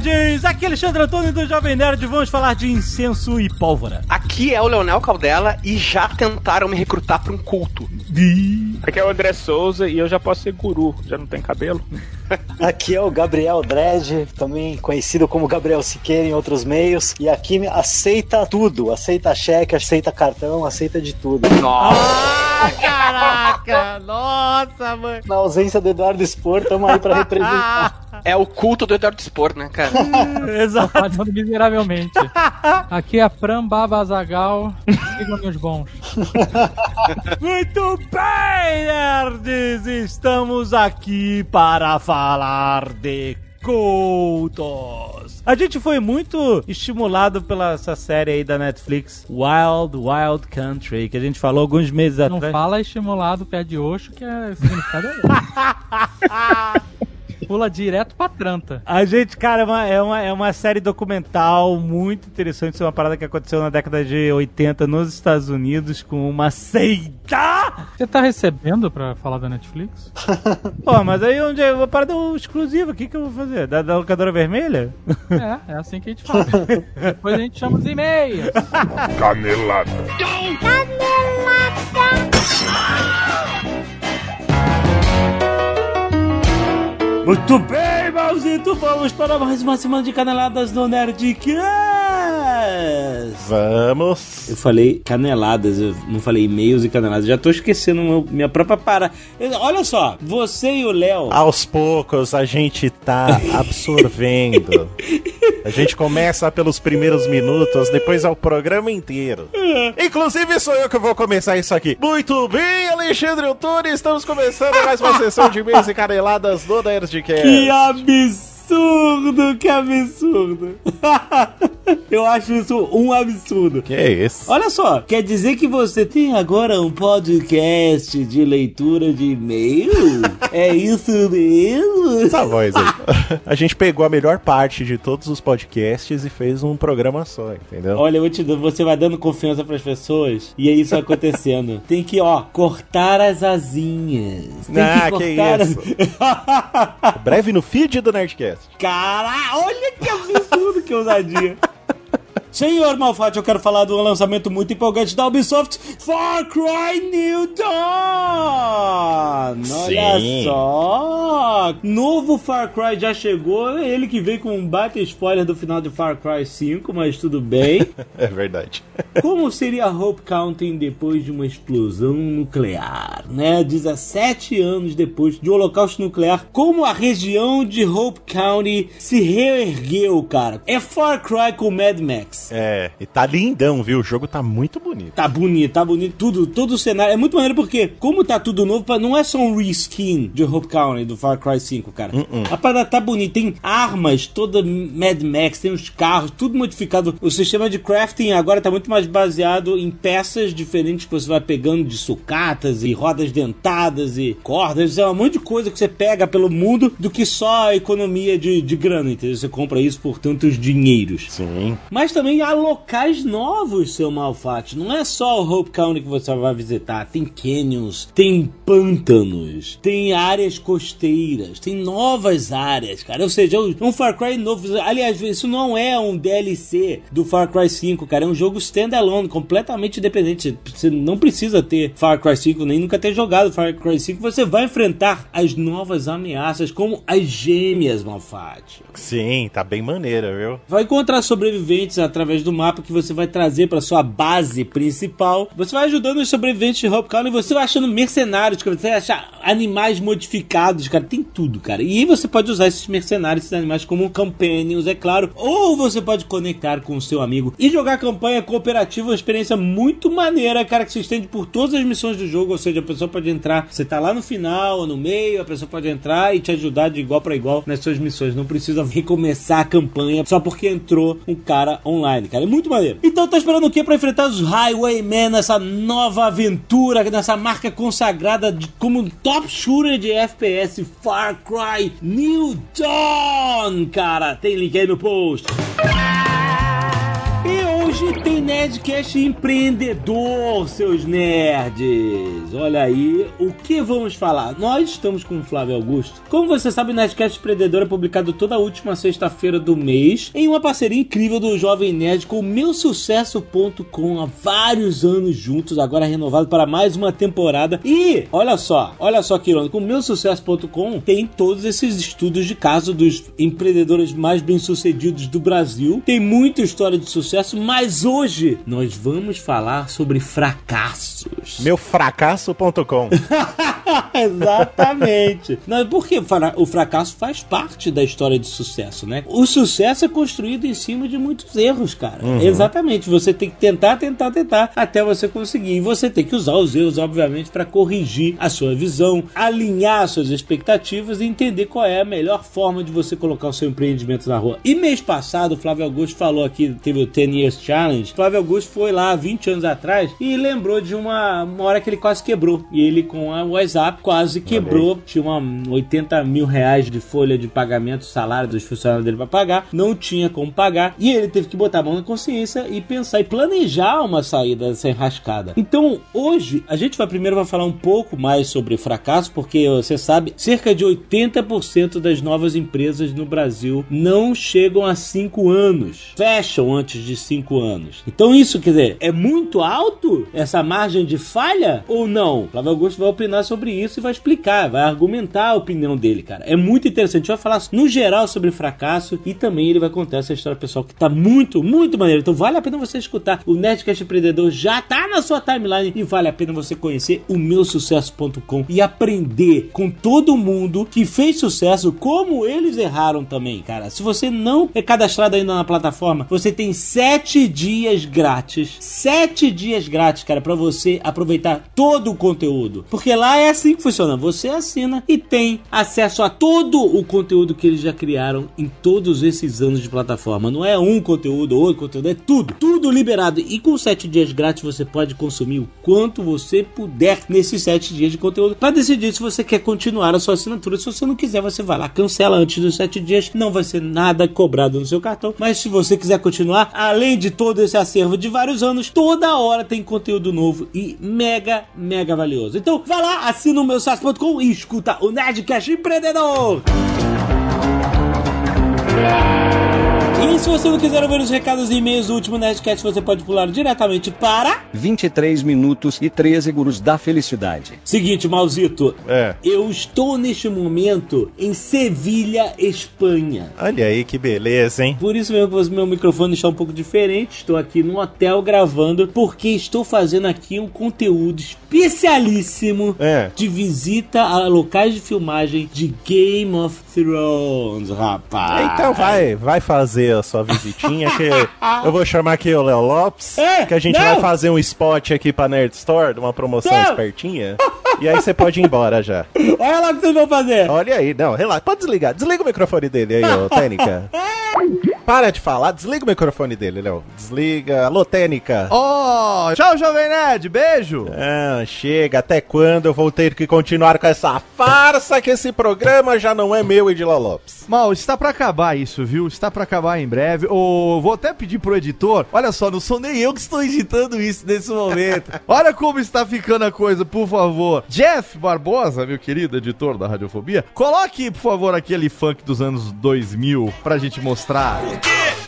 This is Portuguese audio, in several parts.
Nerds! Aqui é Alexandre Antônio do Jovem Nerd. Vamos falar de incenso e pólvora. Aqui é o Leonel Caldela e já tentaram me recrutar para um culto. Aqui é o André Souza e eu já posso ser guru, já não tem cabelo. Aqui é o Gabriel Dredd, também conhecido como Gabriel Siqueira em outros meios. E aqui aceita tudo, aceita cheque, aceita cartão, aceita de tudo. Ah, caraca! Nossa, mano! Na ausência do Eduardo Spor, estamos aí pra representar. É o culto do Eduardo Spor, né, cara? Exato. Miseravelmente. Aqui é a Fran Baba Azagal. Sigam meus bons. Muito bem, nerds! Estamos aqui para falar de cultos. A gente foi muito estimulado pela essa série aí da Netflix, Wild Wild Country, que a gente falou alguns meses Não atrás. fala estimulado pé de oxo, que é significado é. Pula direto pra Tranta. A gente, cara, é uma, é, uma, é uma série documental muito interessante. Isso é uma parada que aconteceu na década de 80 nos Estados Unidos com uma seita. Você tá recebendo pra falar da Netflix? Pô, mas aí onde é uma parada exclusiva, o que, que eu vou fazer? Da, da locadora vermelha? É, é assim que a gente fala. Depois a gente chama os e-mails. Canelada. Muito bem, Malzito, vamos para mais uma semana de caneladas do Nerdcast. Vamos. Eu falei caneladas, eu não falei e-mails e caneladas. Já tô esquecendo meu- minha própria para. Olha só, você e o Léo. Aos poucos a gente tá absorvendo. A gente começa pelos primeiros minutos, depois é o programa inteiro. Inclusive sou eu que vou começar isso aqui. Muito bem, Alexandre Antônio, estamos começando mais uma sessão de meias e caneladas do Nerdcast. Que this absurdo, que absurdo. Eu acho isso um absurdo. Que é isso? Olha só, quer dizer que você tem agora um podcast de leitura de e-mail? é isso mesmo? Essa voz aí. A gente pegou a melhor parte de todos os podcasts e fez um programa só, entendeu? Olha, eu te você vai dando confiança pras pessoas e é isso acontecendo. Tem que, ó, cortar as asinhas. Tem Ah, que que cortar isso. Breve no feed do Nerdcast. Cara, olha que absurdo que ousadia. Senhor Malfatti, eu quero falar do lançamento muito empolgante da Ubisoft, Far Cry New Dawn! Olha Sim. só! Novo Far Cry já chegou, ele que veio com um baita spoiler do final de Far Cry 5, mas tudo bem. É verdade. Como seria Hope County depois de uma explosão nuclear, né? 17 anos depois de um holocausto nuclear, como a região de Hope County se reergueu, cara? É Far Cry com Mad Max. É, e tá lindão, viu? O jogo tá muito bonito. Tá bonito, tá bonito, tudo, todo o cenário. É muito maneiro porque, como tá tudo novo, não é só um reskin de Hope County do Far Cry 5, cara. A parada tá bonita, tem armas, toda Mad Max, tem os carros, tudo modificado. O sistema de crafting agora tá muito mais baseado em peças diferentes que você vai pegando de sucatas e rodas dentadas e cordas. É um monte de coisa que você pega pelo mundo do que só a economia de, de grana, entendeu? Você compra isso por tantos dinheiros. Sim. Mas também há locais novos, seu Malfatti. Não é só o Hope County que você vai visitar. Tem canyons, tem pântanos, tem áreas costeiras, tem novas áreas, cara. Ou seja, é um Far Cry novo. Aliás, isso não é um DLC do Far Cry 5, cara. É um jogo standalone, completamente independente. Você não precisa ter Far Cry 5, nem nunca ter jogado Far Cry 5. Você vai enfrentar as novas ameaças, como as gêmeas, Malfatti. Sim, tá bem maneira, viu? Vai encontrar sobreviventes através do mapa que você vai trazer para sua base principal. Você vai ajudando os sobreviventes de Hope e você vai achando mercenários, cara. Você vai achar animais modificados, cara. Tem tudo, cara. E você pode usar esses mercenários, esses animais como companions, é claro. Ou você pode conectar com o seu amigo e jogar campanha cooperativa, uma experiência muito maneira, cara, que se estende por todas as missões do jogo. Ou seja, a pessoa pode entrar, você tá lá no final ou no meio, a pessoa pode entrar e te ajudar de igual para igual nas suas missões. Não precisa recomeçar a campanha só porque entrou um cara online, cara. É muito maneiro. Então tá esperando o que para enfrentar os Highwaymen nessa nova aventura, nessa marca consagrada de, como top shooter de FPS Far Cry New Dawn, cara. Tem link aí no post. E Hoje tem Nerdcast empreendedor, seus nerds. Olha aí, o que vamos falar? Nós estamos com o Flávio Augusto. Como você sabe, o Nerdcast Empreendedor é publicado toda última sexta-feira do mês em uma parceria incrível do Jovem Nerd com o meusucesso.com há vários anos juntos, agora renovado para mais uma temporada. E olha só, olha só que irônico, o meusucesso.com tem todos esses estudos de caso dos empreendedores mais bem-sucedidos do Brasil. Tem muita história de sucesso, mas hoje nós vamos falar sobre fracassos. Meufracasso.com. Exatamente. Não, porque o fracasso faz parte da história de sucesso, né? O sucesso é construído em cima de muitos erros, cara. Exatamente. Você tem que tentar, tentar, tentar até você conseguir. E você tem que usar os erros, obviamente, para corrigir a sua visão, alinhar as suas expectativas e entender qual é a melhor forma de você colocar o seu empreendimento na rua. E mês passado, o Flávio Augusto falou aqui, teve o 10 Years Challenge. O Flávio Augusto foi lá 20 anos atrás e lembrou de uma, uma hora que ele quase quebrou. E ele, com a WhatsApp, quase quebrou. Tinha uma 80 mil reais de folha de pagamento, salário dos funcionários dele para pagar. Não tinha como pagar. E ele teve que botar a mão na consciência e pensar e planejar uma saída dessa enrascada. Então, hoje, a gente vai primeiro vai falar um pouco mais sobre fracasso, porque você sabe, cerca de 80% das novas empresas no Brasil não chegam a 5 anos. Fecham antes de 5 anos. Então, isso quer dizer, é muito alto essa margem de falha ou não? Flávio Augusto vai opinar sobre isso e vai explicar, vai argumentar a opinião dele, cara. É muito interessante. A gente vai falar no geral sobre fracasso e também ele vai contar essa história pessoal que tá muito, muito maneiro. Então vale a pena você escutar. O Nerdcast Empreendedor já tá na sua timeline e vale a pena você conhecer o meusucesso.com e aprender com todo mundo que fez sucesso como eles erraram também, cara. Se você não é cadastrado ainda na plataforma, você tem sete dias grátis. Sete dias grátis, cara, para você aproveitar todo o conteúdo. Porque lá é assim que funciona. Você assina e tem acesso a todo o conteúdo que eles já criaram em todos esses anos de plataforma. Não é um conteúdo, outro conteúdo, é tudo. Tudo liberado. E com sete dias grátis você pode consumir o quanto você puder nesses sete dias de conteúdo para decidir se você quer continuar a sua assinatura. Se você não quiser, você vai lá, cancela antes dos sete dias. Não vai ser nada cobrado no seu cartão. Mas se você quiser continuar, além de todo esse acervo de vários anos, toda hora tem conteúdo novo e mega, mega valioso. Então, vai lá, assina o meu site.com e escuta o Nerdcast Empreendedor. E se você não quiser ouvir os recados e e-mails do último Nerdcast, você pode pular diretamente para... 23 minutos e 13 gurus da felicidade. Seguinte, Malzito. É. Eu estou neste momento em Sevilha, Espanha. Olha aí que beleza, hein? Por isso mesmo que o meu microfone está um pouco diferente. Estou aqui no hotel gravando, porque estou fazendo aqui um conteúdo especialíssimo É. de visita a locais de filmagem de Game of Thrones, rapaz. Então vai, vai fazer a sua visitinha que eu vou chamar aqui o Léo Lopes, É, que a gente não. vai fazer um spot aqui pra Nerd Store, de uma promoção Não. espertinha. E aí você pode ir embora já. Olha lá o que vocês vão fazer. Olha aí, não, relaxa, pode desligar. Desliga o microfone dele aí, ô Tênica. Para de falar, desliga o microfone dele, Léo. Desliga. Alô, Tênica. Oh, tchau, Jovem Nerd. Beijo. Ah, chega, até quando eu vou ter que continuar com essa farsa que esse programa já não é meu e de Lopes? Mal, está pra acabar isso, viu? Está pra acabar em breve. Ô, vou até pedir pro editor. Olha só, não sou nem eu que estou editando isso nesse momento. Olha como está ficando a coisa, por favor. Jeff Barbosa, meu querido editor da Radiofobia, coloque, por favor, aquele funk dos anos 2000 pra gente mostrar. Tá dominado,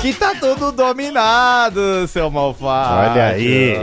Que tá tudo dominado, seu malvado. Olha aí.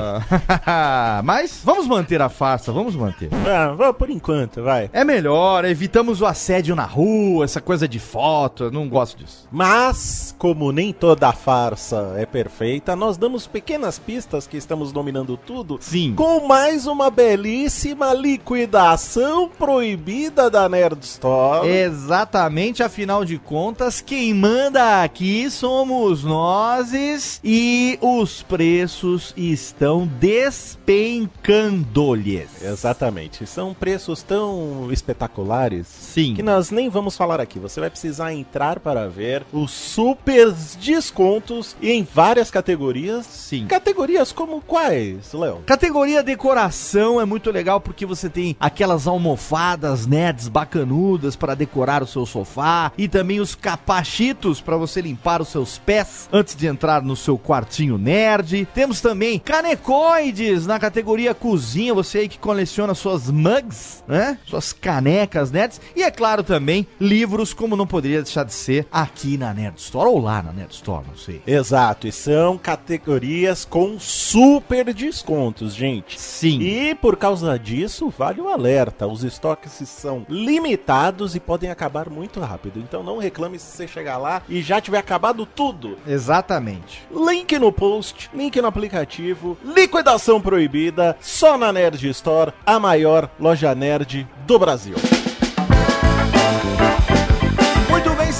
Mas vamos manter a farsa, vamos manter. Ah, por enquanto, vai. É melhor, evitamos o assédio na rua, essa coisa de foto, não gosto disso. Mas, como nem toda farsa é perfeita, nós damos pequenas pistas que estamos dominando tudo. Sim. Com mais uma belíssima liquidação proibida da Nerd Store. Exatamente, afinal de contas, quem manda aqui somos somos nós e os preços estão despencando-lhes. Exatamente. São preços tão espetaculares Sim. que nós nem vamos falar aqui. Você vai precisar entrar para ver os super descontos em várias categorias. Sim. Categorias como quais, Léo? Categoria decoração é muito legal porque você tem aquelas almofadas nerds bacanudas para decorar o seu sofá e também os capachitos para você limpar os seus pés antes de entrar no seu quartinho nerd. Temos também canecoides na categoria cozinha, você aí que coleciona suas mugs, né? Suas canecas nerds e é claro também livros como não poderia deixar de ser aqui na Nerd Store ou lá na Nerd Store, não sei. Exato, e são categorias com super descontos, gente. Sim. E por causa disso, vale o alerta: os estoques são limitados e podem acabar muito rápido. Então não reclame se você chegar lá e já tiver acabado tudo. Exatamente. Link no post, link no aplicativo, liquidação proibida, só na Nerd Store, a maior loja nerd do Brasil.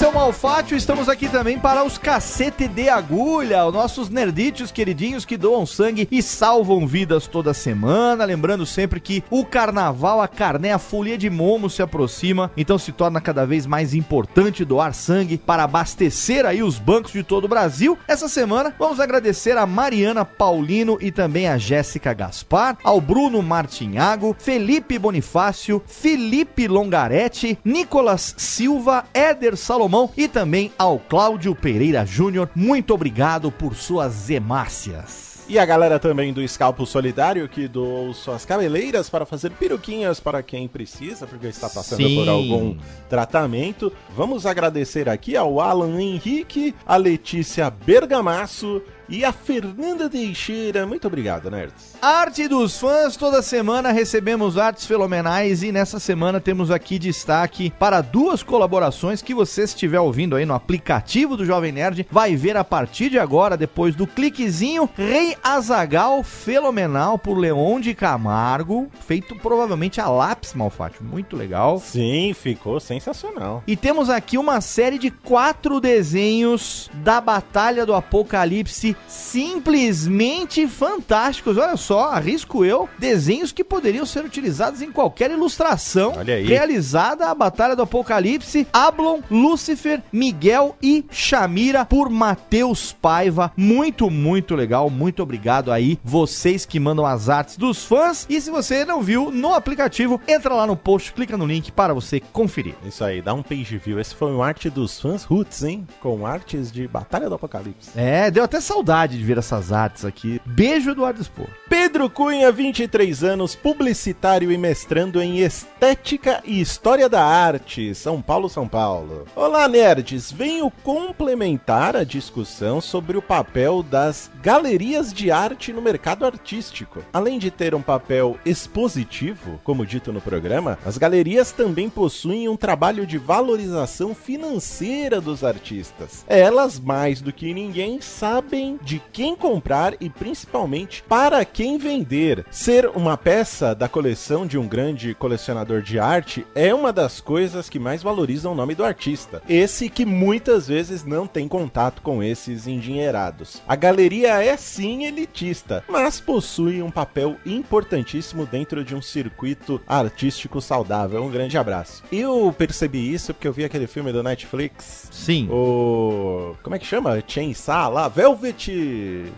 Seu Malfátio, estamos aqui também para os cacete de agulha, os nossos nerditos queridinhos que doam sangue e salvam vidas toda semana. Lembrando sempre que o carnaval, a carné, a folia de momo se aproxima, então se torna cada vez mais importante doar sangue para abastecer aí os bancos de todo o Brasil. Essa semana vamos agradecer a Mariana Paulino e também a Jéssica Gaspar, ao Bruno Martinhago, Felipe Bonifácio, Felipe Longaretti, Nicolas Silva, Éder Salomão e também ao Cláudio Pereira Júnior. Muito obrigado por suas hemácias. E a galera também do Escalpo Solidário que doou suas cabeleiras para fazer peruquinhas para quem precisa, porque está passando Sim. por algum tratamento. Vamos agradecer aqui ao Alan Henrique, a Letícia Bergamasso e a Fernanda Teixeira. Muito obrigado, nerds. Arte dos fãs, toda semana recebemos artes fenomenais e nessa semana temos aqui destaque para duas colaborações que você se estiver ouvindo aí no aplicativo do Jovem Nerd, vai ver a partir de agora, depois do cliquezinho, Rei Azagal Fenomenal por Leon de Camargo, feito provavelmente a lápis, Malfátio, muito legal. Sim, ficou sensacional. E temos aqui uma série de quatro desenhos da Batalha do Apocalipse simplesmente fantásticos. Olha só, arrisco eu, desenhos que poderiam ser utilizados em qualquer ilustração Olha aí. realizada a Batalha do Apocalipse. Ablon, Lúcifer, Miguel e Shamira por Matheus Paiva. Muito, muito legal. Muito obrigado aí, vocês que mandam as artes dos fãs. E se você não viu no aplicativo, entra lá no post, clica no link para você conferir. Isso aí, dá um page view. Esse foi um arte dos fãs roots, hein? Com artes de Batalha do Apocalipse. É, deu até saudade de ver essas artes aqui. Beijo, Eduardo Spor. Pedro Cunha, 23 anos, publicitário e mestrando em Estética e História da Arte, São Paulo, São Paulo. Olá, nerds! Venho complementar a discussão sobre o papel das galerias de arte no mercado artístico. Além de ter um papel expositivo, como dito no programa, as galerias também possuem um trabalho de valorização financeira dos artistas. Elas, mais do que ninguém, sabem de quem comprar e principalmente para quem vender. Ser uma peça da coleção de um grande colecionador de arte é uma das coisas que mais valorizam o nome do artista. Esse que muitas vezes não tem contato com esses endinheirados. A galeria é sim elitista, mas possui um papel importantíssimo dentro de um circuito artístico saudável. Um grande abraço. Eu percebi isso porque eu vi aquele filme do Netflix. Sim. O. Como é que chama? Chainsaw lá? Velvet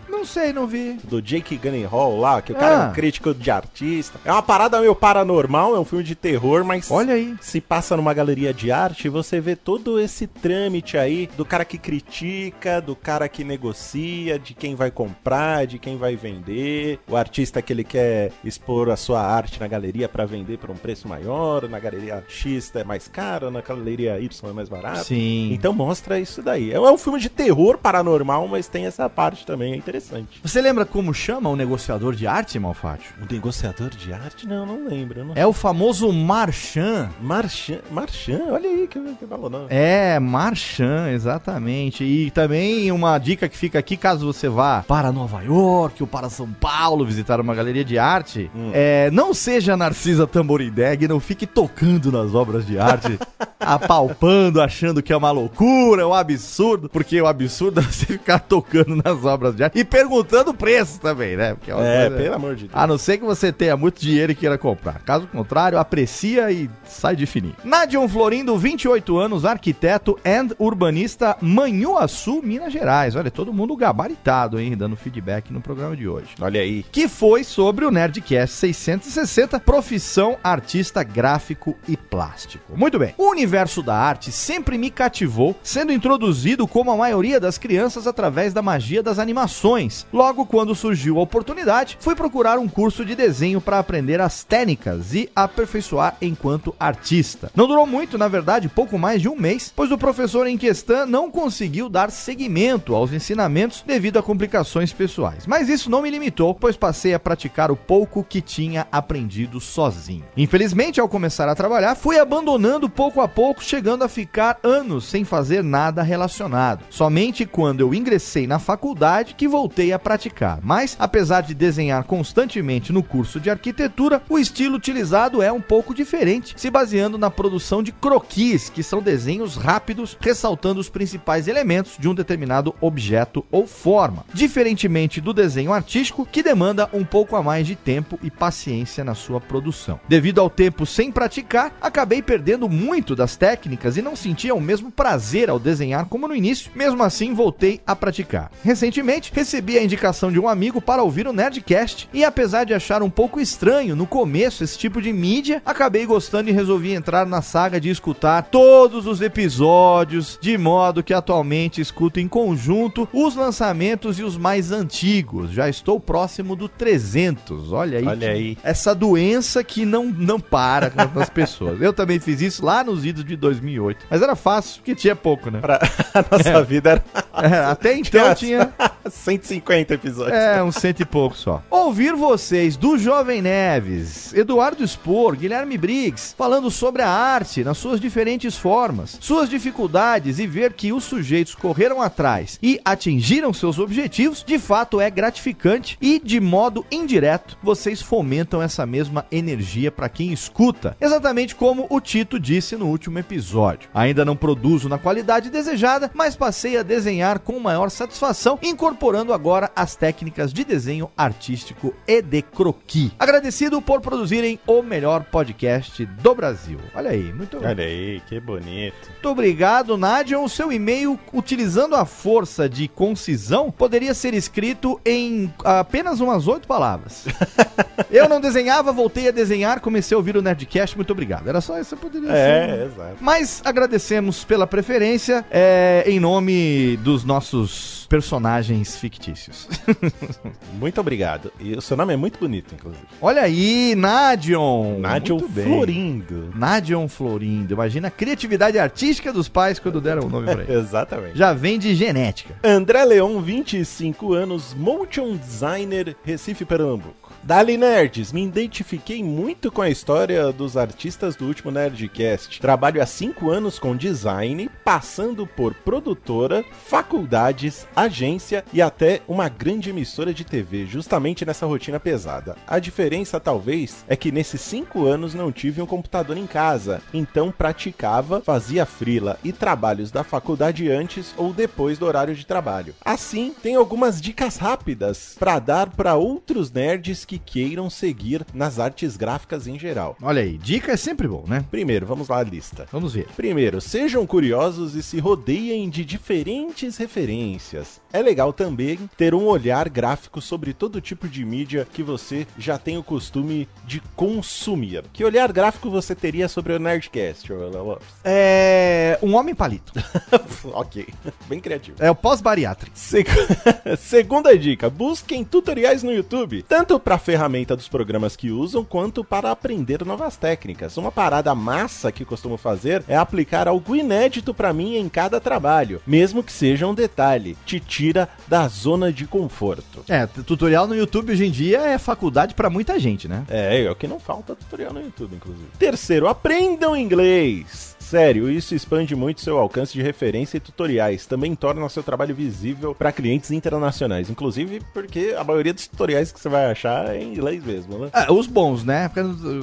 Não sei, não vi. do Jake Gyllenhaal lá, que o cara é Ah. um crítico de artista. É uma parada meio paranormal, é um filme de terror, mas Olha aí. se passa numa galeria de arte, você vê todo esse trâmite aí do cara que critica, do cara que negocia, de quem vai comprar, de quem vai vender, o artista que ele quer expor a sua arte na galeria para vender por um preço maior, na galeria X é mais caro, na galeria Y é mais barato. Sim. Então mostra isso daí. É um filme de terror paranormal, mas tem essa parte também, é interessante. Você lembra como chama o negociador de arte, Malfátio? O negociador de arte? Não, não lembro. Não. É o famoso Marchand. Marchand, Marchand, olha aí que, que. É, Marchand, exatamente. E também uma dica que fica aqui, caso você vá para Nova York ou para São Paulo visitar uma galeria de arte, é, não seja Narcisa Tamborindeg, não fique tocando nas obras de arte, apalpando, achando que é uma loucura, é um absurdo, porque o absurdo é você ficar tocando nas obras de arte e perguntando o preço também, né? Porque uma É, coisa- pelo amor de Deus. a não ser que você tenha muito dinheiro e queira comprar. Caso contrário, aprecia e sai de fininho. Nadion Florindo, 28 anos, arquiteto and urbanista, Manhuaçu, Minas Gerais. Olha, todo mundo gabaritado, hein, dando feedback no programa de hoje. Olha aí. Que foi sobre o Nerdcast 660, profissão artista gráfico e plástico. Muito bem. O universo da arte sempre me cativou, sendo introduzido como a maioria das crianças através da magia das animações. Logo, quando surgiu a oportunidade, fui procurar um curso de desenho para aprender as técnicas e aperfeiçoar enquanto artista. Não durou muito, na verdade, pouco mais de um mês, pois o professor em questão não conseguiu dar seguimento aos ensinamentos devido a complicações pessoais. Mas isso não me limitou, pois passei a praticar o pouco que tinha aprendido sozinho. Infelizmente, ao começar a trabalhar, fui abandonando pouco a pouco, chegando a ficar anos sem fazer nada relacionado. Somente quando eu ingressei na faculdade que voltei a praticar. Mas, apesar de desenhar constantemente no curso de arquitetura, o estilo utilizado é um pouco diferente, se baseando na produção de croquis, que são desenhos rápidos, ressaltando os principais elementos de um determinado objeto ou forma. Diferentemente do desenho artístico, que demanda um pouco a mais de tempo e paciência na sua produção. Devido ao tempo sem praticar, acabei perdendo muito das técnicas e não sentia o mesmo prazer ao desenhar como no início. Mesmo assim, voltei a praticar. Recentemente, recebi a indicação de um amigo para ouvir o Nerdcast e apesar de achar um pouco estranho no começo esse tipo de mídia, acabei gostando e resolvi entrar na saga de escutar todos os episódios, de modo que atualmente escuto em conjunto os lançamentos e os mais antigos. Já estou próximo do 300. Olha aí. Olha aí. Essa doença que não, não para com as pessoas. Eu também fiz isso lá nos idos de 2008. Mas era fácil, porque tinha pouco, né? Pra... A nossa vida era É, até então tinha 150 episódios. é, uns cento e pouco só. Ouvir vocês do Jovem Neves, Eduardo Spor, Guilherme Briggs, falando sobre a arte nas suas diferentes formas, suas dificuldades e ver que os sujeitos correram atrás e atingiram seus objetivos, de fato é gratificante e, de modo indireto, vocês fomentam essa mesma energia para quem escuta, exatamente como o Tito disse no último episódio. Ainda não produzo na qualidade desejada, mas passei a desenhar com maior satisfação, incorporando agora as técnicas de desenho artístico e de croquis. Agradecido por produzirem o melhor podcast do Brasil. Olha aí, muito Olha aí, que bonito. muito obrigado, Nádia. O seu e-mail, utilizando a força de concisão, poderia ser escrito em apenas umas oito palavras. Eu não desenhava, voltei a desenhar, comecei a ouvir o Nerdcast. Muito obrigado. Era só isso que poderia ser. É, exato. Mas agradecemos pela preferência é, em nome dos nossos personagens fictícios. Muito obrigado. E o seu nome é muito bonito, inclusive. Olha aí, Nadion. Nadion. Florindo. Nadion Florindo. Imagina a criatividade artística dos pais quando deram o nome pra ele. Exatamente. Já vem de genética. André Leon, 25 anos, motion designer, Recife, Pernambuco. Dali Nerds, me identifiquei muito com a história dos artistas do último Nerdcast. Trabalho há 5 anos com design, passando por produtora, faculdades, agência e até uma grande emissora de TV, justamente nessa rotina pesada. A diferença, talvez, é que nesses 5 anos não tive um computador em casa, então praticava, fazia frila e trabalhos da faculdade antes ou depois do horário de trabalho. Assim, tem algumas dicas rápidas para dar para outros nerds que queiram seguir nas artes gráficas em geral. Olha aí, dica é sempre bom, né? Primeiro, vamos lá a lista. Vamos ver. Primeiro, sejam curiosos e se rodeiem de diferentes referências. É legal também ter um olhar gráfico sobre todo tipo de mídia que você já tem o costume de consumir. Que olhar gráfico você teria sobre o Nerdcast? É. Um homem palito. ok, bem criativo. É o pós-bariátrico. Seg- Segunda dica: busquem tutoriais no YouTube, tanto para ferramenta dos programas que usam, quanto para aprender novas técnicas. Uma parada massa que costumo fazer é aplicar algo inédito para mim em cada trabalho, mesmo que seja um detalhe. Titi tira da zona de conforto. É, tutorial no YouTube hoje em dia é faculdade pra muita gente, né? É, é o que não falta tutorial no YouTube, inclusive. Terceiro, aprendam inglês. Sério, isso expande muito seu alcance de referência e tutoriais. Também torna seu trabalho visível para clientes internacionais. Inclusive, porque a maioria dos tutoriais que você vai achar é em inglês mesmo, né? Ah, os bons, né? Porque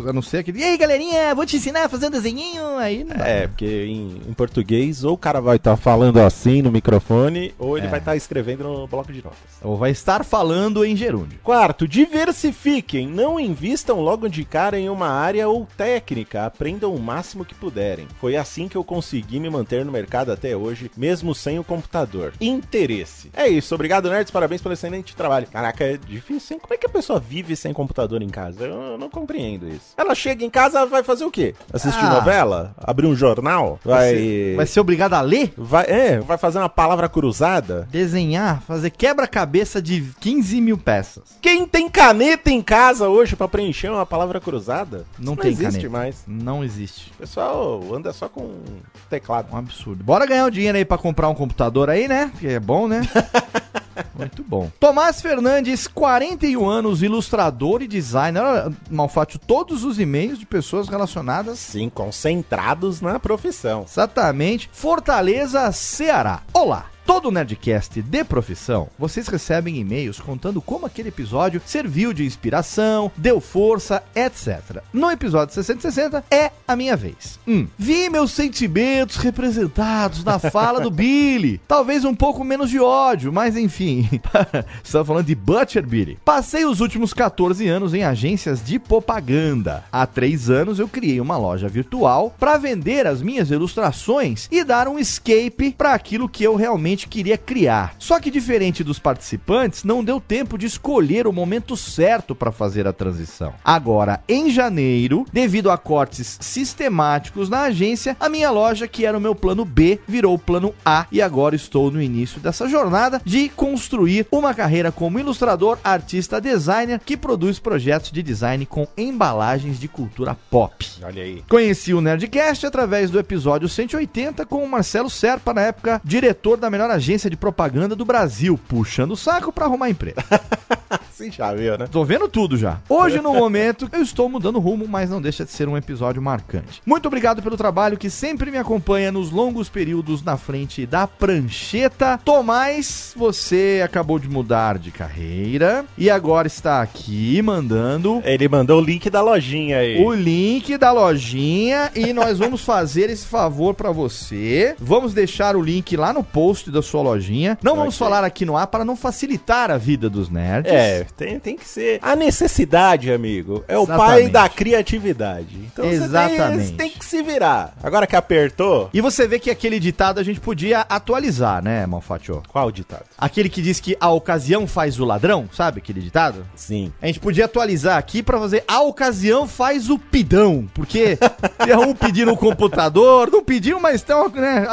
a não ser aquele. E aí, galerinha, vou te ensinar a fazer um desenhinho. Aí não dá. É, porque em, em português, ou o cara vai estar falando assim no microfone, ou ele É. vai estar escrevendo no bloco de notas. Ou vai estar falando em gerúndio. Quarto, diversifiquem. Não invistam logo de cara em uma área ou técnica. Aprendam o máximo que puderem. Foi assim que eu consegui me manter no mercado até hoje, mesmo sem o computador. Interesse. É isso. Obrigado, nerds. Parabéns pelo excelente trabalho. Caraca, é difícil, hein? Como é que a pessoa vive sem computador em casa? Eu, eu não compreendo isso. Ela chega em casa, vai fazer o quê? Assistir Ah. novela? Abrir um jornal? Vai... Vai ser obrigado a ler? Vai, é, vai fazer uma palavra cruzada? Desenhar, fazer quebra-cabeça de 15 mil peças. Quem tem caneta em casa hoje pra preencher uma palavra cruzada? Não Isso tem existe caneta. mais. Não existe. Pessoal anda só com teclado. Um absurdo. Bora ganhar o dinheiro aí pra comprar um computador aí, né? Que é bom, né? Muito bom. Tomás Fernandes, 41 anos, ilustrador e designer. Malfátio, todos os e-mails de pessoas relacionadas. Sim, concentrados na profissão. Exatamente. Fortaleza, Ceará. Olá. Todo Nerdcast de profissão, vocês recebem e-mails contando como aquele episódio serviu de inspiração, deu força, etc. No episódio 660 é a minha vez. Hum, vi meus sentimentos representados na fala do Billy. Talvez um pouco menos de ódio, mas enfim. Estamos falando de Butcher Billy. Passei os últimos 14 anos em agências de propaganda. Há três anos eu criei uma loja virtual para vender as minhas ilustrações e dar um escape para aquilo que eu realmente queria criar. Só que diferente dos participantes, não deu tempo de escolher o momento certo para fazer a transição. Agora, em janeiro, devido a cortes sistemáticos na agência, a minha loja, que era o meu plano B, virou o plano A e agora estou no início dessa jornada de construir uma carreira como ilustrador, artista, designer que produz projetos de design com embalagens de cultura pop. Olha aí. Conheci o Nerdcast através do episódio 180 com o Marcelo Serpa, na época diretor da melhor agência de propaganda do Brasil, puxando o saco pra arrumar emprego. Sim, já viu, né? Tô vendo tudo já. Hoje, no momento, eu estou mudando rumo, mas não deixa de ser um episódio marcante. Muito obrigado pelo trabalho que sempre me acompanha nos longos períodos na frente da prancheta. Tomás, você acabou de mudar de carreira e agora está aqui mandando Ele mandou o link da lojinha aí. o link da lojinha e nós vamos fazer esse favor pra você. Vamos deixar o link lá no post da sua lojinha. Não vamos Ok. falar aqui no ar para não facilitar a vida dos nerds. É, tem, tem que ser. A necessidade, amigo, é o pai Exatamente. da criatividade. Então tem- Exatamente. você tem, que se virar. Agora que apertou. E você vê que aquele ditado a gente podia atualizar, né, Malfatio? Qual ditado? Aquele que diz que a ocasião faz o ladrão, sabe aquele ditado? Sim. A gente podia atualizar aqui pra fazer a ocasião faz o pidão, porque é um pedindo o computador, não pediu, mas tem uma, né,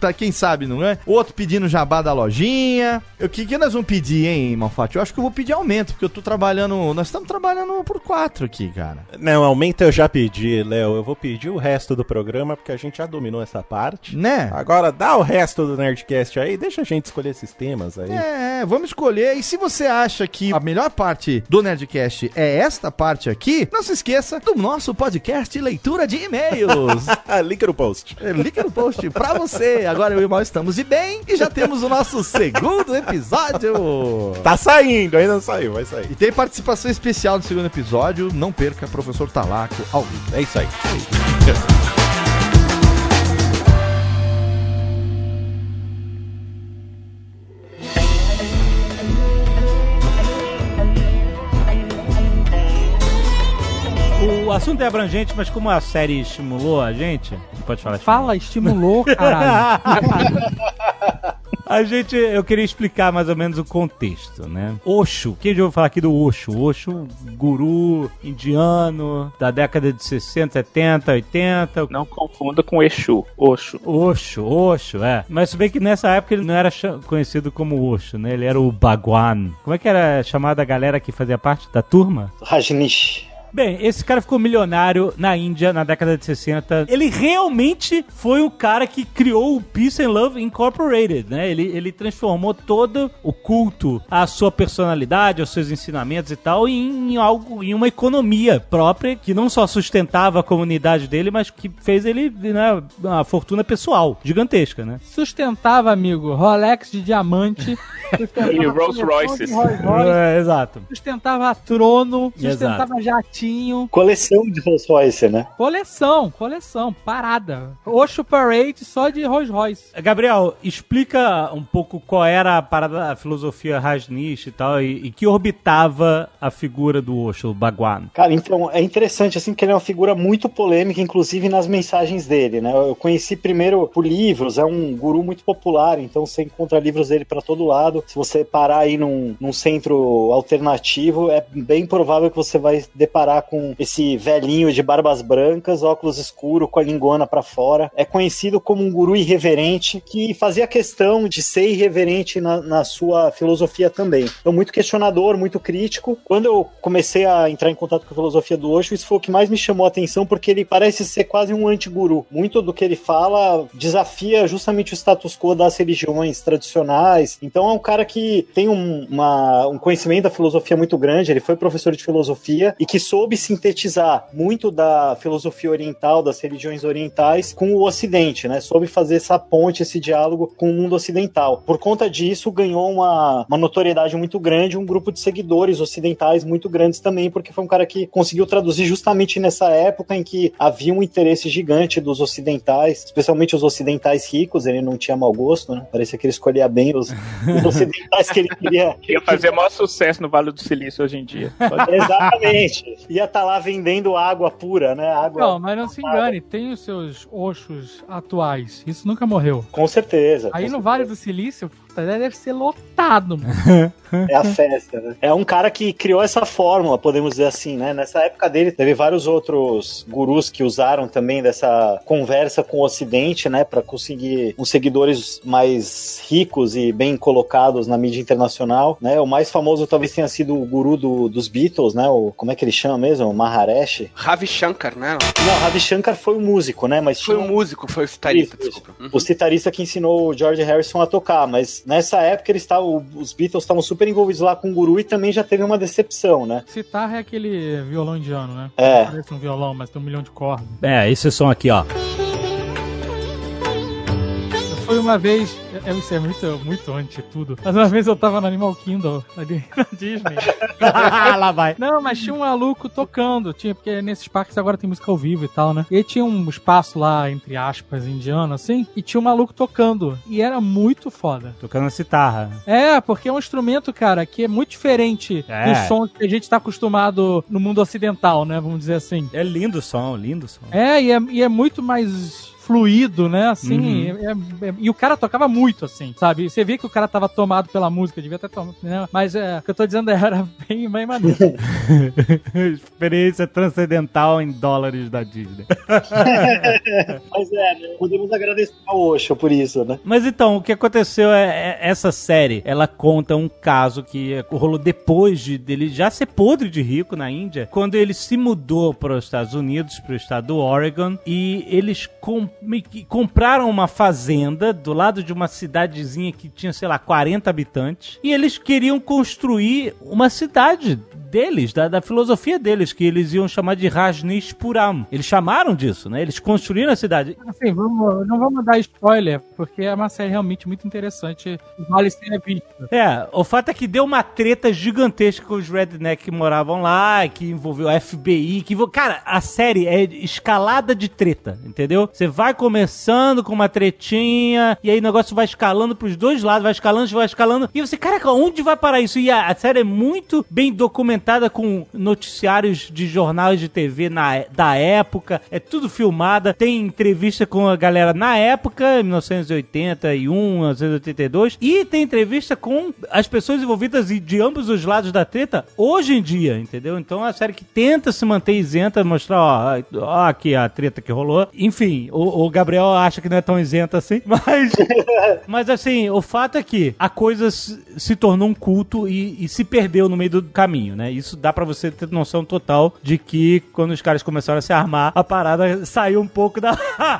tá, quem sabe, não é? O outro pedindo jabá da lojinha. O que, que nós vamos pedir, hein, Malfatti? Eu acho que eu vou pedir aumento, porque eu tô trabalhando, nós estamos trabalhando por quatro aqui, cara. Não, aumenta eu já pedi, Léo. Eu vou pedir o resto do programa, porque a gente já dominou essa parte. Né? Agora dá o resto do Nerdcast aí, deixa a gente escolher esses temas aí. É, vamos escolher. E se você acha que a melhor parte do Nerdcast é esta parte aqui, não se esqueça do nosso podcast Leitura de E-mails. Link no post. É, Link no post pra você. Agora eu e o Mal estamos de bem e já temos o nosso segundo episódio. Tá saindo, ainda não saiu, vai sair. E tem participação especial do segundo episódio. Não perca, professor Talaco ao vivo. É isso aí. O assunto é abrangente, mas como a série estimulou a gente, pode falar Fala, estimulou, caralho. A gente, eu queria explicar mais ou menos o contexto, né? Osho, quem já ouviu falar aqui do Osho? Osho, guru indiano da década de 60, 70, 80. Não confunda com Exu, Oxo. Osho, Osho, é. Mas se bem que nessa época ele não era conhecido como Osho, né? Ele era o Bhagwan. Como é que era chamada a galera que fazia parte da turma? Rajnish. Bem, esse cara ficou milionário na Índia na década de 60. Ele realmente foi o cara que criou o Peace and Love Incorporated, né? Ele, ele transformou todo o culto à sua personalidade, aos seus ensinamentos e tal, em, em algo, em uma economia própria que não só sustentava a comunidade dele, mas que fez ele né, uma fortuna pessoal gigantesca, né? Sustentava, amigo, Rolex de diamante. E Rolls Royces. Rolls Royce, É, exato. Sustentava trono, sustentava jatinho. Coleção de Rolls Royce, né? Coleção, coleção, parada. Osho Parade só de Rolls Royce. Gabriel, explica um pouco qual era a parada, a filosofia Rajneesh e tal, e, e que orbitava a figura do Osho, o Bhagwan. Cara, então é interessante assim que ele é uma figura muito polêmica, inclusive nas mensagens dele, né? Eu conheci primeiro por livros, é um guru muito popular, então você encontra livros dele pra todo lado. Se você parar aí num, num centro alternativo, é bem provável que você vai deparar com esse velhinho de barbas brancas, óculos escuros, com a lingona pra fora. É conhecido como um guru irreverente que fazia questão de ser irreverente na, na sua filosofia também. Então, muito questionador, muito crítico. Quando eu comecei a entrar em contato com a filosofia do Osho, isso foi o que mais me chamou a atenção, porque ele parece ser quase um anti-guru. Muito do que ele fala desafia justamente o status quo das religiões tradicionais. Então, é um cara que tem um, uma- um conhecimento da filosofia muito grande. Ele foi professor de filosofia e que soube sintetizar muito da filosofia oriental, das religiões orientais, com o Ocidente, né? Soube fazer essa ponte, esse diálogo com o mundo ocidental. Por conta disso, ganhou uma, uma notoriedade muito grande, um grupo de seguidores ocidentais muito grandes também, porque foi um cara que conseguiu traduzir justamente nessa época em que havia um interesse gigante dos ocidentais, especialmente os ocidentais ricos, ele não tinha mau gosto, né? Parecia que ele escolhia bem os, os ocidentais que ele queria. Ia fazer maior sucesso no Vale do Silício hoje em dia. Exatamente. Ia estar lá vendendo água pura, né? Água. Não, mas não se engane, tem os seus Oxos atuais. Isso nunca morreu. Com certeza. Aí com no Vale do Silício, puta, deve ser lotado, mano. É a festa, né? É um cara que criou essa fórmula, podemos dizer assim, né? Nessa época dele, teve vários outros gurus que usaram também dessa conversa com o Ocidente, né? Pra conseguir uns seguidores mais ricos e bem colocados na mídia internacional, né? O mais famoso talvez tenha sido o guru do- dos Beatles, né? O, como é que ele chama mesmo? O Maharishi. Ravi Shankar, né? Não, Ravi Shankar foi o músico, né? Mas Foi tinha o músico, foi o citarista, Isso, desculpa. Uhum. o citarista que ensinou o George Harrison a tocar, mas nessa época eles estavam, os Beatles estavam super envolvidos lá com o guru e também já teve uma decepção, né? Citar é aquele violão indiano, né? É. Parece um violão, mas tem um milhão de cordas. É, esse som aqui, ó. Eu fui uma vez, é, isso é muito, muito anti tudo, mas uma vez eu tava no Animal Kingdom, ali na Disney. Lá vai. Não, mas tinha um maluco tocando, tinha, porque nesses parques agora tem música ao vivo e tal, né? E aí tinha um espaço lá, entre aspas, indiano, assim, e tinha um maluco tocando, e era muito foda. Tocando citarra. É, porque é um instrumento, cara, que é muito diferente É. dos sons que a gente tá acostumado no mundo ocidental, né? Vamos dizer assim. É lindo o som, lindo o som. É, e é, e é muito mais fluido, né? Assim, Uhum. é- é- e o cara tocava muito, assim, sabe? Você via que o cara tava tomado pela música, devia ter tomado, né? Mas é, o que eu tô dizendo era bem, bem maneiro. Experiência transcendental em dólares da Disney. Mas é, né? podemos agradecer ao Osho por isso, né? Mas então, o que aconteceu é, é- essa série, ela conta um caso que rolou depois de dele já ser podre de rico na Índia, quando ele se mudou para os Estados Unidos, para o estado do Oregon, e eles com- meio que compraram uma fazenda do lado de uma cidadezinha que tinha, sei lá, 40 habitantes, e eles queriam construir uma cidade deles, da, da filosofia deles, que eles iam chamar de Rajneeshpuram. Eles chamaram disso, né? Eles construíram a cidade. assim, vamos, não vamos dar spoiler, porque é uma série realmente muito interessante, vale ser vista. É, o fato é que deu uma treta gigantesca com os redneck que moravam lá, que envolveu a FBI, que. Cara, a série é escalada de treta, entendeu? Você vai começando com uma tretinha, e aí o negócio vai escalando pros dois lados, vai escalando, vai escalando, e você, caraca, onde vai parar isso? E a, a série é muito bem documentada com noticiários de jornais de TV na, da época, é tudo filmada, tem entrevista com a galera na época, 1981, 1982, e tem entrevista com as pessoas envolvidas de- de ambos os lados da treta hoje em dia, entendeu? Então é uma série que tenta se manter isenta, mostrar, ó, ó aqui a treta que rolou. Enfim, o, o Gabriel acha que não é tão isenta assim, mas, mas assim, o fato é que a coisa se, se tornou um culto e, e se perdeu no meio do caminho, né? Isso dá pra você ter noção total de que quando os caras começaram a se armar, a parada saiu um pouco da.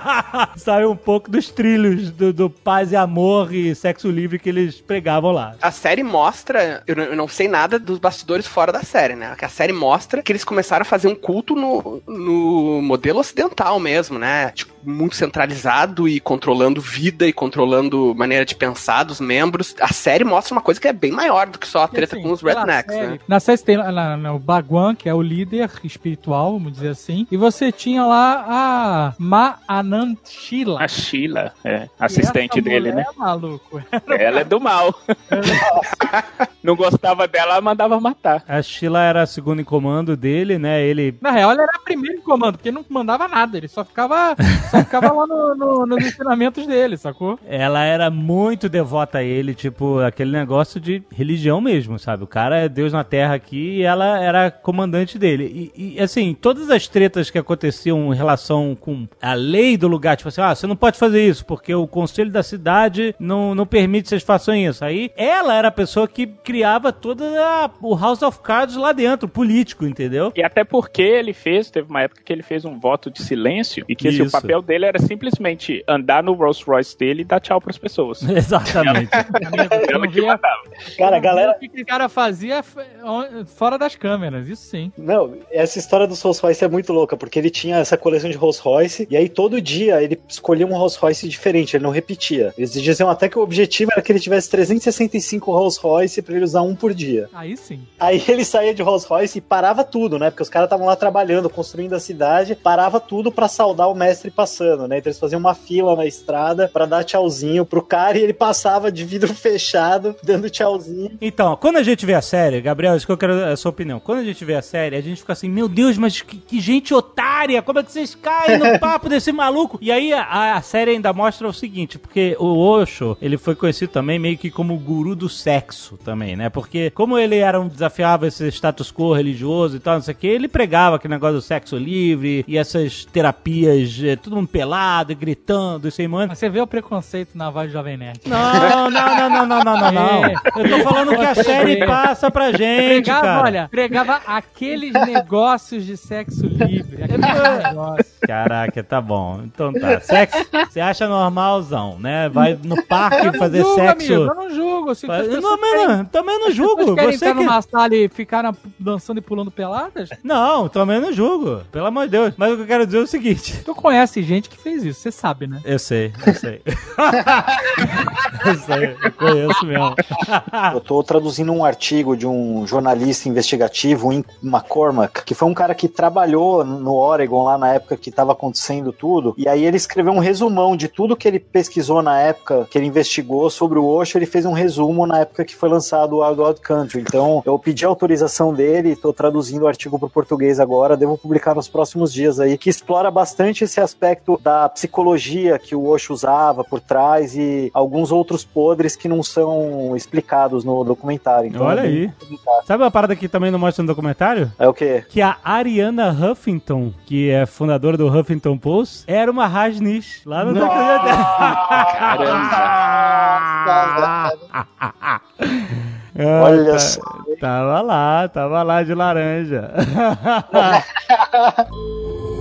saiu um pouco dos trilhos do, do paz e amor e sexo livre que eles pregavam lá. A série mostra, eu não, eu não sei nada dos bastidores fora da série, né? A série mostra que eles começaram a fazer um culto no, no modelo ocidental mesmo, né? Tipo, muito centralizado e controlando vida e controlando maneira de pensar dos membros. A série mostra uma coisa que é bem maior do que só a treta assim, com os rednecks, série- né? Na série você tem lá- lá- lá o Baguan, que é o líder espiritual, vamos dizer assim. E você tinha lá a Ma Anand Sheila. A Sheila, é, assistente Essa dele, né? maluco. Ela é do mal. Não gostava dela, mandava matar. A Sheila era a segunda em comando dele, né? Ele. Na real, ele era primeiro em comando, porque ele não mandava nada, ele só ficava, só ficava lá no- no- nos ensinamentos dele, sacou? Ela era muito devota a ele, tipo, aquele negócio de religião mesmo, sabe? O cara é Deus na Terra aqui e ela era comandante dele. E, e, assim, todas as tretas que aconteciam em relação com a lei do lugar, tipo assim, ah, você não pode fazer isso, porque o conselho da cidade não, não permite que vocês façam isso. Aí ela era a pessoa que criava toda a- o House of Cards lá dentro, político, entendeu? E até porque ele fez, teve uma época que ele fez um voto de silêncio e que assim, o Isso. Papel dele era simplesmente andar no Rolls Royce dele e dar tchau pras pessoas. Exatamente. Ela que mandava. Cara, a galera. o que o cara fazia fora das câmeras, isso sim. Não, essa história dos Rolls Royce é muito louca, porque ele tinha essa coleção de Rolls Royce, e aí todo dia ele escolhia um Rolls Royce diferente, ele não repetia. Eles diziam até que o objetivo era que ele tivesse 365 Rolls Royce pra ele usar um por dia. Aí sim. Aí ele saía de Rolls Royce e parava tudo, né? Porque os caras estavam lá trabalhando, construindo a cidade, parava tudo pra saudar o mestre passando, né? Então eles faziam uma fila na estrada pra dar tchauzinho pro cara e ele passava de vidro fechado, dando tchauzinho. Então, quando a gente vê a série, Gabriel, isso que eu quero a sua opinião. Quando a gente vê a série, a gente fica assim, meu Deus, mas que, que gente otária! Como é que vocês caem no papo desse maluco? E aí a, a série ainda mostra o seguinte, porque o Osho, ele foi conhecido também meio que como o guru do sexo também, né? Porque como ele era um desafiava esse status quo religioso e tal, não sei o que, ele pregava aquele negócio do sexo livre e essas terapias, eh, todo mundo pelado, e gritando, e sem mano. Mas você vê o preconceito na voz do Jovem Nerd. Não, não, não, não, não, não, não, não. É. Eu tô falando que a série passa pra gente, Pregava, cara. olha, pregava aqueles negócios de sexo livre. Aqueles negócios. Caraca, tá bom. Então tá. Sexo, você acha normalzão, né? Vai no parque fazer julgo, sexo. amigo, eu não julgo. Se Faz- Não, querem- não, também não Vocês julgo. querem Você entrar que... numa sala e ficar dançando e pulando peladas? Não, também não julgo. Pelo amor de Deus. Mas o que eu quero dizer é o seguinte. Tu conhece gente que fez isso, você sabe, né? Eu sei, eu sei. eu sei, eu conheço mesmo. Eu tô traduzindo um artigo de um jornalista investigativo, o Ian McCormack, que foi um cara que trabalhou no Oregon lá na época que tava acontecendo tudo, e aí ele escreveu um resumão de tudo que ele pesquisou na época que ele investigou sobre o Osho, ele fez um resumo na época que foi lançado o Wild Wild Country. Então, eu pedi a autorização dele, tô traduzindo o artigo pro português agora, devo publicar nos próximos dias aí, que explora bastante esse aspecto da psicologia que o Osho usava por trás e alguns outros podres que não são explicados no documentário. Então, Olha aí. Sabe uma parada que também não mostra no documentário? É o quê? Que a Ariana Huffington, que é fundadora do Huffington Post, era uma Rajnish lá no documentário. Ah, Olha tá- só. Tava lá, tava lá de laranja.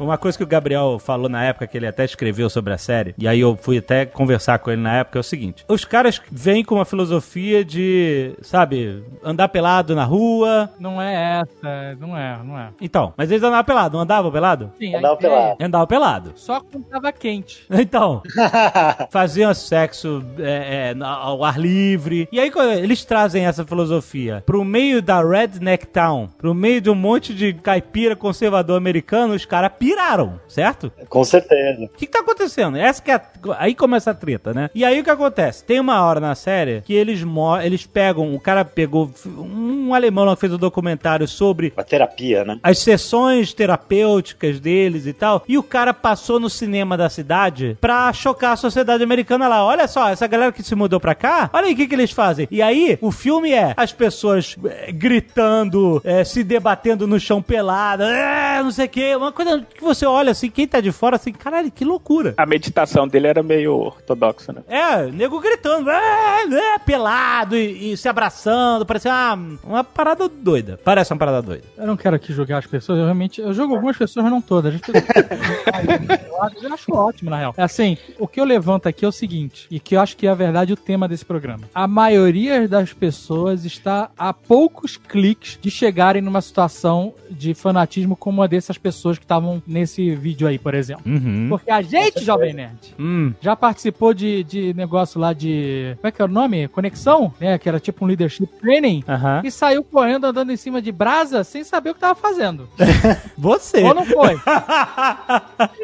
Uma coisa que o Gabriel falou na época, que ele até escreveu sobre a série, e aí eu fui até conversar com ele na época, é o seguinte: os caras vêm com uma filosofia de, sabe, andar pelado na rua. Não é essa, não é, não é. Então, mas eles andavam pelado, não andavam pelado? Sim, a Andava ideia pelado. Andavam pelado. Só quando tava quente. Então, faziam sexo é, é, ao ar livre. E aí, eles trazem essa filosofia pro meio da Redneck Town, pro meio de um monte de caipira conservador americano, os caras piraram, certo? Com certeza. O que, que tá acontecendo? Essa que é a- Aí começa a treta, né? E aí o que acontece? Tem uma hora na série que eles mo... eles pegam. O cara pegou um alemão lá que fez um documentário sobre A terapia, né? as sessões terapêuticas deles e tal. E o cara passou no cinema da cidade pra chocar a sociedade americana lá. Olha só, essa galera que se mudou pra cá, olha aí o que, que eles fazem. E aí, o filme é as pessoas eh, gritando, eh, se debatendo no chão pelado, eh, não sei o que. Uma coisa que você olha assim, quem tá de fora, assim, caralho, que loucura. A meditação dele era meio ortodoxa, né? É, nego gritando, é, é, pelado e, e se abraçando, parece uma, uma parada doida. Parece uma parada doida. Eu não quero aqui julgar as pessoas, eu realmente. Eu jogo algumas pessoas, mas não todas. As pessoas- eu acho- eu acho ótimo, na real. É assim, o que eu levanto aqui é o seguinte, e que eu acho que é a verdade o tema desse programa. A maioria das pessoas está a poucos cliques de chegarem numa situação de fanatismo como a dessas pessoas que estavam nesse vídeo aí, por exemplo. Uhum. Porque a gente, Jovem Nerd, Hum. já participou de, de negócio lá de. Como é que é o nome? Conexão? Né? Que era tipo um leadership training. Aham. E saiu correndo andando em cima de brasa sem saber o que tava fazendo. Você. Ou não foi?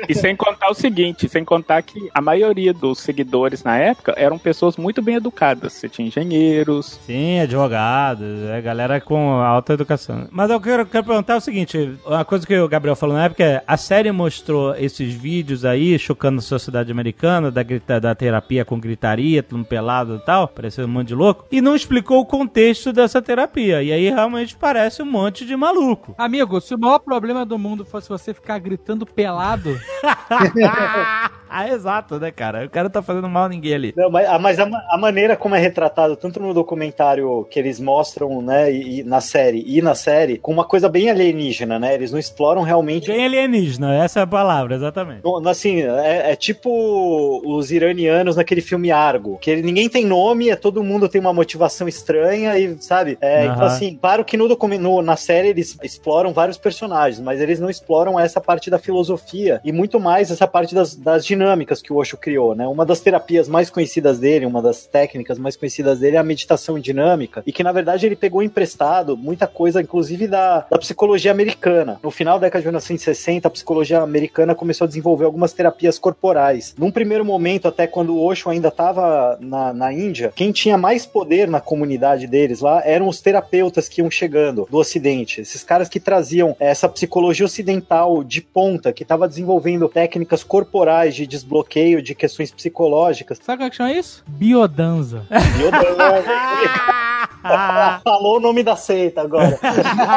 E sem contar o seguinte, sem contar que a maioria dos seguidores na época eram pessoas muito bem educadas. Você tinha engenheiros. Sim, advogados, é galera com alta educação. Mas eu quero, quero perguntar o seguinte: uma coisa que o Gabriel falou na época é: a série mostrou esses vídeos aí chocando a sociedade americana, da, grita, da terapia com gritaria, tudo pelado e tal, parecendo um monte de louco, e não explicou o contexto dessa terapia. E aí realmente parece um monte de maluco. Amigo, se o maior problema do mundo fosse você ficar gritando pelado, ah, exato, né, cara? O cara tá fazendo mal a ninguém ali. Não, mas, a- mas a, a maneira como é retratado, tanto no documentário que eles mostram, né, e, e na série, e na série, com uma coisa bem alienígena, né? Eles não exploram realmente. Bem alienígena, essa é a palavra, exatamente. Assim, é, é tipo os iranianos naquele filme Argo, que ninguém tem nome, é, todo mundo tem uma motivação estranha e, sabe? É, Aham. Então, assim, claro que no, no- na série eles exploram vários personagens, mas eles não exploram essa parte da filosofia e muito mais essa parte das, das dinâmicas que o Osho criou, né? Uma das terapias mais conhecidas dele, uma das técnicas mais conhecidas dele é a meditação dinâmica, e que na verdade ele pegou emprestado muita coisa, inclusive da, da psicologia americana. No final da década de 1960, a psicologia americana começou a desenvolver algumas terapias corporais. Num primeiro momento, até quando o Osho ainda estava na, na Índia, quem tinha mais poder na comunidade deles lá eram os terapeutas que iam chegando do Ocidente. Esses caras que traziam essa psicologia ocidental de ponta, que estava desenvolvendo técnicas corporais de desbloqueio de questões psicológicas. sabe como é que chama isso? Biodanza. Meu Deus, Falou o nome da seita agora.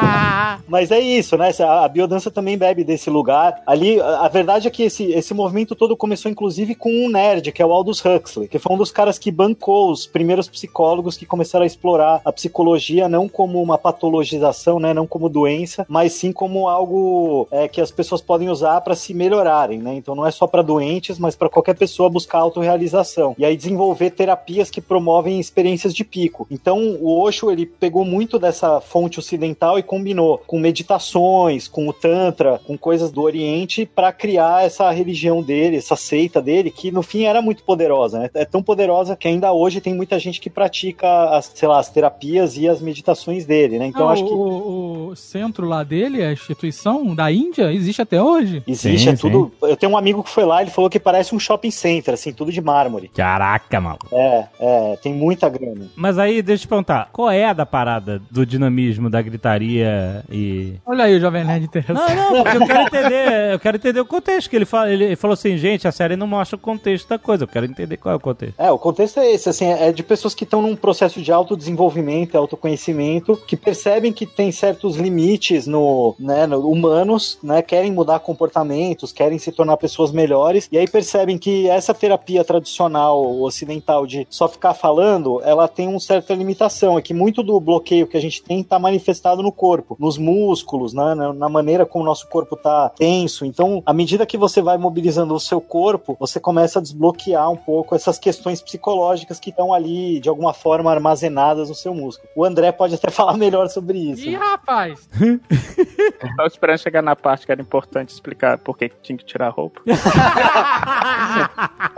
Mas é isso, né? A biodança também bebe desse lugar. Ali, a a verdade é que esse, esse movimento todo começou, inclusive, com um nerd, que é o Aldous Huxley, que foi um dos caras que bancou os primeiros psicólogos que começaram a explorar a psicologia não como uma patologização, né? Não como doença, mas sim como algo é, que as pessoas podem usar para se melhorarem, né? Então não é só para doentes, mas para qualquer pessoa buscar autorrealização. E aí desenvolver terapias que promovem experiências de pico. Então o Osho ele pegou muito dessa fonte ocidental e combinou com meditações, com o tantra, com coisas do Oriente para criar essa religião dele, essa seita dele que no fim era muito poderosa, né? É tão poderosa que ainda hoje tem muita gente que pratica as, sei lá, as terapias e as meditações dele, né? Então Ah, acho que o, o centro lá dele, a instituição da Índia, existe até hoje. Existe, Sim, é tudo. Eu tenho um amigo que foi lá, ele falou que parece um shopping center, assim, tudo de mármore. Caraca, maluco. É, é, tem muita grana. Mas aí, deixa eu te perguntar, qual é a da parada do dinamismo, da gritaria e... Olha aí o Jovem Nerd interessante. Não, não, porque eu quero entender, eu quero entender o contexto que ele fala. Ele falou assim, gente, a série não mostra o contexto da coisa, eu quero entender qual é o contexto. É, o contexto é esse, assim, é de pessoas que estão num processo de autodesenvolvimento, autoconhecimento, que percebem que tem certos limites no, né, no- humanos, né, querem mudar comportamentos, querem se tornar pessoas melhores, e aí percebem que essa terapia tradicional ocidental de só ficar falando, ela tem uma certa limitação, é que muito do bloqueio que a gente tem está manifestado no corpo, nos músculos, né, na, maneira como o nosso corpo tá tenso. Então, à medida que você vai mobilizando o seu corpo, você começa a desbloquear um pouco essas questões psicológicas que estão ali, de alguma forma, armazenadas no seu músculo. O André pode até falar melhor sobre isso. Ih, rapaz! Tava esperando chegar na parte que era importante explicar por que que tinha que tirar a roupa.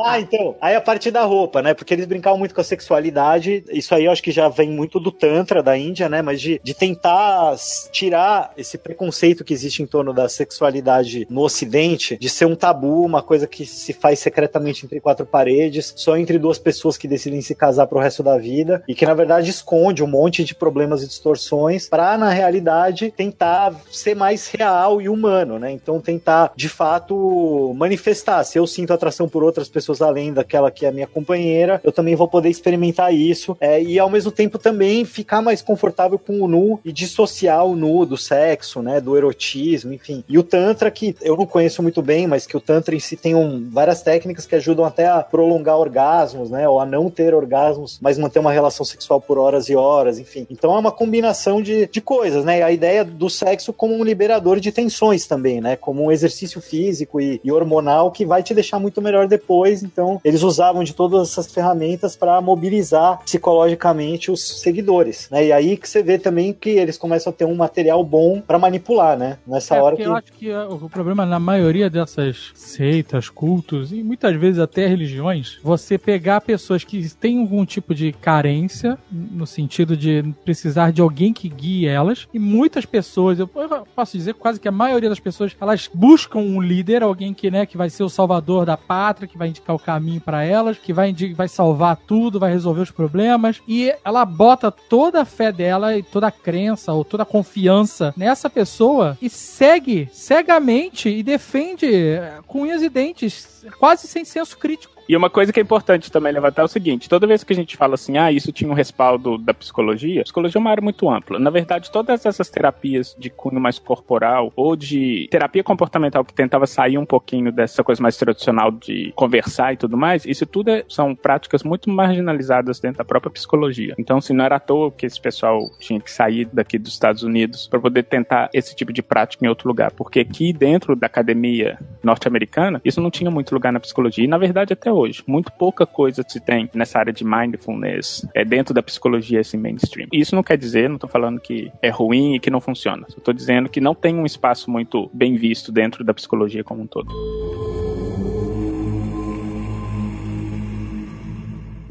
Ah, então. Aí a parte da roupa, né? Porque eles brincavam muito com a sexualidade. Isso aí eu acho que já vem muito do Tantra da Índia, né? Mas de, de tentar tirar esse preconceito que existe em torno da sexualidade no Ocidente, de ser um tabu, uma coisa que se faz secretamente entre quatro paredes, só entre duas pessoas que decidem se casar pro resto da vida, e que na verdade esconde um monte de problemas e distorções, pra na realidade tentar ser mais real e humano, né? Então tentar de fato manifestar. Se eu sinto atração por outras pessoas além daquela que é minha companheira, eu também vou poder experimentar isso é, e ao mesmo tempo também ficar mais confortável com o nu e dissociar o nu do sexo, né? Do erotismo, enfim. E o Tantra, que eu não conheço muito bem, mas que o Tantra em si tem um, várias técnicas que ajudam até a prolongar orgasmos, né? Ou a não ter orgasmos, mas manter uma relação sexual por horas e horas, enfim. Então é uma combinação de, de coisas, né? A ideia do sexo como um liberador de tensões também, né? Como um exercício físico e, e hormonal que vai te deixar muito melhor depois. Então, eles usavam de todas essas ferramentas para mobilizar psicologicamente os seguidores, né? E aí que você vê também que eles começam a ter um material bom para manipular, né? Nessa É, hora que eu acho que uh, o problema na maioria dessas seitas, cultos e muitas vezes até religiões, você pegar pessoas que têm algum tipo de carência, no sentido de precisar de alguém que guie elas, e muitas pessoas, eu posso dizer quase que a maioria das pessoas, elas buscam um líder, alguém que, né, que vai ser o salvador da pátria, que vai indicar o caminho para elas, que vai, vai salvar tudo, vai resolver os problemas, e ela bota toda a fé dela e toda a crença ou toda a confiança nessa pessoa e segue cegamente e defende eh, com unhas e dentes, quase sem senso crítico. E uma coisa que é importante também levantar é o seguinte: toda vez que a gente fala assim, ah, isso tinha um respaldo da psicologia, psicologia é uma área muito ampla. Na verdade, todas essas terapias de cunho mais corporal ou de terapia comportamental que tentava sair um pouquinho dessa coisa mais tradicional de conversar e tudo mais, isso tudo é- são práticas muito marginalizadas dentro da própria psicologia. Então, assim, não era à toa que esse pessoal tinha que sair daqui dos Estados Unidos para poder tentar esse tipo de prática em outro lugar, porque aqui dentro da academia norte-americana, isso não tinha muito lugar na psicologia, e na verdade até hoje. Muito pouca coisa se tem nessa área de mindfulness é dentro da psicologia assim, mainstream. E isso não quer dizer, não tô falando que é ruim e que não funciona. Tô dizendo que não tem um espaço muito bem visto dentro da psicologia como um todo.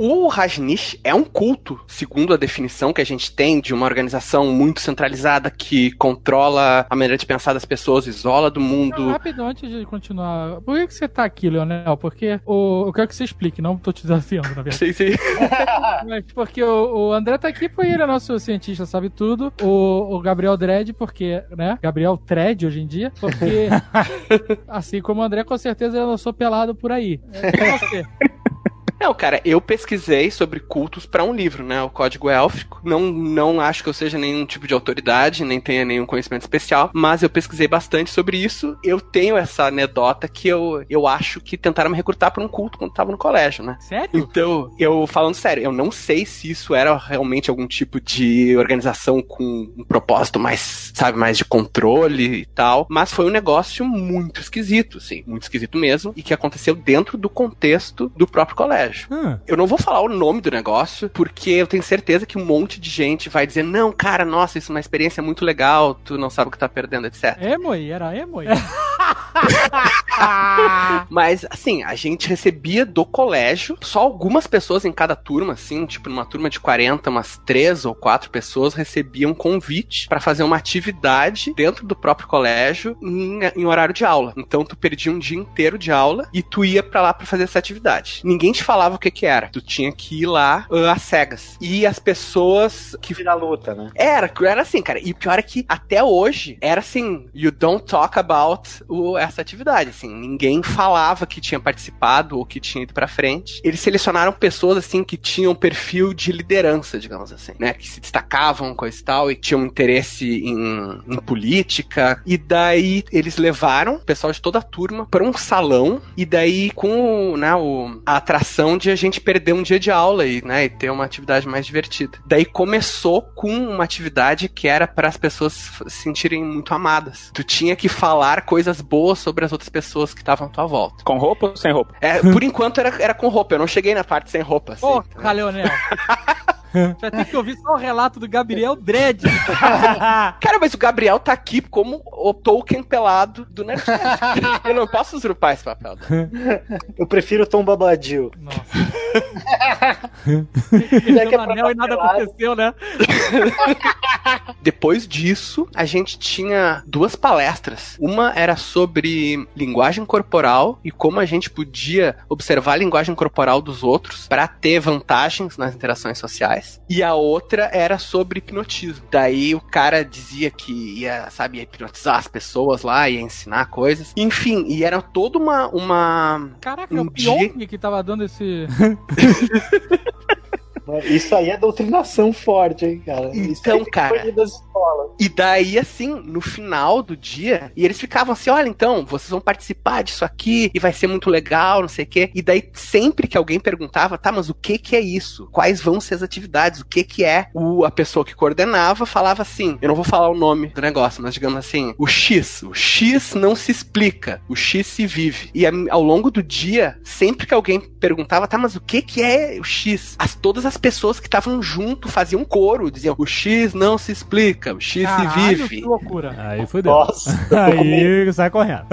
O Rajneesh é um culto, segundo a definição que a gente tem de uma organização muito centralizada que controla a maneira de pensar das pessoas, isola do mundo. Rapidão, antes de continuar, por que, que você tá aqui, Leonel? Porque o, eu quero que você explique, não tô te desafiando, na verdade. Sim, sim. Mas porque o, o André tá aqui porque ele é nosso cientista, sabe tudo. O, o Gabriel Dredd, porque, né? Gabriel Dredd hoje em dia, porque assim como o André, com certeza eu sou pelado por aí. É você. Não, cara, eu pesquisei sobre cultos pra um livro, né? O Código Élfico. Não, não acho que eu seja nenhum tipo de autoridade, nem tenha nenhum conhecimento especial, mas eu pesquisei bastante sobre isso. Eu tenho essa anedota que eu, eu acho que tentaram me recrutar pra um culto quando tava no colégio, né? Sério? Então, eu falando sério, eu não sei se isso era realmente algum tipo de organização com um propósito mais, sabe, mais de controle e tal, mas foi um negócio muito esquisito, assim, muito esquisito mesmo, e que aconteceu dentro do contexto do próprio colégio. Eu não vou falar o nome do negócio, porque eu tenho certeza que um monte de gente vai dizer, não, cara, nossa, isso é uma experiência muito legal, tu não sabe o que tá perdendo, etc. Emoi, era Emoi. Mas, assim, a gente recebia do colégio só algumas pessoas em cada turma, assim, tipo, numa turma de 40, umas três ou quatro pessoas recebiam convite pra fazer uma atividade dentro do próprio colégio em, em horário de aula. Então, tu perdia um dia inteiro de aula e tu ia pra lá pra fazer essa atividade. Ninguém te falava o que que era. Tu tinha que ir lá ah, às cegas. E as pessoas que Vira luta, né? era, era assim, cara. E pior é que até hoje era assim, you don't talk about o- essa atividade, assim. Ninguém falava que tinha participado ou que tinha ido pra frente. Eles selecionaram pessoas, assim, que tinham perfil de liderança, digamos assim, né? Que se destacavam, coisa e tal, e tinham interesse em, em política. E daí eles levaram o pessoal de toda a turma pra um salão. E daí, com né, o, a atração de a gente perder um dia de aula e, né, e ter uma atividade mais divertida. Daí começou com uma atividade que era para as pessoas se sentirem muito amadas. Tu tinha que falar coisas boas sobre as outras pessoas que estavam à tua volta. Com roupa ou sem roupa? É, por enquanto era, era com roupa, eu não cheguei na parte sem roupa. Assim, Porra, Leonel. Já tem que ouvir só o relato do Gabriel Dredd. Cara, mas o Gabriel tá aqui como o Tolkien pelado do Nerdcast. eu não posso usurpar esse papel. Eu prefiro Tom Babadil. Nossa. Que é anel e dar nada pelado. aconteceu, né? Depois disso, a gente tinha duas palestras. Uma era sobre linguagem corporal e como a gente podia observar a linguagem corporal dos outros para ter vantagens nas interações sociais. E a outra era sobre hipnotismo. Daí o cara dizia que ia, sabe, ia hipnotizar as pessoas lá, ia ensinar coisas. Enfim, e era toda uma. uma Caraca, é Um o dia- Pyong que tava dando esse. Isso aí é doutrinação forte, hein, cara? Isso Então, tem cara. coisa das escolas. E daí, assim, no final do dia, e eles ficavam assim: olha, então, vocês vão participar disso aqui e vai ser muito legal, não sei o quê. E daí, sempre que alguém perguntava, tá, mas o que que é isso? Quais vão ser as atividades? O que que é? O, a pessoa que coordenava falava assim: eu não vou falar o nome do negócio, mas digamos assim, o X. O X não se explica, o X se vive. E ao longo do dia, sempre que alguém perguntava, tá, mas o que que é o X? As, todas as pessoas que estavam junto faziam coro, diziam: o X não se explica, o X Caralho, se que vive. loucura. Aí fudeu. Nossa. Aí sai correndo.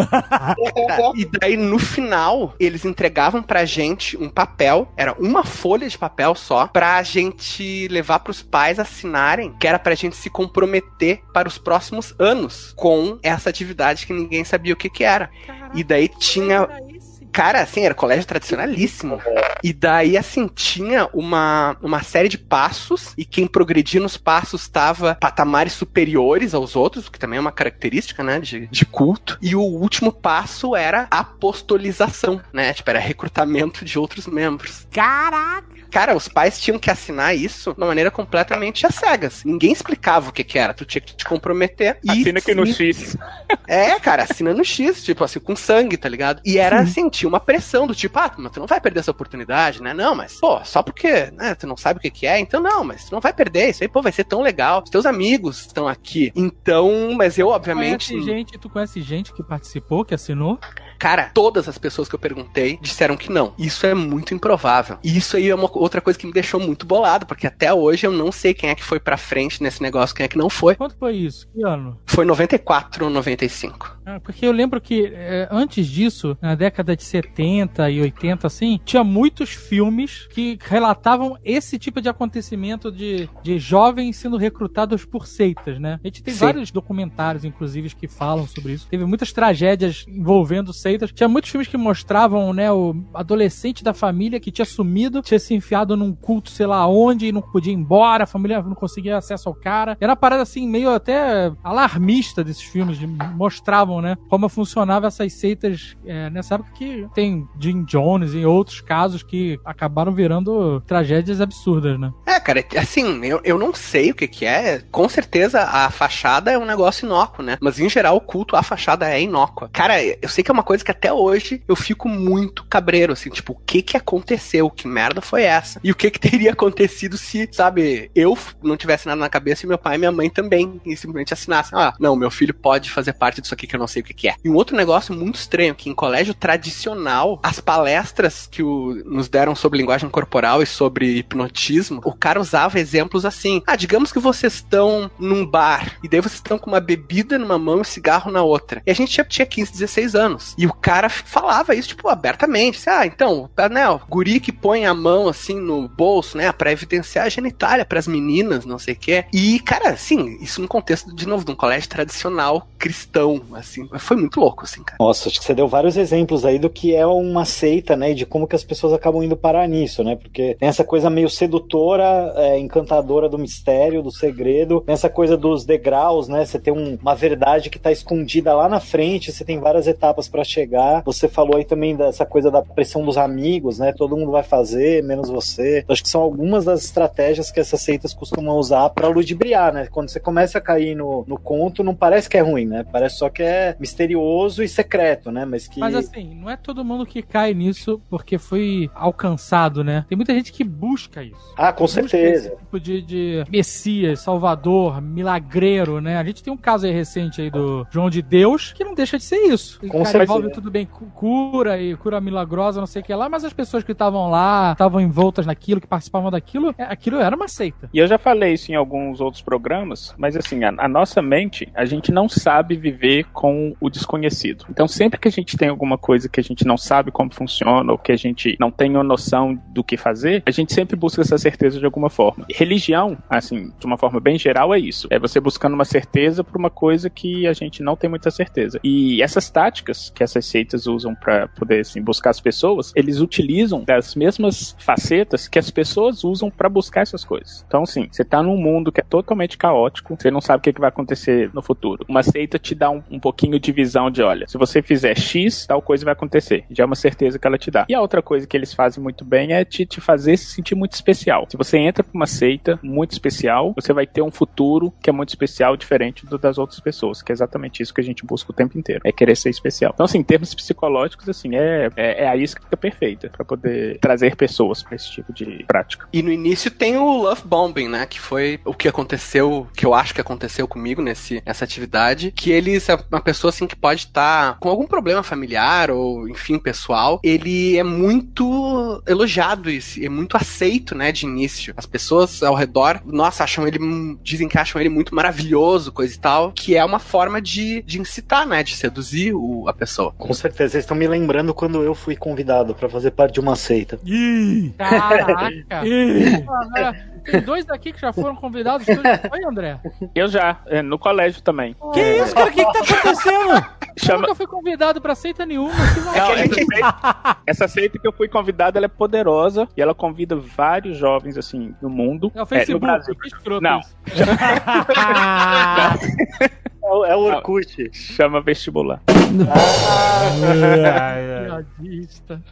E daí, no final, eles entregavam pra gente um papel, era uma folha de papel só, pra gente levar pros pais assinarem, que era pra gente se comprometer para os próximos anos com essa atividade que ninguém sabia o que que era. E daí tinha Cara, assim, era colégio tradicionalíssimo. E daí, assim, tinha uma, uma série de passos, e quem progredia nos passos estava patamares superiores aos outros, o que também é uma característica, né, de, de culto. E o último passo era apostolização, né? Tipo, era recrutamento de outros membros. Caraca! Cara, os pais tinham que assinar isso de uma maneira completamente às cegas. Ninguém explicava o que que era. Tu tinha que te comprometer. e Assina aqui no sim- X. é, cara, assina no X, tipo assim, com sangue, tá ligado? E era assim, tinha uma pressão do tipo, ah, mas tu não vai perder essa oportunidade, né? Não, mas, pô, só porque, né, tu não sabe o que que é, então não, mas tu não vai perder, isso aí, pô, vai ser tão legal. Os teus amigos estão aqui. Então, mas eu, obviamente, Conhece gente, tu conhece gente que participou, que assinou? Cara, todas as pessoas que eu perguntei disseram que não. Isso é muito improvável. E isso aí é uma outra coisa que me deixou muito bolado, porque até hoje eu não sei quem é que foi pra frente nesse negócio, quem é que não foi. Quanto foi isso? Que ano? Foi 94 ou 95. Ah, Porque eu lembro que é, antes disso, na década de 70 e 80, assim, tinha muitos filmes que relatavam esse tipo de acontecimento de, de jovens sendo recrutados por seitas, né? A gente tem Sim. vários documentários, inclusive, que falam sobre isso. Teve muitas tragédias envolvendo seitas. Tinha muitos filmes que mostravam, né, o adolescente da família que tinha sumido, tinha se enfiado num culto, sei lá onde, e não podia ir embora, a família não conseguia acesso ao cara. Era uma parada, assim, meio até alarmista desses filmes, de- mostravam, né, como funcionava essas seitas é, nessa época que tem Jim Jones e outros casos que acabaram virando tragédias absurdas, né? É, cara, assim, eu, eu não sei o que que é. Com certeza a fachada é um negócio inócuo, né? Mas em geral o culto à fachada é inócua. Cara, eu sei que é uma coisa que até hoje eu fico muito cabreiro, assim, tipo, o que que aconteceu? Que merda foi essa? E o que que teria acontecido se, sabe, eu não tivesse nada na cabeça e meu pai e minha mãe também, e simplesmente assinassem, ah, não, meu filho pode fazer parte disso aqui que eu não sei o que que é. E um outro negócio muito estranho, que em colégio tradicional, as palestras que o- nos deram sobre linguagem corporal e sobre hipnotismo, o cara usava exemplos assim, ah, digamos que vocês estão num bar, e daí vocês estão com uma bebida numa mão e um cigarro na outra. E a gente já tinha 15, 16 anos. E o cara falava isso, tipo, abertamente. Assim, ah, então, né, o guri que põe a mão, assim, no bolso, né, pra evidenciar a genitália pras meninas, não sei o quê. E, cara, assim, isso no contexto, de novo, de um colégio tradicional cristão, assim, foi muito louco, assim, cara. Nossa, acho que você deu vários exemplos aí do que é uma seita, né? E de como que as pessoas acabam indo parar nisso, né? Porque tem essa coisa meio sedutora, é, encantadora do mistério, do segredo, tem essa coisa dos degraus, né? Você tem um- uma verdade que tá escondida lá na frente, você tem várias etapas pra chegar. Você falou aí também dessa coisa da pressão dos amigos, né? Todo mundo vai fazer, menos você. Acho que são algumas das estratégias que essas seitas costumam usar pra ludibriar, né? Quando você começa a cair no, no conto, não parece que é ruim, né? Parece só que é misterioso e secreto, né? Mas que. Mas assim, não é todo mundo que cai nisso porque foi alcançado, né? Tem muita gente que busca isso. Ah, com Busca certeza. Esse tipo de, de Messias, Salvador, milagreiro, né? A gente tem um caso aí recente aí do João de Deus que não deixa de ser isso. Com cara envolve tudo bem, cu- cura e cura milagrosa, não sei o que lá, mas as pessoas que estavam lá, estavam envoltas naquilo, que participavam daquilo, é, aquilo era uma seita. E eu já falei isso em alguns outros programas, mas assim, a, a nossa mente, a gente não sabe viver com o desconhecido. Então, sempre que a gente tem alguma coisa que a gente não sabe como funciona, ou que a gente não tem uma noção do que fazer, a gente sempre busca essa certeza de alguma forma. Religião, assim, de uma forma bem geral, é isso. É você buscando uma certeza por uma coisa que a gente não tem muita certeza. E essas táticas que essas seitas usam para poder assim, buscar as pessoas, eles utilizam das mesmas facetas que as pessoas usam para buscar essas coisas. Então, assim, você tá num mundo que é totalmente caótico, você não sabe o que, que vai acontecer no futuro. Uma seita te dá um, um pouquinho de visão de, olha, se você fizer X, tal coisa vai acontecer. Já é uma certeza que ela te dá. E a outra coisa que eles fazem muito bem é te, te fazer se sentir muito especial. Se você entra pra uma seita muito especial, você vai ter um futuro que é muito especial, diferente do das outras pessoas, que é exatamente isso que a gente busca o tempo inteiro, é querer ser especial. Então, assim, em termos psicológicos, assim, é, é, é a isca perfeita para poder trazer pessoas para esse tipo de prática. E no início tem o love bombing, né? Que foi o que aconteceu, que eu acho que aconteceu comigo nesse, nessa atividade. Que eles, é uma pessoa assim que pode estar com algum problema familiar ou, enfim, pessoal, ele é muito elogiado e é muito aceito, né? De início. As pessoas ao redor, nossa, acham ele, dizem que acham ele muito maravilhoso, coisa e tal. Que é uma forma de, de incitar, né? De seduzir o, a pessoa. Com certeza, vocês estão me lembrando quando eu fui convidado pra fazer parte de uma seita. Ih! Caraca! Ih! Tem dois daqui que já foram convidados. Tu já foi, André? Eu já, é, no colégio também. Que isso, cara? O que, que tá acontecendo? Eu Chama... nunca fui convidado pra seita nenhuma. Que Não, essa, seita, essa seita que eu fui convidado, ela é poderosa e ela convida vários jovens, assim, no mundo. É o no Facebook, Brasil. que escroto Não. isso. É o, é o Orkut. Chama vestibular.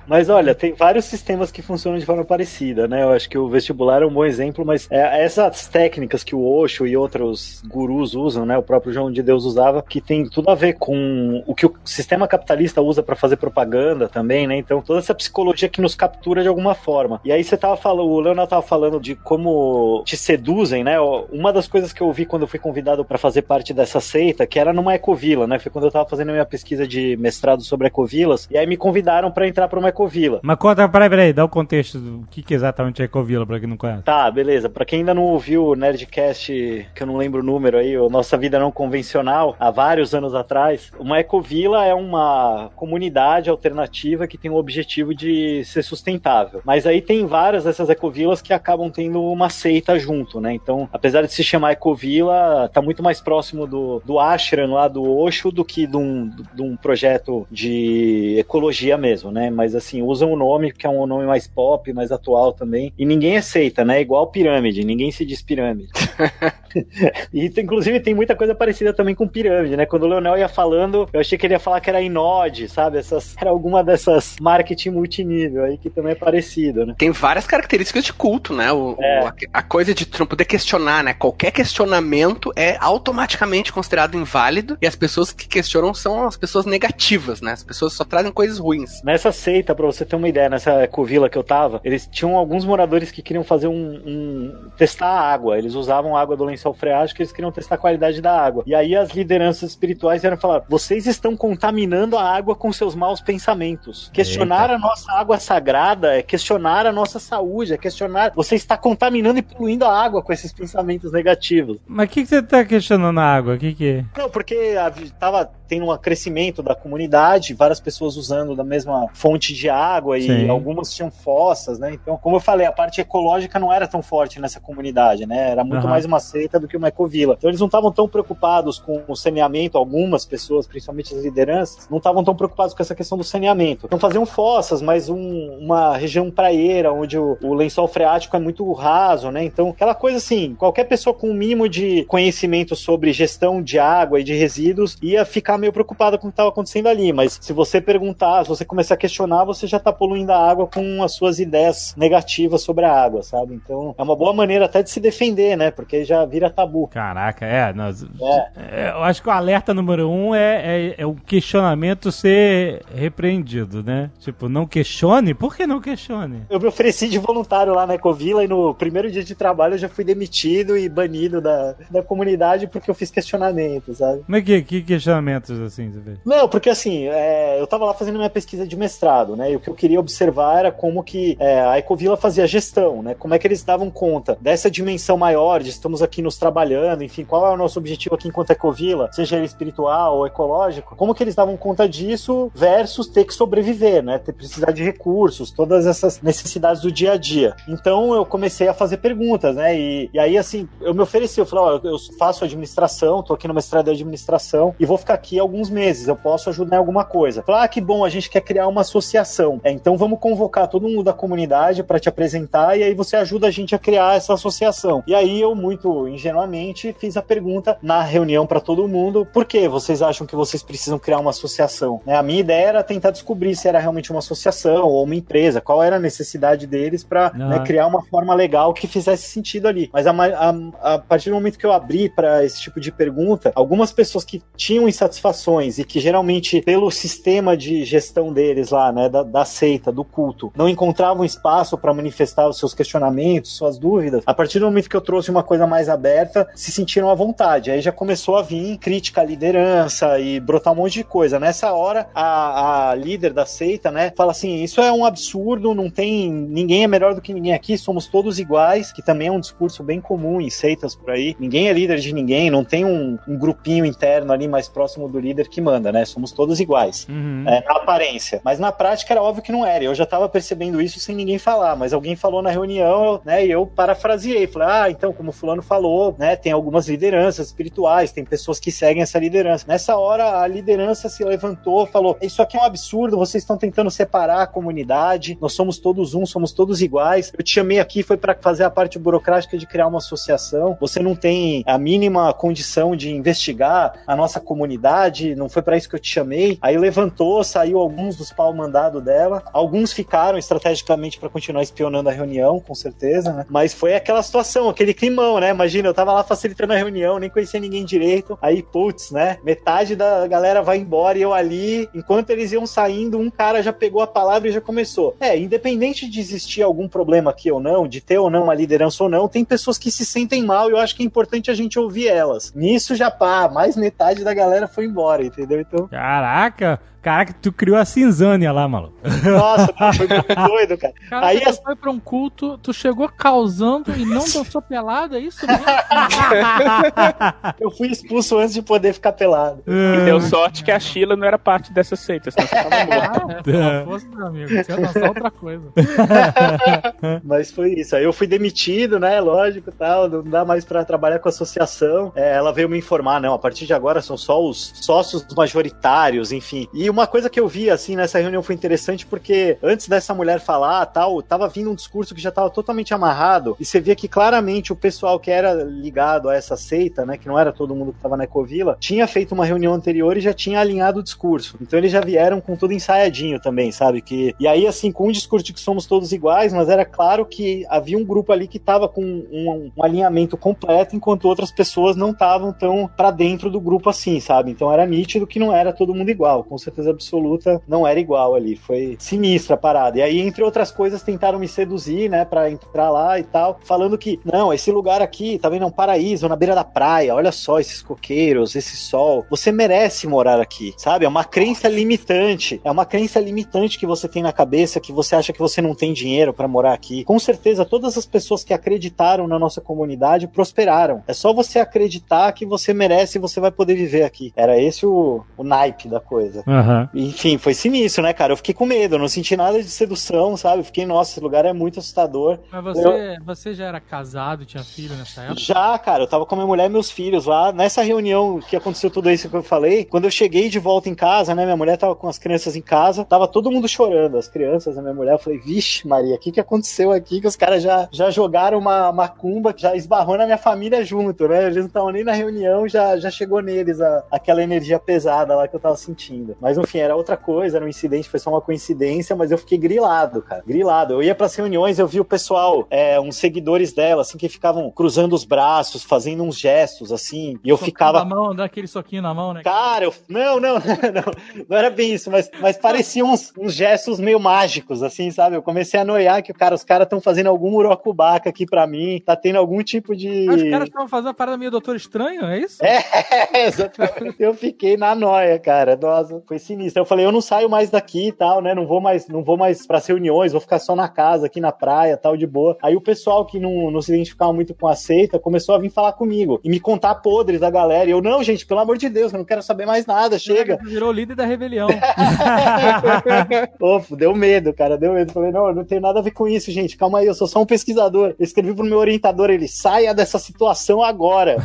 Mas olha, tem vários sistemas que funcionam de forma parecida, né? Eu acho que o vestibular é um bom exemplo, mas é, essas técnicas que o Osho e outros gurus usam, né? O próprio João de Deus usava, que tem tudo a ver com o que o sistema capitalista usa para fazer propaganda também, né? Então, toda essa psicologia que nos captura de alguma forma. E aí você tava falando, o Leonardo tava falando de como te seduzem, né? Uma das coisas que eu vi quando eu fui convidado para fazer parte dessa seita, que era numa ecovila, né? Foi quando eu tava fazendo a minha pesquisa de mestrado sobre ecovilas, e aí me convidaram para entrar para uma ecovila. Mas conta, peraí, peraí, dá o contexto do que, que exatamente é Ecovila, pra quem não conhece. Tá, beleza. Pra quem ainda não ouviu o Nerdcast, que eu não lembro o número aí, o Nossa Vida Não Convencional, há vários anos atrás, uma ecovila é uma comunidade alternativa que tem o objetivo de ser sustentável. Mas aí tem várias dessas ecovilas que acabam tendo uma seita junto, né? Então, apesar de se chamar ecovila, tá muito mais próximo do, do ashram lá do Osho do que de um, de um projeto de ecologia mesmo, né? Mas assim, usam o nome, que é um nome mais pop, mais atual também. E ninguém aceita, né? Igual pirâmide, ninguém se diz pirâmide. e inclusive tem muita coisa parecida também com pirâmide, né? Quando o Leonel ia falando, eu achei que ele ia falar que era Inode, sabe? Essas, era alguma dessas marketing multinível aí que também é parecido, né? Tem várias características de culto, né? O, É. a, a coisa de não poder questionar, né? Qualquer questionamento é automaticamente considerado inválido e as pessoas que questionam são as pessoas negativas, né? As pessoas só trazem coisas ruins. Nessa seita, pra você ter uma ideia, nessa ecovila que eu tava, eles tinham alguns moradores que queriam fazer um, um- testar a água. Eles usavam a água do lençol freático, eles queriam testar a qualidade da água. E aí as lideranças espirituais vieram falar: vocês estão contaminando a água com seus maus pensamentos. Questionar a nossa água sagrada é questionar a nossa saúde, é questionar. Você está contaminando e poluindo a água com esses pensamentos negativos. Mas o que, que você tá questionando na água? O que que é? Não, porque a- tava tendo um crescimento da comunidade, várias pessoas usando da mesma fonte de água e Sim. algumas tinham fossas, né? Então, como eu falei, a parte ecológica não era tão forte nessa comunidade, né? Era muito Aham. mais uma seita do que uma ecovila. Então, eles não estavam tão preocupados com o saneamento, algumas pessoas, principalmente as lideranças, não estavam tão preocupados com essa questão do saneamento. Então, faziam fossas, mas um- uma região praieira, onde o, o lençol freático é muito raso, né? Então, aquela coisa assim, qualquer pessoa com um mínimo de conhecimento sobre gestão de água e de resíduos ia ficar meio preocupada com o que estava acontecendo ali. Mas se você perguntar, se você começar a questionar, você já está poluindo a água com as suas ideias negativas sobre a água, sabe? Então, é uma boa maneira até de se defender, né? Porque já vira tabu. Caraca, é, nós, É. é, Eu acho que o alerta número um é, é, é o questionamento ser repreendido, né? Tipo, não questione? Por que não questione? Eu me ofereci de voluntário lá na Ecovila e no primeiro dia de trabalho eu já fui demitido e banido da, da comunidade porque eu fiz questionamento, sabe? Mas que, que questionamentos assim você vê? Não, porque assim, é, eu tava lá fazendo minha pesquisa de mestrado, né? E o que eu queria observar era como que é, a Ecovila fazia gestão, né? Como é que eles davam conta dessa dimensão maior de estamos aqui nos trabalhando, enfim, qual é o nosso objetivo aqui enquanto Ecovila, seja ele espiritual ou ecológico, como que eles davam conta disso versus ter que sobreviver, né? Ter precisar de recursos, todas essas necessidades do dia a dia. Então eu comecei a fazer perguntas, né? E, e aí, assim, eu me ofereci, eu falei, ó, eu faço administração, tô aqui no mestrado de administração e vou ficar aqui alguns meses, eu posso ajudar em alguma coisa. Falei, ah, que bom, a gente quer criar uma associação. É, então vamos convocar todo mundo da comunidade para te apresentar e aí você ajuda a gente a criar essa associação. E aí eu, muito ingenuamente, fiz a pergunta na reunião para todo mundo, por que vocês acham que vocês precisam criar uma associação? Né, a minha ideia era tentar descobrir se era realmente uma associação ou uma empresa, qual era a necessidade deles para Ah. criar uma forma legal que fizesse sentido ali. Mas a, a- a partir do momento que eu abri para esse tipo de pergunta, algumas pessoas que tinham insatisfações e que geralmente, pelo sistema de gestão deles lá, né, da, da seita, do culto, não encontravam espaço para manifestar os seus questionamentos, suas dúvidas, a partir do momento que eu trouxe uma coisa mais aberta, se sentiram à vontade. Aí já começou a vir crítica à liderança e brotar um monte de coisa. Nessa hora, a, a líder da seita, né, fala assim: isso é um absurdo, não tem. ninguém é melhor do que ninguém aqui, somos todos iguais, que também é um discurso bem comum em seitas por aí. Ninguém é líder de ninguém, não tem um, um grupinho interno ali mais próximo do líder que manda, né? Somos todos iguais. Uhum. É, na aparência. Mas na prática era óbvio que não era. Eu já tava percebendo isso sem ninguém falar, mas alguém falou na reunião, né? E eu parafraseei. Falei, ah, então, como fulano falou, né? Tem algumas lideranças espirituais, tem pessoas que seguem essa liderança. Nessa hora, a liderança se levantou, falou: Isso aqui é um absurdo, vocês estão tentando separar a comunidade, nós somos todos um, somos todos iguais. Eu te chamei aqui, foi para fazer a parte burocrática de criar uma associação. Você não tem a mínima condição de investigar a nossa comunidade, não foi para isso que eu te chamei. Aí levantou, saiu alguns dos pau mandado dela. Alguns ficaram estrategicamente para continuar espionando a reunião, com certeza, né? Mas foi aquela situação, aquele né? Imagina, eu tava lá facilitando a reunião, nem conhecia ninguém direito. Aí, putz, né? Metade da galera vai embora e eu ali, enquanto eles iam saindo, um cara já pegou a palavra e já começou. É, independente de existir algum problema aqui ou não, de ter ou não uma liderança ou não, tem pessoas que se sentem mal e eu acho que é importante a gente ouvir elas. Nisso já pá, mais metade da galera foi embora, entendeu? Então, Caraca, caraca, tu criou a cinzânia lá, maluco. nossa, foi muito doido, cara. Cara, Aí tu as- foi pra um culto, tu chegou causando e não dançou pelada, é isso mesmo? eu fui expulso antes de poder ficar pelado. E deu sorte que a Sheila não era parte dessa seita, senão você tava morto. Ah, é, se ela fosse, meu amigo, você ia dançar outra coisa. Mas foi isso. Aí eu fui demitido, né? Lógico, tal. Não dá mais pra trabalhar com a associação. É, ela veio me informar, não. A partir de agora são só os sócios majoritários, enfim. E uma coisa que eu vi, assim, nessa reunião foi interessante porque antes dessa mulher falar, tal, tava vindo um discurso que já tava totalmente amarrado. E você via que claramente o pessoal que era ligado a essa seita, né? Que não era todo mundo que tava na Ecovila, tinha feito uma reunião anterior e já tinha alinhado o discurso. Então eles já vieram com tudo ensaiadinho também, sabe? Que, e aí, assim, com o discurso de que somos todos iguais, mas era claro que havia um grupo ali que tava com um, um alinhamento completo, enquanto outras pessoas não estavam tão pra dentro do grupo assim, sabe? Então era nítido que não era todo mundo igual. Com certeza absoluta, não era igual ali. Foi sinistra a parada. E aí, entre outras coisas, tentaram me seduzir, né, pra entrar lá e tal, falando que, não, esse lugar aqui, tá vendo? É um paraíso, na beira da praia. Olha só esses coqueiros, esse sol. Você merece morar aqui, sabe? É uma crença limitante. É uma crença limitante que você tem na cabeça, que você acha que você não tem dinheiro pra morar aqui. Com certeza, todas as pessoas que acreditaram na nossa comunidade prosperaram. É só você acreditar que você merece e você vai poder viver aqui. Era esse o, o naipe da coisa. Aham. Enfim, foi sinistro, né, cara? Eu fiquei com medo, eu não senti nada de sedução, sabe? Eu fiquei, nossa, esse lugar é muito assustador. Mas você, você já era casado, tinha filho nessa época? Já, cara, eu tava com a minha mulher e meus filhos lá. Nessa reunião que aconteceu tudo isso que eu falei, quando eu cheguei de volta em casa, né? Minha mulher tava com as crianças em casa, tava todo mundo chorando, as crianças, a minha mulher. Eu falei, vixe, Maria, o que que aconteceu aqui? Que os caras já, já jogaram uma macumba que já esbarrou na minha família junto, né? Eles não estavam nem na reunião, já, já chegou neles a, aquela energia pesada lá que eu tava sentindo. Mas Mas enfim, era outra coisa, era um incidente, foi só uma coincidência, mas eu fiquei grilado, cara. Grilado. Eu ia pras reuniões, eu vi o pessoal, é, uns seguidores dela, assim, que ficavam cruzando os braços, fazendo uns gestos, assim, e eu Soquinho ficava. Na mão, dá aquele soquinho na mão, né? Cara, eu... não, não, não, não era bem isso, mas, mas pareciam uns, uns gestos meio mágicos, assim, sabe? Eu comecei a noiar que cara, os caras estão fazendo algum murocubaca aqui pra mim, tá tendo algum tipo de. Ah, os caras estavam fazendo uma parada meio Doutor Estranho, é isso? É, exatamente. Eu fiquei na noia, cara. Nossa, foi sinistro. Eu falei, eu não saio mais daqui e tal, né? Não vou mais, não vou mais pras reuniões, vou ficar só na casa, aqui na praia, tal, de boa. Aí o pessoal que não, não se identificava muito com a seita começou a vir falar comigo e me contar podres da galera. E eu, não, gente, pelo amor de Deus, eu não quero saber mais nada, chega. Virou líder da rebelião. Pô, deu medo, cara, deu medo. Falei, não, eu não tenho nada a ver com isso, gente. Calma aí, eu sou só um pesquisador. Eu escrevi pro meu orientador, ele saia dessa situação agora.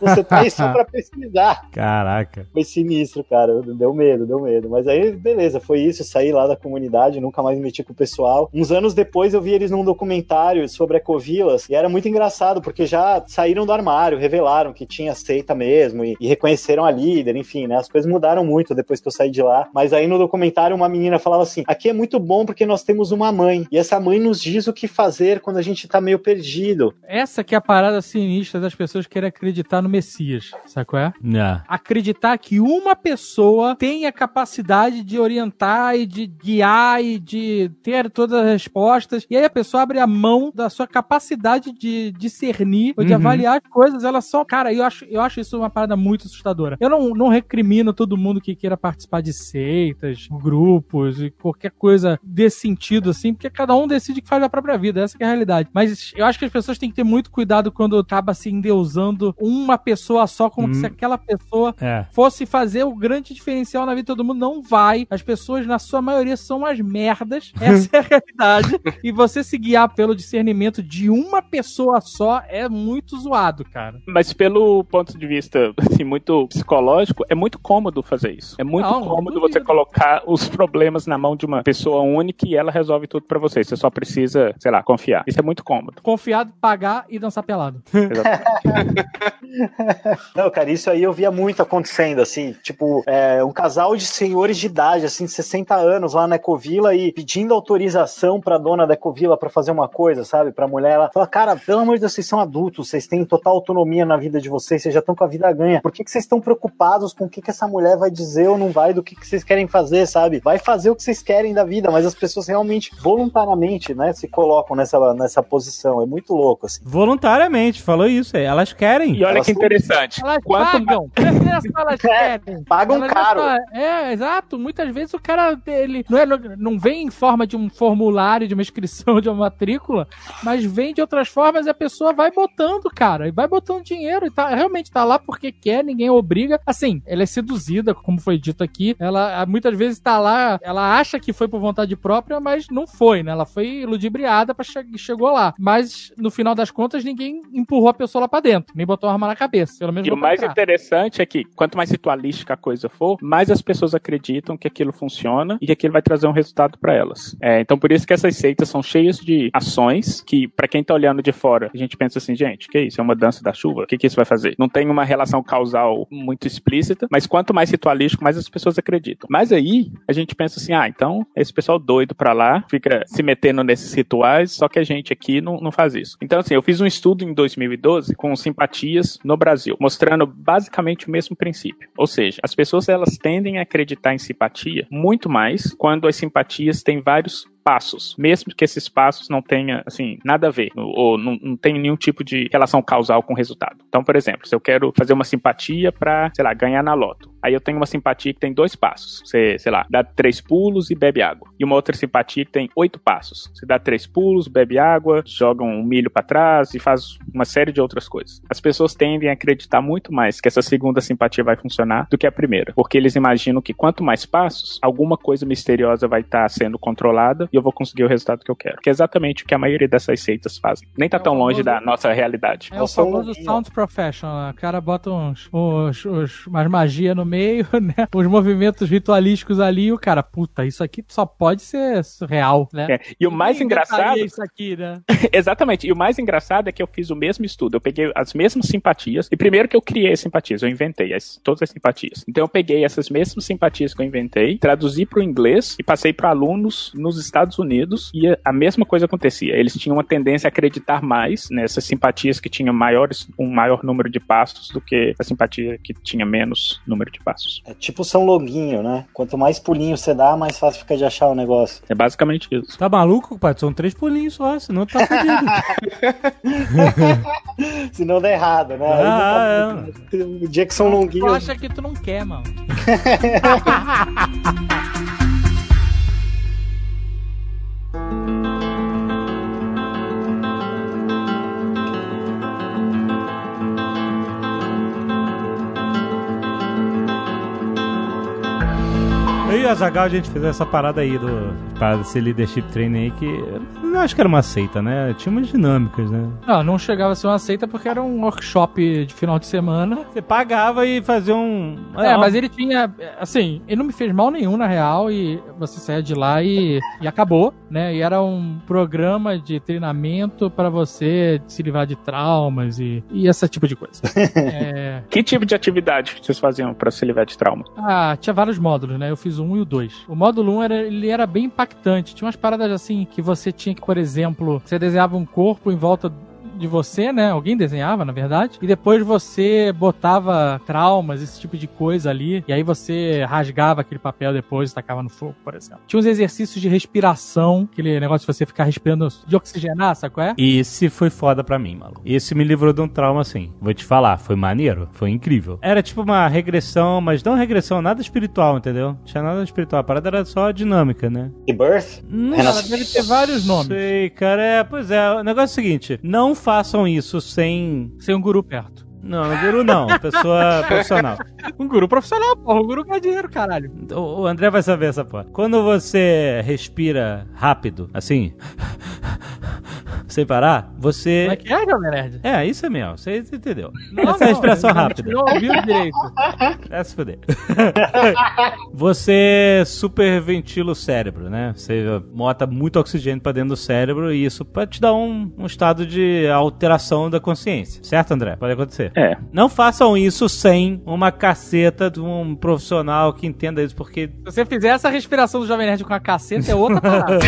Você tá aí só pra pesquisar. Caraca. Foi sinistro, cara. Deu medo, deu medo. Mas aí, beleza, foi isso. Saí lá da comunidade, nunca mais me meti com o pessoal. Uns anos depois eu vi eles num documentário sobre ecovilas e era muito engraçado, porque já saíram do armário, revelaram que tinha seita mesmo e, e reconheceram a líder, enfim, né? As coisas mudaram muito depois que eu saí de lá. Mas aí no documentário uma menina falava assim: aqui é muito bom porque nós temos uma mãe. E essa mãe nos diz o que fazer quando a gente tá meio perdido. Essa que é a parada sinistra das pessoas que querem acreditar no Messias, sabe qual é? É. Acreditar que uma pessoa tem a capacidade de orientar e de guiar e de ter todas as respostas. E aí a pessoa abre a mão da sua capacidade de discernir ou de Uhum. avaliar as coisas. Ela só. Cara, eu acho, eu acho isso uma parada muito assustadora. Eu não, não recrimino todo mundo que queira participar de seitas, grupos e qualquer coisa desse sentido, assim, porque cada um decide o que faz da própria vida. Essa que é a realidade. Mas eu acho que as pessoas têm que ter muito cuidado quando acaba se endeusando uma pessoa só, como Hum. se aquela pessoa É. fosse fazer o grande diferencial na vida todo mundo. Não vai. As pessoas, na sua maioria, são as merdas. Essa é a realidade. e você se guiar pelo discernimento de uma pessoa só é muito zoado, cara. Mas pelo ponto de vista assim, muito psicológico, é muito cômodo fazer isso. É muito Não, cômodo você colocar os problemas na mão de uma pessoa única e ela resolve tudo pra você. Você só precisa, sei lá, confiar. Isso é muito cômodo. Confiado, pagar e dançar pelado. Não, cara, isso aí eu via muito acontecendo, assim, tipo, é, um casal de senhores de idade, assim, 60 anos lá na Ecovila e pedindo autorização pra dona da Ecovila pra fazer uma coisa, sabe? Pra mulher, ela fala, cara, pelo amor de Deus, vocês são adultos, vocês têm total autonomia na vida de vocês, vocês já estão com a vida ganha. Por que, que vocês estão preocupados com o que, que essa mulher vai dizer ou não vai, do que, que vocês querem fazer, sabe? Vai fazer o que vocês querem da vida, mas as pessoas realmente, voluntariamente, né, se colocam nessa, nessa posição. É muito louco, assim. Voluntariamente, falou isso. é, Elas querem. E olha Elas que interessante. Elas Quanto pagam. Só elas querem. Pagam Elas caro. só- É, exato. Muitas vezes o cara ele não, é, não vem em forma de um formulário, de uma inscrição, de uma matrícula, mas vem de outras formas e a pessoa vai botando, cara, e vai botando dinheiro e tá, realmente tá lá porque quer, ninguém obriga. Assim, ela é seduzida, como foi dito aqui. Ela muitas vezes tá lá, ela acha que foi por vontade própria, mas não foi, né? Ela foi ludibriada para che chegou lá. Mas no final das contas, ninguém empurrou a pessoa lá pra dentro, nem botou a arma na cabeça. Pelo menos E o mais trás. interessante é que quanto mais ritualística a coisa for, mais as pessoas acreditam que aquilo funciona e que aquilo vai trazer um resultado pra elas. É, então por isso que essas seitas são cheias de ações que, pra quem tá olhando de fora, a gente pensa assim, gente, que isso? É uma dança da chuva? O que, que isso vai fazer? Não tem uma relação causal muito explícita, mas quanto mais ritualístico, mais as pessoas acreditam. Mas aí a gente pensa assim, ah, então esse pessoal doido pra lá fica se metendo nesses rituais, só que a gente aqui não, não faz isso. Então, assim, eu fiz um estudo em 2012 com simpatias no Brasil, mostrando basicamente o mesmo princípio. Ou seja, as pessoas elas tendem a acreditar em simpatia muito mais quando as simpatias têm vários passos, mesmo que esses passos não tenham, assim, nada a ver, ou, não, não tem nenhum tipo de relação causal com o resultado. Então, por exemplo, se eu quero fazer uma simpatia pra, sei lá, ganhar na loto, aí eu tenho uma simpatia que tem dois passos. Você, sei lá, dá três pulos e bebe água. E uma outra simpatia que tem oito passos. Você dá três pulos, bebe água, joga um milho pra trás e faz uma série de outras coisas. As pessoas tendem a acreditar muito mais que essa segunda simpatia vai funcionar do que a primeira, porque eles imaginam que quanto mais passos, alguma coisa misteriosa vai estar sendo controlada e eu vou conseguir o resultado que eu quero. Que é exatamente o que a maioria dessas seitas fazem. Nem tá É tão longe da nossa realidade. É o famoso sound professional. né? O cara bota uns, uns, uns- umas magia no meio, né? Os movimentos ritualísticos ali e o cara, puta, isso aqui só pode ser real, né? É, E o mais Ninguém engraçado isso aqui, né? Exatamente. E o mais engraçado é que eu fiz o mesmo estudo. Eu peguei as mesmas simpatias. E primeiro que eu criei as simpatias, eu inventei as, todas as simpatias. Então eu peguei essas mesmas simpatias que eu inventei, traduzi para o inglês e passei para alunos nos Estados Unidos e a mesma coisa acontecia. Eles tinham uma tendência a acreditar mais nessas simpatias que tinham maiores, um maior número de passos do que a simpatia que tinha menos número de passos. É tipo São Longuinho, né? Quanto mais pulinho você dá, mais fácil fica de achar o negócio. É basicamente isso. Tá maluco, pai? São três pulinhos só, senão tá fudido. Se não der errado, né? Ah, tá- O dia que São Longuinho. Tu acha que tu não quer, mano. e a a gente fez essa parada aí do parada desse leadership training aí que não acho que era uma seita, né? Tinha umas dinâmicas, né? Não, não chegava a ser uma seita porque era um workshop de final de semana. Você pagava e fazia um. É, mas ele tinha, assim, ele não me fez mal nenhum na real e você saia de lá e, e acabou, né? E era um programa de treinamento pra você se livrar de traumas e, e esse tipo de coisa. É, Que tipo de atividade vocês faziam para se livrar de trauma? Ah, tinha vários módulos, né? Eu fiz o 1 e o 2. O módulo 1 era, ele era bem impactante. Tinha umas paradas assim que você tinha que, por exemplo, você desenhava um corpo em volta de você, né? Alguém desenhava, na verdade. E depois você botava traumas, esse tipo de coisa ali. E aí você rasgava aquele papel depois e tacava no fogo, por exemplo. Tinha uns exercícios de respiração, aquele negócio de você ficar respirando de oxigenar, sabe qual é? Esse foi foda pra mim, maluco. Esse me livrou de um trauma, assim. Vou te falar, foi maneiro, foi incrível. Era tipo uma regressão, mas não regressão, nada espiritual, entendeu? Não tinha nada espiritual. A parada era só dinâmica, né? Rebirth? Não Ela deve ter vários nomes. sei, cara. É, pois é. O negócio é o seguinte: não façam isso sem. Sem um guru perto. Não, guru não, pessoa profissional. Um guru profissional, porra. Um guru ganha dinheiro, caralho. O o André vai saber essa porra. Quando você respira rápido, assim, sem parar, você. Como é que é, Jovem Nerd? É, isso é mesmo, você entendeu. Não, Essa é não, respiração rápida. Não ouviu direito. É se fuder. você superventila o cérebro, né? Você bota muito oxigênio pra dentro do cérebro e isso pode te dar um, um estado de alteração da consciência. Certo, André? Pode acontecer. É. Não façam isso sem uma caceta de um profissional que entenda isso, porque Se você fizer essa respiração do Jovem Nerd com a caceta, é outra parada.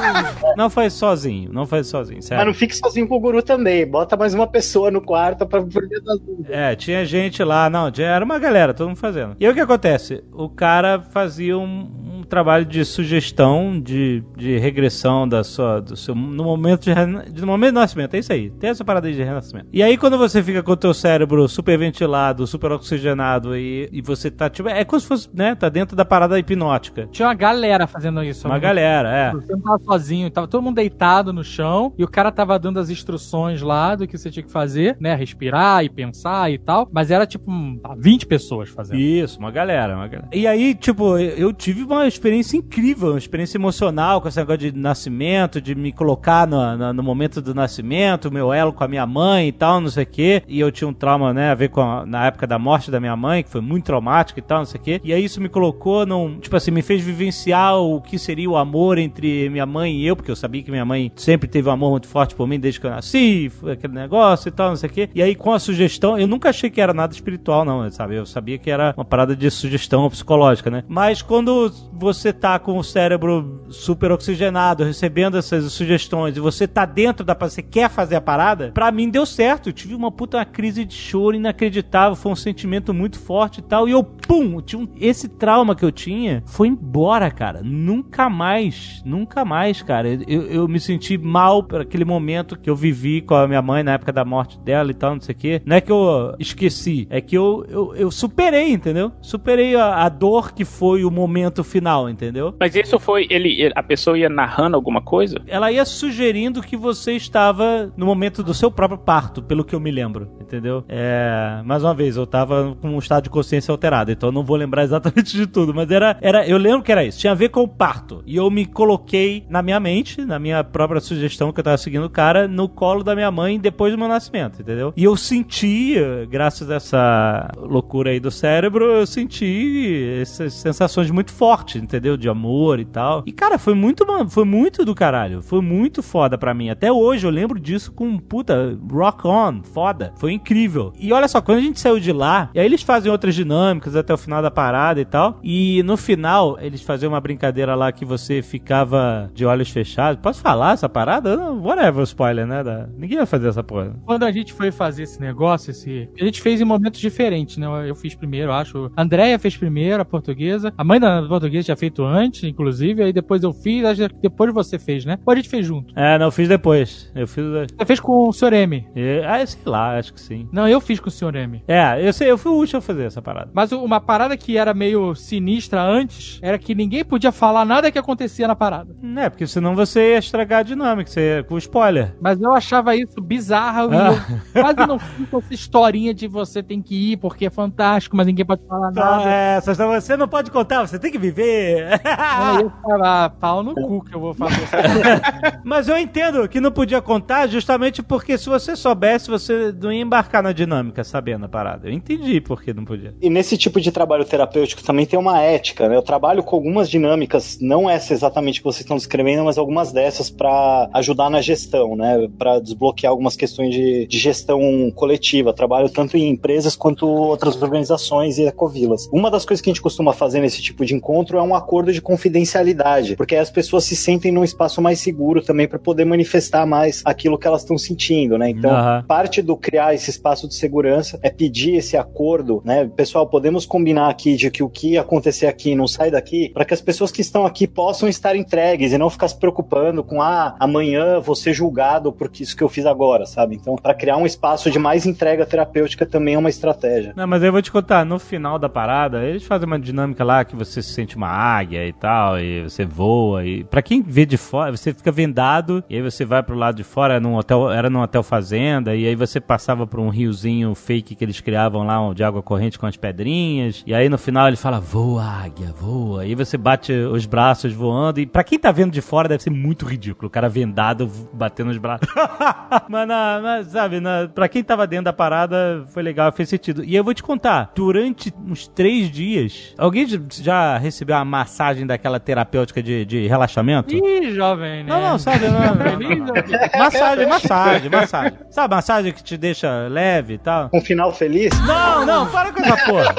não faz sozinho, não faz sozinho, Mas sério. não fique sozinho com o guru também. Bota mais uma pessoa no quarto pra perder das dúvidas. É, tinha gente lá, não, era uma galera, todo mundo fazendo. E aí o que acontece? O cara fazia um, um trabalho de sugestão, de, de regressão da sua, do seu, no momento de, de- no momento do nascimento, é isso aí, tem essa parada aí de renascimento. E aí quando você fica com o teu cérebro super ventilado, super oxigenado e, e você tá, tipo, é como se fosse, né, tá dentro da parada hipnótica. Tinha uma galera fazendo isso. Uma né? galera, é. Você não tava sozinho, tava todo mundo deitado no chão e o cara tava dando as instruções lá do que você tinha que fazer, né? Respirar e pensar e tal. Mas era tipo um, 20 pessoas fazendo. Isso, uma galera, uma galera. E aí, tipo, eu eu tive uma experiência incrível, uma experiência emocional com esse negócio de nascimento, de me colocar no, no, no momento do nascimento, meu elo com a minha mãe e tal, não sei o quê. E eu tinha um trauma, né, a ver com a, na época da morte da minha mãe, que foi muito traumática e tal, não sei o quê. E aí isso me colocou num, tipo assim, me fez vivenciar o que seria o amor entre minha mãe e eu, porque eu sabia que minha mãe sempre teve um amor muito forte por mim desde que eu nasci, aquele negócio e tal, não sei o quê. E aí com a sugestão, eu nunca achei que era nada espiritual, não, sabe? Eu sabia que era uma parada de sugestão psicológica, né? Mas quando você tá com o cérebro super oxigenado, recebendo essas sugestões, e você tá dentro da você quer fazer a parada, pra mim deu certo. Eu tive uma puta uma crise de choro inacreditável, foi um sentimento muito forte e tal, e eu, pum, tinha um- esse trauma que eu tinha foi embora, cara. Nunca mais, nunca mais, cara. Eu, eu me senti mal por aquele momento que eu vivi com a minha mãe na época da morte dela e tal, não sei o quê. Não é que eu esqueci, é que eu, eu, eu superei, entendeu? Superei a, a dor que foi o momento final, entendeu? Mas isso foi, ele, a pessoa ia narrando alguma coisa? Ela ia sugerindo que você estava no momento do seu próprio parto, pelo que eu me lembro, entendeu? É, mais uma vez, eu tava com um estado de consciência alterado, então eu não vou lembrar exatamente de tudo, mas era, era, eu lembro que era isso, tinha a ver com o parto. E eu me coloquei na minha mente, na minha própria sugestão que eu tava seguindo o cara, no colo da minha mãe depois do meu nascimento, entendeu? E eu senti, graças a essa loucura aí do cérebro, eu senti essas sensações muito fortes forte, entendeu? De amor e tal. E, cara, foi muito, foi muito do caralho. Foi muito foda pra mim. Até hoje eu lembro disso com, puta, rock on, foda. Foi incrível. E olha só, quando a gente saiu de lá, e aí eles fazem outras dinâmicas até o final da parada e tal. E no final, eles faziam uma brincadeira lá que você ficava de olhos fechados. Posso falar essa parada? Não, Whatever, spoiler, né? Da- Ninguém vai fazer essa porra. Quando a gente foi fazer esse negócio, esse... a gente fez em momentos diferentes, né? Eu fiz primeiro, acho. A Andrea fez primeiro, a portuguesa. A mãe da portuguesa tinha feito antes, inclusive. Aí depois eu fiz, acho que depois você fez, né? Ou a gente fez junto. É, não, eu fiz depois. Eu fiz. Você fez com o Sr. M. É, Ah, sei lá, acho que sim. Não, eu fiz com o Sr. M. É, eu sei, eu fui o último a fazer essa parada. Mas uma parada que era meio sinistra antes era que ninguém podia falar nada que acontecia na parada. É, porque senão você ia estragar a dinâmica, você ia com spoiler. Mas eu achava isso bizarro e Ah. eu quase não fiz com essa historinha de você tem que ir porque é fantástico, mas ninguém pode falar nada. é, só- você não pode contar, você tem que viver. Aí eu ficava, ah, pau no cu que eu vou fazer Mas eu entendo que não podia contar justamente porque se você soubesse, você não ia embarcar na dinâmica sabendo a parada. Eu entendi por que não podia. E nesse tipo de trabalho terapêutico também tem uma ética, né? Eu trabalho com algumas dinâmicas, não essa exatamente que vocês estão descrevendo, mas algumas dessas para ajudar na gestão, né? Para desbloquear algumas questões de, de gestão coletiva. Trabalho tanto em empresas quanto outras organizações e ecovilas. Uma das coisas que a gente costuma fazer nesse tipo de encontro é um acordo de confidencialidade, porque aí as pessoas se sentem num espaço mais seguro também para poder manifestar mais aquilo que elas estão sentindo, né? Então, Aham. parte do criar esse espaço de segurança é pedir esse acordo, né? Pessoal, podemos combinar aqui de que o que acontecer aqui não sai daqui, para que as pessoas que estão aqui possam estar entregues e não ficar se preocupando com ah, amanhã vou ser julgado por isso que eu fiz agora, sabe? Então, para criar um espaço de mais entrega terapêutica também é uma estratégia. Não, mas eu vou te contar, no final da parada, eles fazem uma dinâmica lá que você se sente uma águia e tal, e você voa, e pra quem vê de fora, você fica vendado, e aí você vai pro lado de fora, num hotel, era num hotel fazenda, e aí você passava por um riozinho fake que eles criavam lá, de água corrente com as pedrinhas, e aí no final ele fala, voa águia, voa, e aí você bate os braços voando, e pra quem tá vendo de fora deve ser muito ridículo, o cara vendado batendo os braços. mas, na, mas, sabe, na, pra quem tava dentro da parada, foi legal, fez sentido. E eu vou te contar, durante uns três dias, alguém já recebeu uma massagem daquela terapêutica de, de relaxamento? Ih, jovem, né? Não, não, sabe, não, não, não. Massagem, massagem, massagem. Sabe, massagem que te deixa leve e tal? Um final feliz? Não, não, para com essa porra.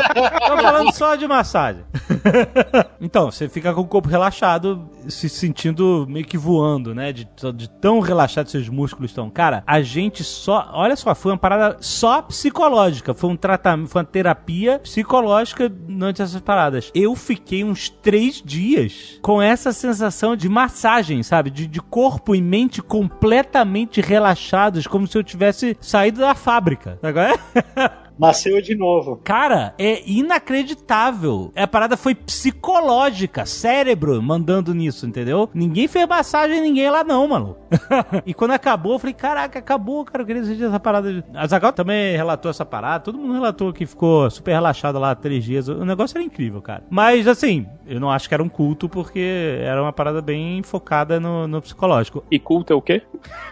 Tô falando só de massagem. Então, você fica com o corpo relaxado, se sentindo meio que voando, né? De, de tão relaxado seus músculos estão. Cara, a gente só. Olha só, foi uma parada só psicológica. Foi um tratamento, foi uma terapia psicológica durante essas paradas. Eu fiquei uns três dias com essa sensação de massagem, sabe? De, de corpo e mente completamente relaxados, como se eu tivesse saído da fábrica. Agora Nasceu de novo. Cara, é inacreditável. A parada foi psicológica, cérebro mandando nisso, entendeu? Ninguém fez massagem em ninguém lá não, mano. e quando acabou, eu falei, caraca, acabou, cara, eu queria sentir essa parada. A Zagal também relatou essa parada, todo mundo relatou que ficou super relaxado lá três dias. O negócio era incrível, cara. Mas, assim, eu não acho que era um culto, porque era uma parada bem focada no, no psicológico. E culto é o quê?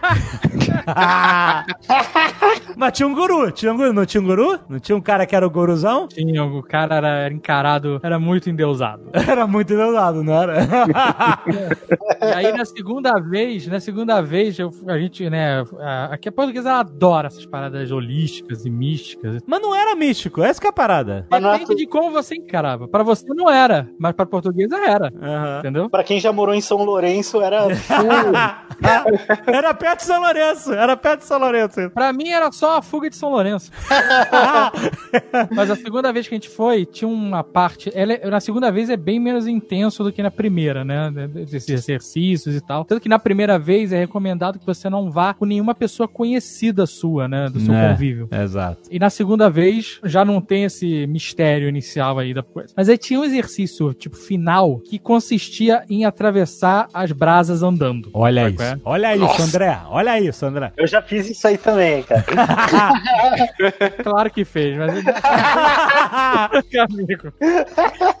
Mas tinha um guru, tinha um guru, não tinha um guru? Não tinha um cara que era o guruzão? Tinha, o cara era, era encarado, era muito endeusado. Era muito endeusado, não era? E aí, na segunda vez, na segunda vez, eu- a gente, né, a- aqui a portuguesa adora essas paradas holísticas e místicas. Mas não era místico, essa que é a parada. Depende de como você encarava. Pra você não era, mas pra portuguesa era. Entendeu? Pra quem já morou em São Lourenço, era. era perto de São Lourenço, era perto de São Lourenço. Pra mim era só a fuga de São Lourenço. Mas a segunda vez que a gente foi, tinha uma parte. Ela, é- na segunda vez é bem menos intenso do que na primeira, né? Esses exercícios e tal. Tanto que na primeira vez é recomendado que você não vá com nenhuma pessoa conhecida sua, né? Do seu É, convívio. Exato. E na segunda vez já não tem esse mistério inicial aí da coisa. Mas aí tinha um exercício, tipo, final, que consistia em atravessar as brasas andando. Olha Sabe isso. é? Olha isso, André. Olha isso, André. Eu já fiz isso aí também, cara. Claro que fez, mas. Meu amigo.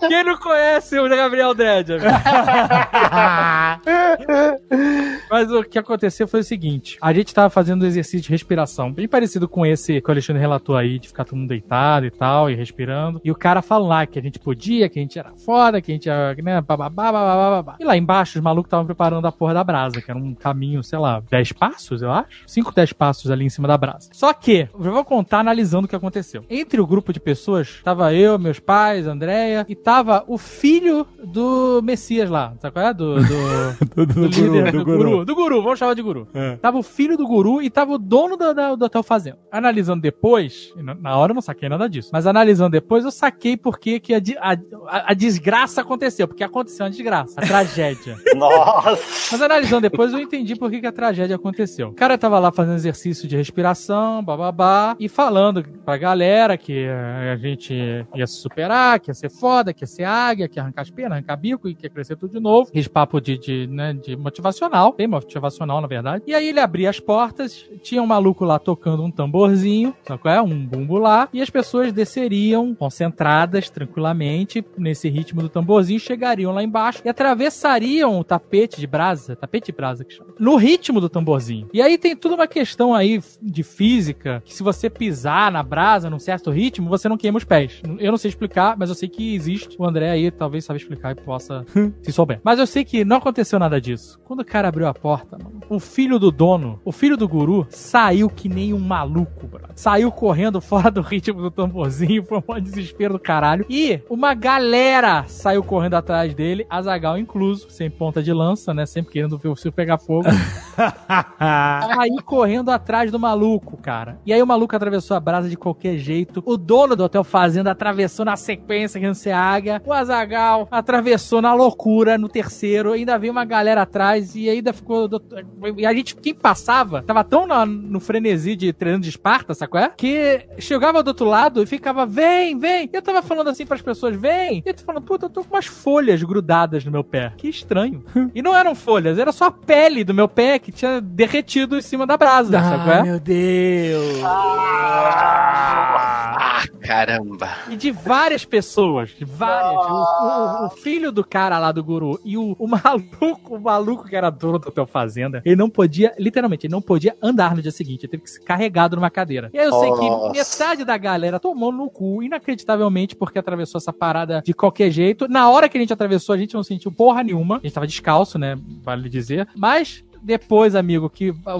Quem não conhece o Gabriel Dredd? amigo? mas o que aconteceu foi o seguinte: a gente tava fazendo um exercício de respiração, bem parecido com esse que o Alexandre relatou aí, de ficar todo mundo deitado e tal, e respirando. E o cara lá que a gente podia, que a gente era foda, que a gente era, né, bababá, bababá, babá. E lá embaixo, os malucos estavam preparando a porra da brasa, que era um caminho, sei lá, 10 passos, eu acho. 5, 10 passos ali em cima da brasa. Só que, eu vou contar analisando o que aconteceu. Entre o grupo de pessoas, tava eu, meus pais, Andréia, e tava o filho do Messias lá, sabe qual é? Do, do, Do, do, do líder, do do guru. guru. Do guru, vamos chamar de guru. É. Tava o filho do guru e tava o dono da- da- do hotel fazenda. Analisando depois, na- hora eu não saquei nada disso, mas analisando depois eu saquei por que a, a- a- desgraça aconteceu, porque aconteceu uma desgraça, a tragédia. Nossa! Mas analisando depois eu entendi por que, que a tragédia aconteceu. O cara tava lá fazendo exercício de respiração, bababá, e falando pra galera que eh, a gente ia se superar, que ia ser foda, que ia ser águia, que ia arrancar as pernas, arrancar bico e que ia crescer tudo de novo. Esse papo de, de, né, de motivacional, bem motivacional na verdade. E aí ele abria as portas, tinha um maluco lá tocando um tamborzinho, sabe qual é? Um bumbo lá, e as pessoas desceriam concentradas tranquilamente nesse ritmo do tamborzinho, chegariam lá embaixo e atravessariam o tapete de brasa, tapete de brasa que chama, no ritmo do tamborzinho. E aí tem toda uma questão aí de física, que se você pisar na brasa num certo ritmo, você não queima os pés. Eu não sei explicar, mas eu sei que existe. O André aí talvez saiba explicar e possa se souber. Mas eu sei que não aconteceu nada disso. Quando o cara abriu a porta, mano, o filho do dono, o filho do guru, saiu que nem um maluco, bro. Saiu correndo fora do ritmo do tamborzinho, foi um desespero do caralho. E uma galera saiu correndo atrás dele, Azagal incluso, sem ponta de lança, né? Sempre querendo ver o circo pegar fogo. Aí correndo atrás do maluco, cara. E aí o maluco atravessou a brasa de qualquer jeito. O dono do Hotel Fazenda atravessou na sequência, querendo ser águia. O Azagal atravessou na loucura no terceiro. Ainda veio uma galera atrás e ainda ficou. E a gente, quem passava, tava tão na- no frenesi de treinando de Esparta, sabe qual é? Que chegava do outro lado e ficava, vem, vem. E eu tava falando assim pras pessoas, vem. E eu tô falando, puta, eu tô com umas folhas grudadas no meu pé. Que estranho. e não eram folhas, era só a pele do meu pé que tinha derretido em cima da brasa, sabe qual é? meu Deus. Ah, caramba. E de várias pessoas, de várias. O, o- o filho do cara lá do guru e o, o maluco, o maluco que era dono do hotel fazenda, ele não podia, literalmente, ele não podia andar no dia seguinte, ele teve que ser carregado numa cadeira. E aí eu sei que Nossa. metade da galera tomou no cu, inacreditavelmente, porque atravessou essa parada de qualquer jeito. Na hora que a gente atravessou, a gente não sentiu porra nenhuma. A gente tava descalço, né? Vale dizer. Mas depois, amigo, que a,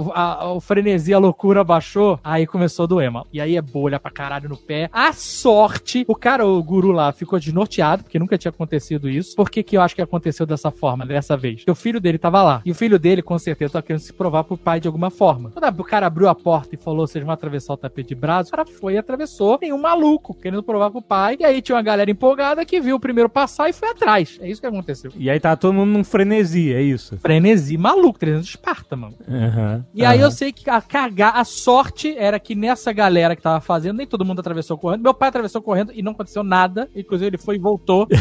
a- o frenesi, a loucura baixou, aí começou a doer, mano. E aí é bolha pra caralho no pé. A sorte, o cara, o guru lá, ficou desnorteado, porque nunca tinha acontecido isso. Por que que eu acho que aconteceu dessa forma, dessa vez? Porque o filho dele tava lá. E o filho dele, com certeza, tava querendo se provar pro pai de alguma forma. Quando o cara abriu a porta e falou, vocês vão atravessar o tapete de braço, o cara foi e atravessou. Tem um maluco querendo provar pro pai. E aí tinha uma galera empolgada que viu o primeiro passar e foi atrás. É isso que aconteceu. E aí tá todo mundo num frenesi, é isso? Frenesi maluco, 300 de Esparta, mano. Aham. E aí Aham. eu sei que a cagar, a sorte era que nessa galera que tava fazendo, nem todo mundo atravessou correndo. Meu pai atravessou correndo e não aconteceu nada. Inclusive ele foi e voltou.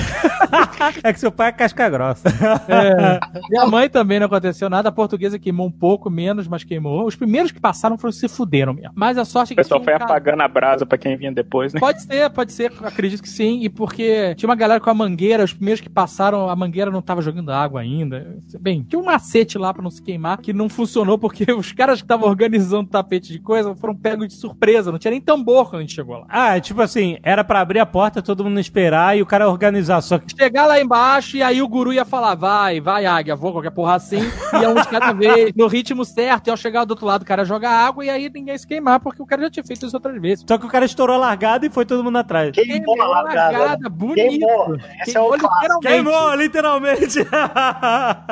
É que seu pai é casca grossa. É. Minha mãe também não aconteceu nada. A portuguesa queimou um pouco menos, mas queimou. Os primeiros que passaram foram se fuderam mesmo. Mas a sorte é O que pessoal tinha foi um cara- apagando a brasa pra quem vinha depois, né? Pode ser, pode ser, acredito que sim. E porque tinha uma galera com a mangueira, os primeiros que passaram, a mangueira não tava jogando água ainda. Bem, tinha um macete lá pra não se queimar, que não funcionou porque os caras que estavam organizando o tapete de coisa foram pegos de surpresa. Não tinha nem tambor quando a gente chegou lá. Ah, é tipo assim, era pra abrir a porta, todo mundo esperar e o cara organizar. Só que Chegar lá embaixo e aí o guru ia falar: vai, vai, águia, vou, qualquer porra assim. E um de cada vez, no ritmo certo. E ao chegar do outro lado, o cara joga água e aí ninguém se queimar, porque o cara já tinha feito isso outras vezes. Só que o cara estourou a largada e foi todo mundo atrás. Queimou a largada. bonito. Queimou. Esse é o clássico. literalmente. Queimou, literalmente!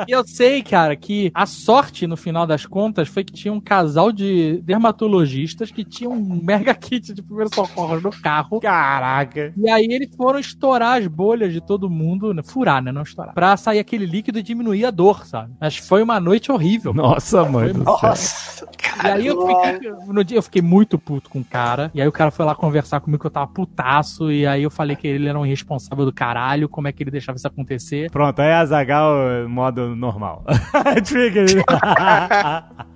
E eu sei, cara, que a sorte, no final das contas, foi que tinha um casal de dermatologistas que tinha um mega kit de primeiro socorro no carro. Caraca. E aí eles foram estourar as bolhas de todo mundo, né? furar, né? Não estourar. Pra sair aquele líquido e diminuir a dor, sabe? Mas foi uma noite horrível. Nossa, mãe do céu. Nossa, E aí eu fiquei, no dia eu fiquei muito puto com o cara. E aí o cara foi lá conversar comigo que eu tava putaço. E aí eu falei que ele era um irresponsável do caralho. Como é que ele deixava isso acontecer? Pronto, aí Azagal modo normal. Trigger.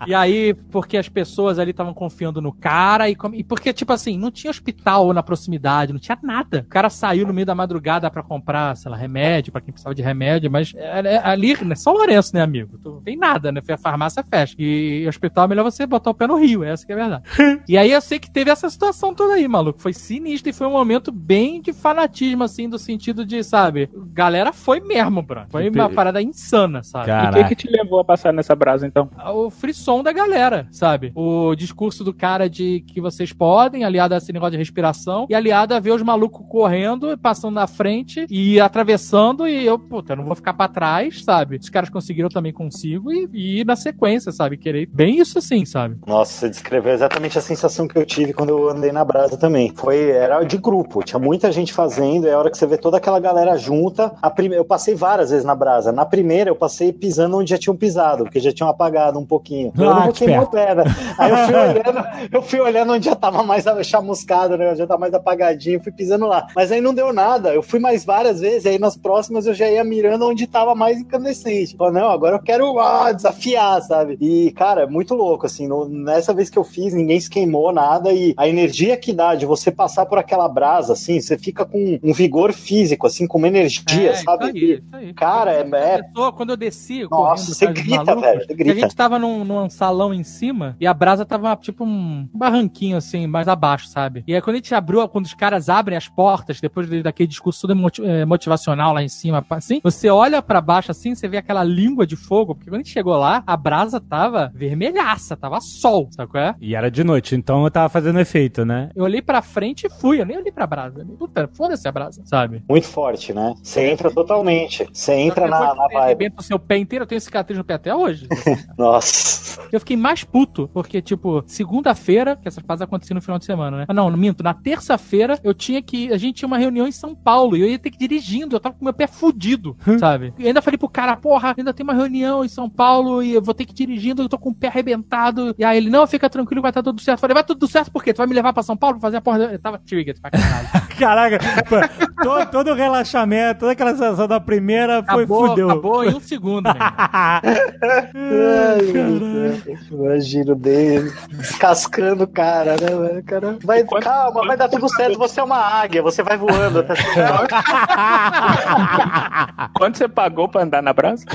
E aí, porque as pessoas ali estavam confiando no cara, e, e porque, tipo assim, não tinha hospital na proximidade, não tinha nada. O cara saiu no meio da madrugada pra comprar, sei lá, remédio, pra quem precisava de remédio, mas é- é ali, né, São Lourenço, né, amigo? Tu- Não tem nada, né? A farmácia fecha. E hospital é melhor você botar o pé no Rio, essa que é a verdade. e aí eu sei que teve essa situação toda aí, maluco. Foi sinistro e foi um momento bem de fanatismo, assim, do sentido de, sabe, galera foi mesmo, bro. Foi uma parada insana, sabe? E o que, que te levou a passar nessa brasa, então? o frisson da galera, sabe? O discurso do cara de que vocês podem, aliado a esse negócio de respiração, e aliado a ver os malucos correndo, passando na frente e atravessando, e eu, puta, eu não vou ficar pra trás, sabe? Os caras conseguiram, eu também consigo, e, e ir na sequência, sabe? Querer bem isso assim, sabe? Nossa, você descreveu exatamente a sensação que eu tive quando eu andei na brasa também. Foi, era de grupo, tinha muita gente fazendo, é a hora que você vê toda aquela galera junta. A prime... Eu passei várias vezes na brasa. Na primeira, eu passei pisando onde já tinham pisado, porque já tinham apagado um pouquinho. Eu Ah, não que pé, né? Aí eu fui olhando, eu fui olhando onde já tava mais chamuscado, né? Já tá mais apagadinho, fui pisando lá. Mas aí não deu nada. Eu fui mais várias vezes, e aí nas próximas eu já ia mirando onde tava mais incandescente. Falei, não, agora eu quero ah, desafiar, sabe? E, cara, é muito louco, assim. no- nessa vez que eu fiz, ninguém se queimou, nada. E a energia que dá de você passar por aquela brasa, assim, você fica com um vigor físico, assim, com uma energia, É, sabe? isso aí, isso aí. Cara, é, é Pessoa, quando eu desci, Nossa, correndo você grita, malucos, velho, grita. A gente tava num, num salão em cima e a brasa tava tipo um barranquinho assim, mais abaixo, sabe? E aí quando a gente abriu, quando os caras abrem as portas, depois de- daquele discurso todo eh, motivacional lá em cima, assim, você olha pra baixo assim, você vê aquela língua de fogo, porque quando a gente chegou lá, a brasa tava vermelhaça, tava sol, sabe qual é? E era de noite, então eu tava fazendo efeito, né? Eu olhei pra frente e fui, eu nem olhei pra brasa. Puta, foda-se a brasa, sabe? muito forte, né? Você entra totalmente. Você entra na, na vibe. arrebenta o seu pé inteiro, eu tenho cicatriz no pé até hoje. Nossa. Eu fiquei mais puto, porque, tipo, segunda-feira, que essas paradas aconteciam no final de semana, né? Ah, Não, minto. Na terça-feira, eu tinha que. A gente tinha uma reunião em São Paulo e eu ia ter que ir dirigindo. Eu tava com meu pé fudido, sabe? E ainda falei pro cara, porra, ainda tem uma reunião em São Paulo e eu vou ter que ir dirigindo, eu tô com o pé arrebentado. E aí ele, não, fica tranquilo, vai estar tudo certo. Eu falei, vai tudo certo por quê? Tu vai me levar pra São Paulo pra fazer a porra. da-" Eu tava triggered pra caralho. Caraca, todo, todo o relaxamento, toda aquela sensação da primeira foi Acabou, fudeu. acabou em um segundo, né? Ai, meu Deus. Imagino dele descascando o cara, né, velho? O Cara, vai, calma, vai dar tudo certo. Você é uma águia, você vai voando até Quanto você pagou pra andar na brasa?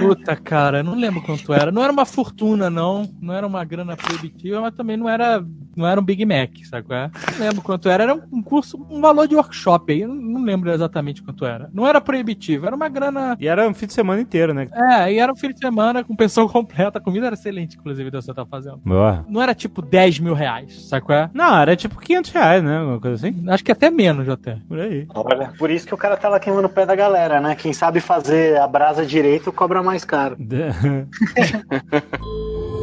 Puta, cara, eu não lembro quanto era. Não era uma fortuna, não. Não era uma grana proibitiva, mas também não era, não era um Big Mac, sabe qual é? Não lembro quanto era. Era um curso, um valor de workshop aí. Não lembro exatamente quanto era. Não era proibitivo, era uma grana. E era um fim de semana inteiro, né? É, e era um fim de semana com pensão completa. A comida era excelente, inclusive, que você tá fazendo. Boa. Não era tipo 10 mil reais, sabe qual é? Não, era tipo 500 reais, né? Alguma coisa assim. Acho que até menos, até. Por aí. Olha, por isso que o cara tá lá queimando o pé da galera, né? Quem sabe fazer a brasa direito cobra mais caro.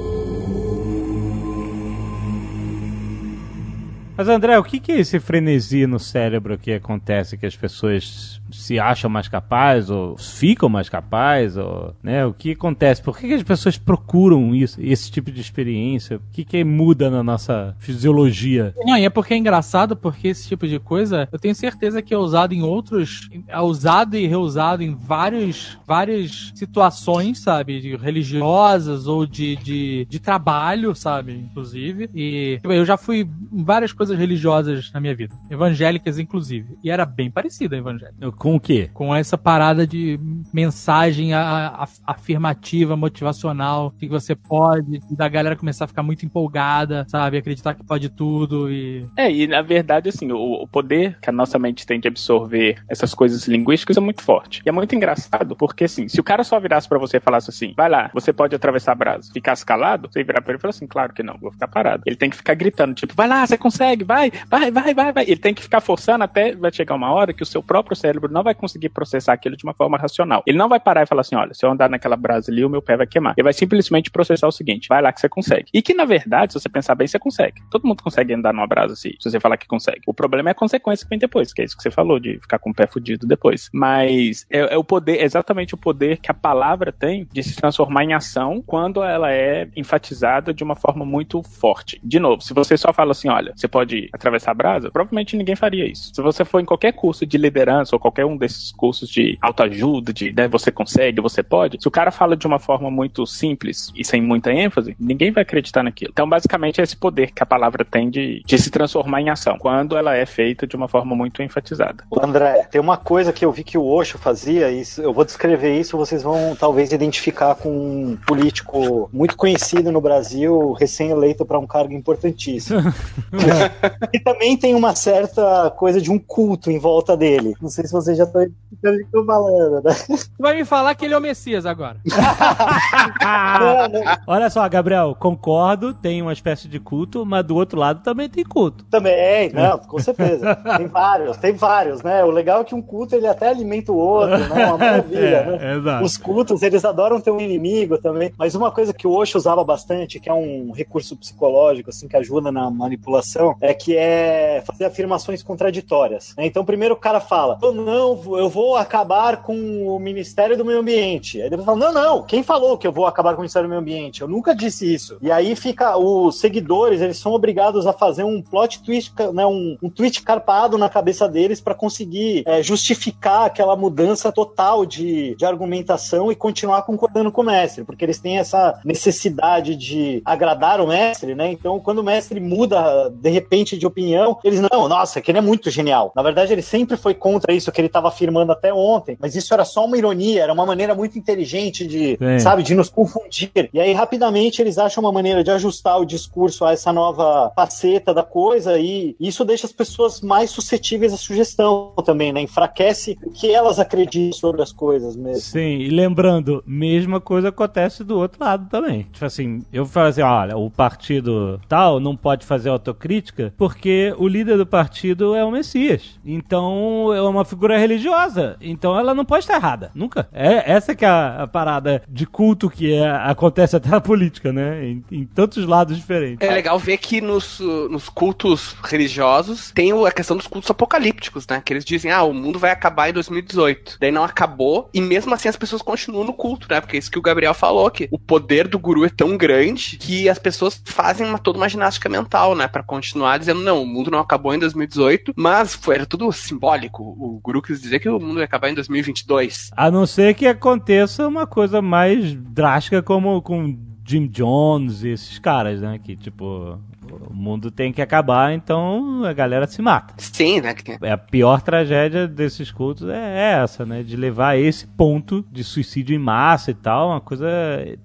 Mas André, o que que é esse frenesi no cérebro que acontece que as pessoas se acham mais capazes ou ficam mais capazes ou, né? O que acontece? Por que, que as pessoas procuram isso, esse tipo de experiência? O que que muda na nossa fisiologia? Não, e é porque é engraçado, porque esse tipo de coisa, eu tenho certeza que é usado em outros. É usado e reusado em vários, várias situações, sabe? De religiosas ou de, de, de trabalho, sabe? Inclusive. E tipo, eu já fui em várias coisas religiosas na minha vida. Evangélicas, inclusive. E era bem parecida a evangélica. Com o quê? Com essa parada de mensagem a- a- afirmativa, motivacional, que você pode, e da galera começar a ficar muito empolgada, sabe? Acreditar que pode tudo e. É, e na verdade, assim, o, o poder que a nossa mente tem de absorver essas coisas linguísticas é muito forte. E é muito engraçado, porque assim, se o cara só virasse pra você e falasse assim, vai lá, você pode atravessar a brasa, ficasse calado, você ia virar pra ele e falar assim, claro que não, vou ficar parado. Ele tem que ficar gritando, tipo, vai lá, você consegue, vai, vai, vai, vai, vai. Ele tem que ficar forçando até vai chegar uma hora que o seu próprio cérebro não vai conseguir processar aquilo de uma forma racional. Ele não vai parar e falar assim, olha, se eu andar naquela brasa ali, o meu pé vai queimar. Ele vai simplesmente processar o seguinte, vai lá que você consegue. E que, na verdade, se você pensar bem, você consegue. Todo mundo consegue andar numa brasa se, se você falar que consegue. O problema é a consequência que vem depois, que é isso que você falou, de ficar com o pé fudido depois. Mas é, é o poder, é exatamente o poder que a palavra tem de se transformar em ação quando ela é enfatizada de uma forma muito forte. De novo, se você só fala assim, olha, você pode pode atravessar a brasa, provavelmente ninguém faria isso. Se você for em qualquer curso de liderança ou qualquer um desses cursos de autoajuda, de né, você consegue, você pode, se o cara fala de uma forma muito simples e sem muita ênfase, ninguém vai acreditar naquilo. Então, basicamente, é esse poder que a palavra tem de, de se transformar em ação, quando ela é feita de uma forma muito enfatizada. André, tem uma coisa que eu vi que o Osho fazia, e eu vou descrever isso, vocês vão talvez identificar com um político muito conhecido no Brasil, recém-eleito para um cargo importantíssimo. e também tem uma certa coisa de um culto em volta dele. Não sei se vocês já estão identificando o que eu tô falando, né? Tu vai me falar que ele é o Messias agora. Olha só, Gabriel, concordo, tem uma espécie de culto, mas do outro lado também tem culto. Também, não, com certeza. Tem vários, tem vários, né? O legal é que um culto ele até alimenta o outro, né? Uma maravilha, É, né? exato. Os cultos, eles adoram ter um inimigo também. Mas uma coisa que o Osho usava bastante, que é um recurso psicológico, assim, que ajuda na manipulação, é que é fazer afirmações contraditórias. né? Então, primeiro o cara fala, "Eu não, eu vou acabar com o Ministério do Meio Ambiente. Aí depois fala, não, não, quem falou que eu vou acabar com o Ministério do Meio Ambiente? Eu nunca disse isso. E aí fica, os seguidores, eles são obrigados a fazer um plot twist, né, um, um twist carpado na cabeça deles para conseguir é, justificar aquela mudança total de, de argumentação e continuar concordando com o mestre, porque eles têm essa necessidade de agradar o mestre, né? Então, quando o mestre muda de repente de opinião, eles não, nossa, que ele é muito genial. Na verdade, ele sempre foi contra isso que ele estava afirmando até ontem, mas isso era só uma ironia, era uma maneira muito inteligente de, Sim. sabe, de nos confundir. E aí, rapidamente, eles acham uma maneira de ajustar o discurso a essa nova faceta da coisa e isso deixa as pessoas mais suscetíveis à sugestão também, né? Enfraquece o que elas acreditam sobre as coisas mesmo. Sim, e lembrando, mesma coisa acontece do outro lado também. Tipo assim, eu falo assim, olha, o partido tal não pode fazer autocrítica porque o líder do partido é o Messias. Então, é uma figura religiosa. Então, ela não pode estar errada. Nunca. É, essa que é a, a parada de culto que é- acontece até na política, né? Em, em tantos lados diferentes. É legal ver que nos, nos cultos religiosos tem a questão dos cultos apocalípticos, né? Que eles dizem, ah, o mundo vai acabar em 2018. Daí não acabou, e mesmo assim as pessoas continuam no culto, né? Porque é isso que o Gabriel falou, que o poder do guru é tão grande que as pessoas fazem uma, toda uma ginástica mental, né? Pra continuar dizendo, não, o mundo não acabou em 2018, mas foi, era tudo simbólico. O guru quis dizer que o mundo ia acabar em 2022. A não ser que aconteça uma coisa mais drástica como com Jim Jones e esses caras, né? Que tipo, o mundo tem que acabar, então a galera se mata. Sim, né? É a pior tragédia desses cultos é essa, né? De levar a esse ponto de suicídio em massa e tal, uma coisa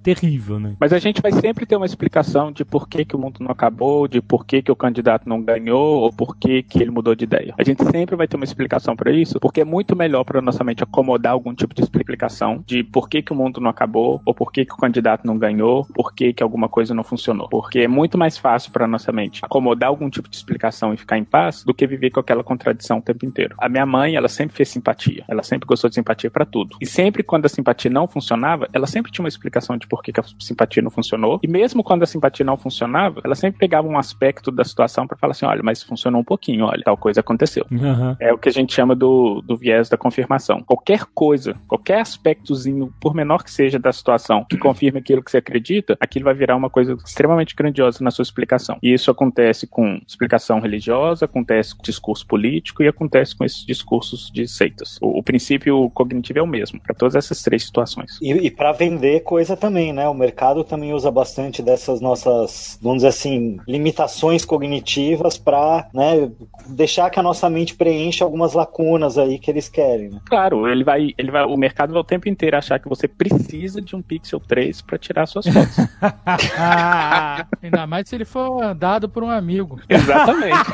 terrível, né? Mas a gente vai sempre ter uma explicação de por que, que o mundo não acabou, de por que, que o candidato não ganhou, ou por que, que ele mudou de ideia. A gente sempre vai ter uma explicação para isso, porque é muito melhor para nossa mente acomodar algum tipo de explicação de por que, que o mundo não acabou, ou por que, que o candidato não ganhou, por que, que alguma coisa não funcionou. Porque é muito mais fácil para nossa mente acomodar algum tipo de explicação e ficar em paz do que viver com aquela contradição o tempo inteiro. A minha mãe, ela sempre fez simpatia. Ela sempre gostou de simpatia para tudo. E sempre quando a simpatia não funcionava, ela sempre tinha uma explicação de por que, que a simpatia não funcionou. E mesmo quando a simpatia não funcionava, ela sempre pegava um aspecto da situação para falar assim: olha, mas funcionou um pouquinho, olha, tal coisa aconteceu. Aham. É o que a gente chama do, do viés da confirmação. Qualquer coisa, qualquer aspectozinho, por menor que seja da situação, que confirme aquilo que você acredita, aquilo vai virar uma coisa extremamente grandiosa na sua explicação. E isso acontece com explicação religiosa, acontece com discurso político e acontece com esses discursos de seitas. O, o princípio cognitivo é o mesmo para todas essas três situações. E, e para vender coisa também, né? O mercado também usa bastante dessas nossas, vamos dizer assim, limitações cognitivas para né, deixar que a nossa mente preencha algumas lacunas aí que eles querem. Né? Claro, ele vai, ele vai, o mercado vai o tempo inteiro achar que você precisa de um Pixel 3 para tirar suas fotos. Ainda mais se ele for dado por um amigo. Exatamente.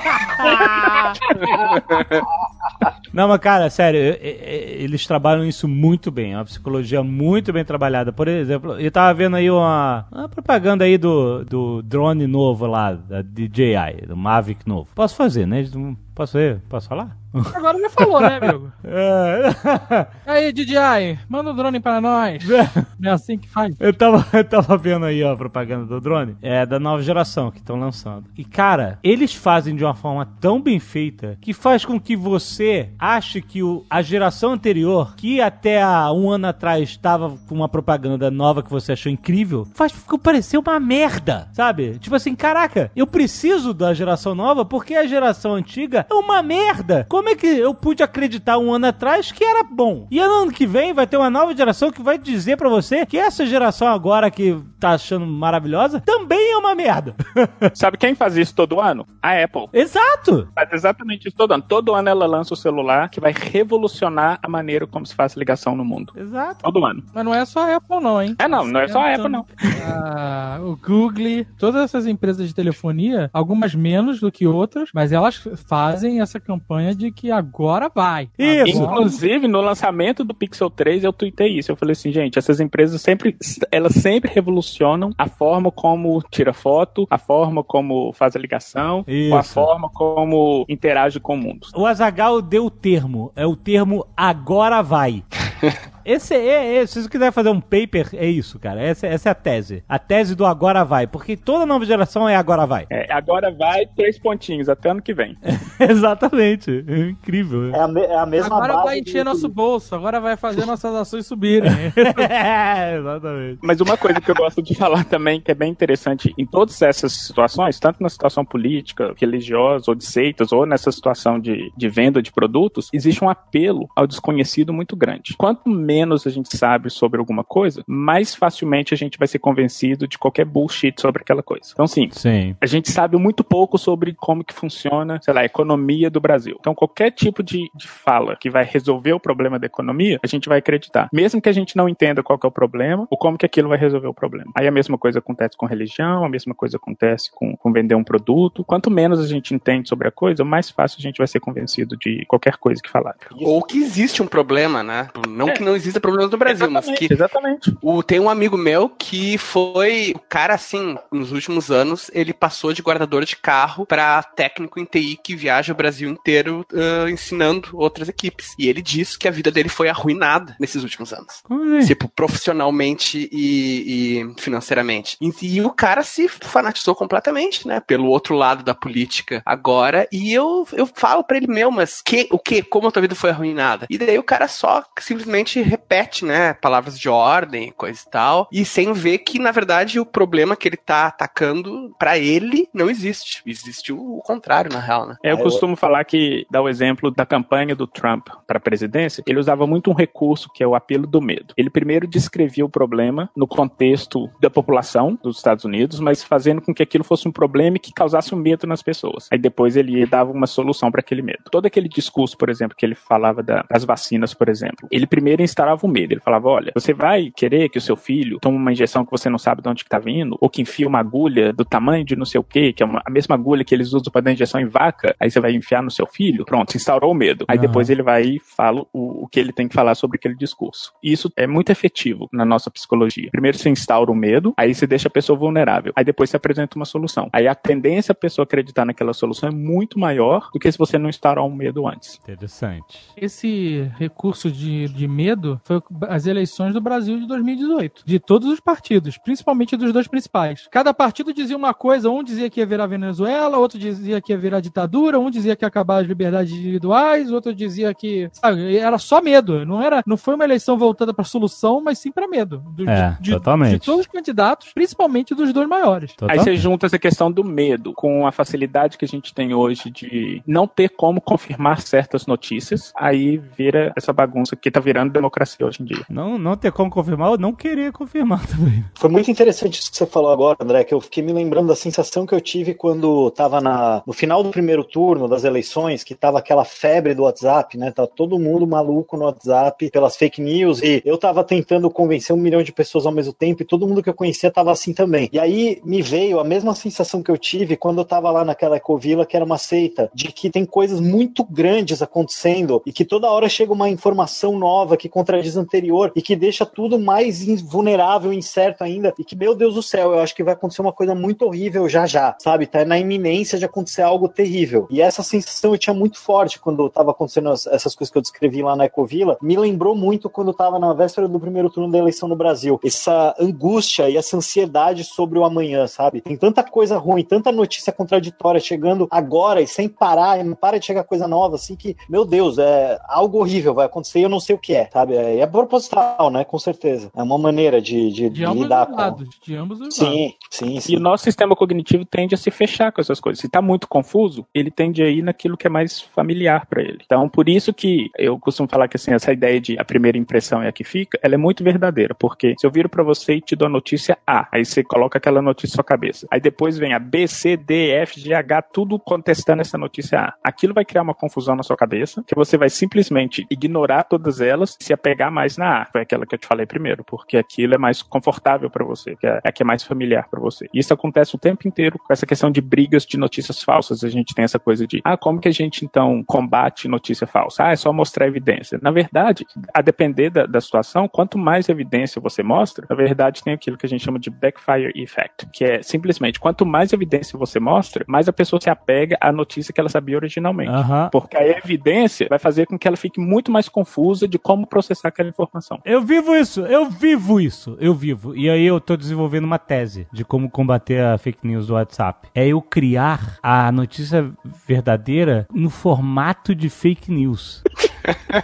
Não, mas cara, sério, eles trabalham isso muito bem, é uma psicologia muito bem trabalhada. Por exemplo, eu tava vendo aí uma, uma propaganda aí do, do drone novo lá, da DJI, do Mavic novo. Posso fazer, né? Eles não Posso ir? Posso falar? Agora já falou, né, amigo? É. Aí, DJI, manda o drone para nós. É assim que faz. Eu tava, eu tava vendo aí, ó, a propaganda do drone. É da nova geração que estão lançando. E, cara, eles fazem de uma forma tão bem feita que faz com que você ache que o, a geração anterior, que até há um ano atrás estava com uma propaganda nova que você achou incrível, faz que parecer uma merda, sabe? Tipo assim, caraca, eu preciso da geração nova porque a geração antiga é uma merda. Como é que eu pude acreditar um ano atrás que era bom? E ano que vem vai ter uma nova geração que vai dizer pra você que essa geração agora que tá achando maravilhosa também é uma merda. Sabe quem faz isso todo ano? A Apple. Exato! Faz exatamente isso todo ano. Todo ano ela lança o celular que vai revolucionar a maneira como se faz ligação no mundo. Exato. Todo ano. Mas não é só a Apple, não, hein? É não, não é só a Apple, não. Ah, o Google, todas essas empresas de telefonia, algumas menos do que outras, mas elas fazem essa campanha de que agora vai. Isso. Agora- Inclusive, no lançamento do Pixel 3, eu tuitei isso. Eu falei assim, gente, essas empresas sempre, elas sempre revolucionam a forma como tira foto, a forma como faz a ligação, Isso. ou a forma como interage com o mundo. O Azagal deu o termo. É o termo agora vai. Esse é, é, se você quiser fazer um paper, é isso, cara. Essa, essa é a tese. A tese do agora vai. Porque toda nova geração é agora vai. É, agora vai três pontinhos, até ano que vem. Exatamente. É incrível. É a, me- é a mesma Agora base vai encher nosso bolso, agora vai fazer nossas ações subirem. é, exatamente. Mas uma coisa que eu gosto de falar também, que é bem interessante, em todas essas situações, tanto na situação política, religiosa, ou de seitas, ou nessa situação de, de venda de produtos, existe um apelo ao desconhecido muito grande. Quanto menos a gente sabe sobre alguma coisa, mais facilmente a gente vai ser convencido de qualquer bullshit sobre aquela coisa. Então, sim, Sim. a gente sabe muito pouco sobre como que funciona, sei lá, a economia do Brasil. Então, qualquer tipo de, de fala que vai resolver o problema da economia, a gente vai acreditar. Mesmo que a gente não entenda qual que é o problema, ou como que aquilo vai resolver o problema. Aí a mesma coisa acontece com religião, a mesma coisa acontece com, com vender um produto. Quanto menos a gente entende sobre a coisa, mais fácil a gente vai ser convencido de qualquer coisa que falar. Ou que existe um problema, né? Não É. que não exista problema no Brasil, mas que Exatamente. o, tem um amigo meu que foi o cara assim, nos últimos anos, ele passou de guardador de carro pra técnico em TI que viaja o Brasil inteiro ah, ensinando outras equipes. E ele disse que a vida dele foi arruinada nesses últimos anos. Assim? Tipo, profissionalmente e, e financeiramente. E, e o cara se fanatizou completamente, né? Pelo outro lado da política agora. E eu, eu falo pra ele, meu, mas que, o que? Como a tua vida foi arruinada? E daí o cara só simplesmente repete, né? Palavras de ordem, coisa e tal. E sem ver que, na verdade, o problema que ele tá atacando, pra ele, não existe. Existe o, contrário, na real, né? É, Eu costumo falar que, dar o exemplo da campanha do Trump para a presidência, ele usava muito um recurso que é o apelo do medo. Ele primeiro descrevia o problema no contexto da população dos Estados Unidos, mas fazendo com que aquilo fosse um problema e que causasse um medo nas pessoas. Aí depois ele dava uma solução para aquele medo. Todo aquele discurso, por exemplo, que ele falava da- das vacinas, por exemplo, ele primeiro instalava o medo. Ele falava: olha, você vai querer que o seu filho tome uma injeção que você não sabe de onde que tá vindo, ou que enfia uma agulha do tamanho de não sei o que, que é uma- a mesma agulha que eles usam para dar injeção em vaca, aí você vai enfiar no seu filho? Pronto, instaurou o medo. Aí Aham. depois ele vai e fala o, o que ele tem que falar sobre aquele discurso. Isso é muito efetivo na nossa psicologia. Primeiro você instaura o medo, aí você deixa a pessoa vulnerável. Aí depois você apresenta uma solução. Aí a tendência a pessoa acreditar naquela solução é muito maior do que se você não instaurar um medo antes. Interessante. Esse recurso de, de medo foi as eleições do Brasil de 2018. De todos os partidos, principalmente dos dois principais. Cada partido dizia uma coisa, um dizia que ia virar Venezuela, outro dizia que ia virar ditadura, um dizia que ia acabar as liberdades individuais, outro dizia que, sabe, era só medo. Não era, não foi uma eleição voltada para solução, mas sim para medo. Do- É, de, totalmente. de todos os candidatos, principalmente dos dois maiores. Aí você junta essa questão do medo com a facilidade que a gente tem hoje de não ter como confirmar certas notícias, aí vira essa bagunça que tá virando democracia hoje em dia. Não, não ter como confirmar ou não querer confirmar também. Foi muito interessante isso que você falou agora, André, que eu fiquei me lembrando da sensação que eu tive quando tava na, no final do primeiro turno das eleições, que tava aquela febre do WhatsApp, né? Tá todo mundo maluco no WhatsApp pelas fake news e eu tava tentando convencer um milhão de pessoas ao mesmo tempo e todo mundo que eu conhecia tava assim também. E aí me veio a mesma sensação que eu tive quando eu tava lá naquela ecovila que era uma seita, de que tem coisas muito grandes acontecendo e que toda hora chega uma informação nova que contradiz anterior e que deixa tudo mais vulnerável, incerto ainda e que, meu Deus do céu, eu acho que vai acontecer uma coisa muito horrível já já, sabe? Tá na iminência de acontecer algo terrível. E essa sensação eu tinha muito forte quando estava acontecendo as- essas coisas que eu descrevi lá na Ecovila. Me lembrou muito quando eu estava na véspera do primeiro turno da eleição no Brasil. Essa angústia e essa ansiedade sobre o amanhã, sabe? Tem tanta coisa ruim, tanta notícia contraditória chegando agora e sem parar, e não para de chegar coisa nova, assim que, meu Deus, é algo horrível vai acontecer e eu não sei o que é, sabe? É, é proposital, né? Com certeza. É uma maneira de, de, De ambos lidar os com. lados. De ambos os lados. Sim, sim, sim. E o nosso sistema cognitivo tende a se fechar com essas coisas. Se tá muito confuso, ele tende a ir naquilo que é mais familiar para ele. Então, por isso que eu costumo falar que assim, essa ideia de a primeira impressão é a que fica, ela é muito verdadeira, porque se eu viro para você e te dou a notícia A, aí você coloca aquela notícia na sua cabeça. Aí depois vem a B, C, D, F, G, H, tudo contestando essa notícia A. Aquilo vai criar uma confusão na sua cabeça, que você vai simplesmente ignorar todas elas e se apegar mais na A. Foi aquela que eu te falei primeiro, porque aquilo é mais confortável para você, que é a que é mais familiar para você. E isso acontece o tempo inteiro com essa questão de brigas de notícias falsas. A gente tem essa coisa de, ah, como que a gente então combate notícia falsa? Ah, é só mostrar evidência. Na verdade, a depender da, da situação, quanto mais evidência você mostra, na verdade tem aquilo que a gente chama de backfire effect, que é simplesmente quanto mais evidência você mostra, mais a pessoa se apega à notícia que ela sabia originalmente. Aham. Porque a evidência vai fazer com que ela fique muito mais confusa de como processar aquela informação. Eu vivo isso, eu vivo isso, eu vivo. E aí eu tô desenvolvendo uma tese de como combater a fake news do WhatsApp. É eu criar a notícia verdadeira no formato de fake news.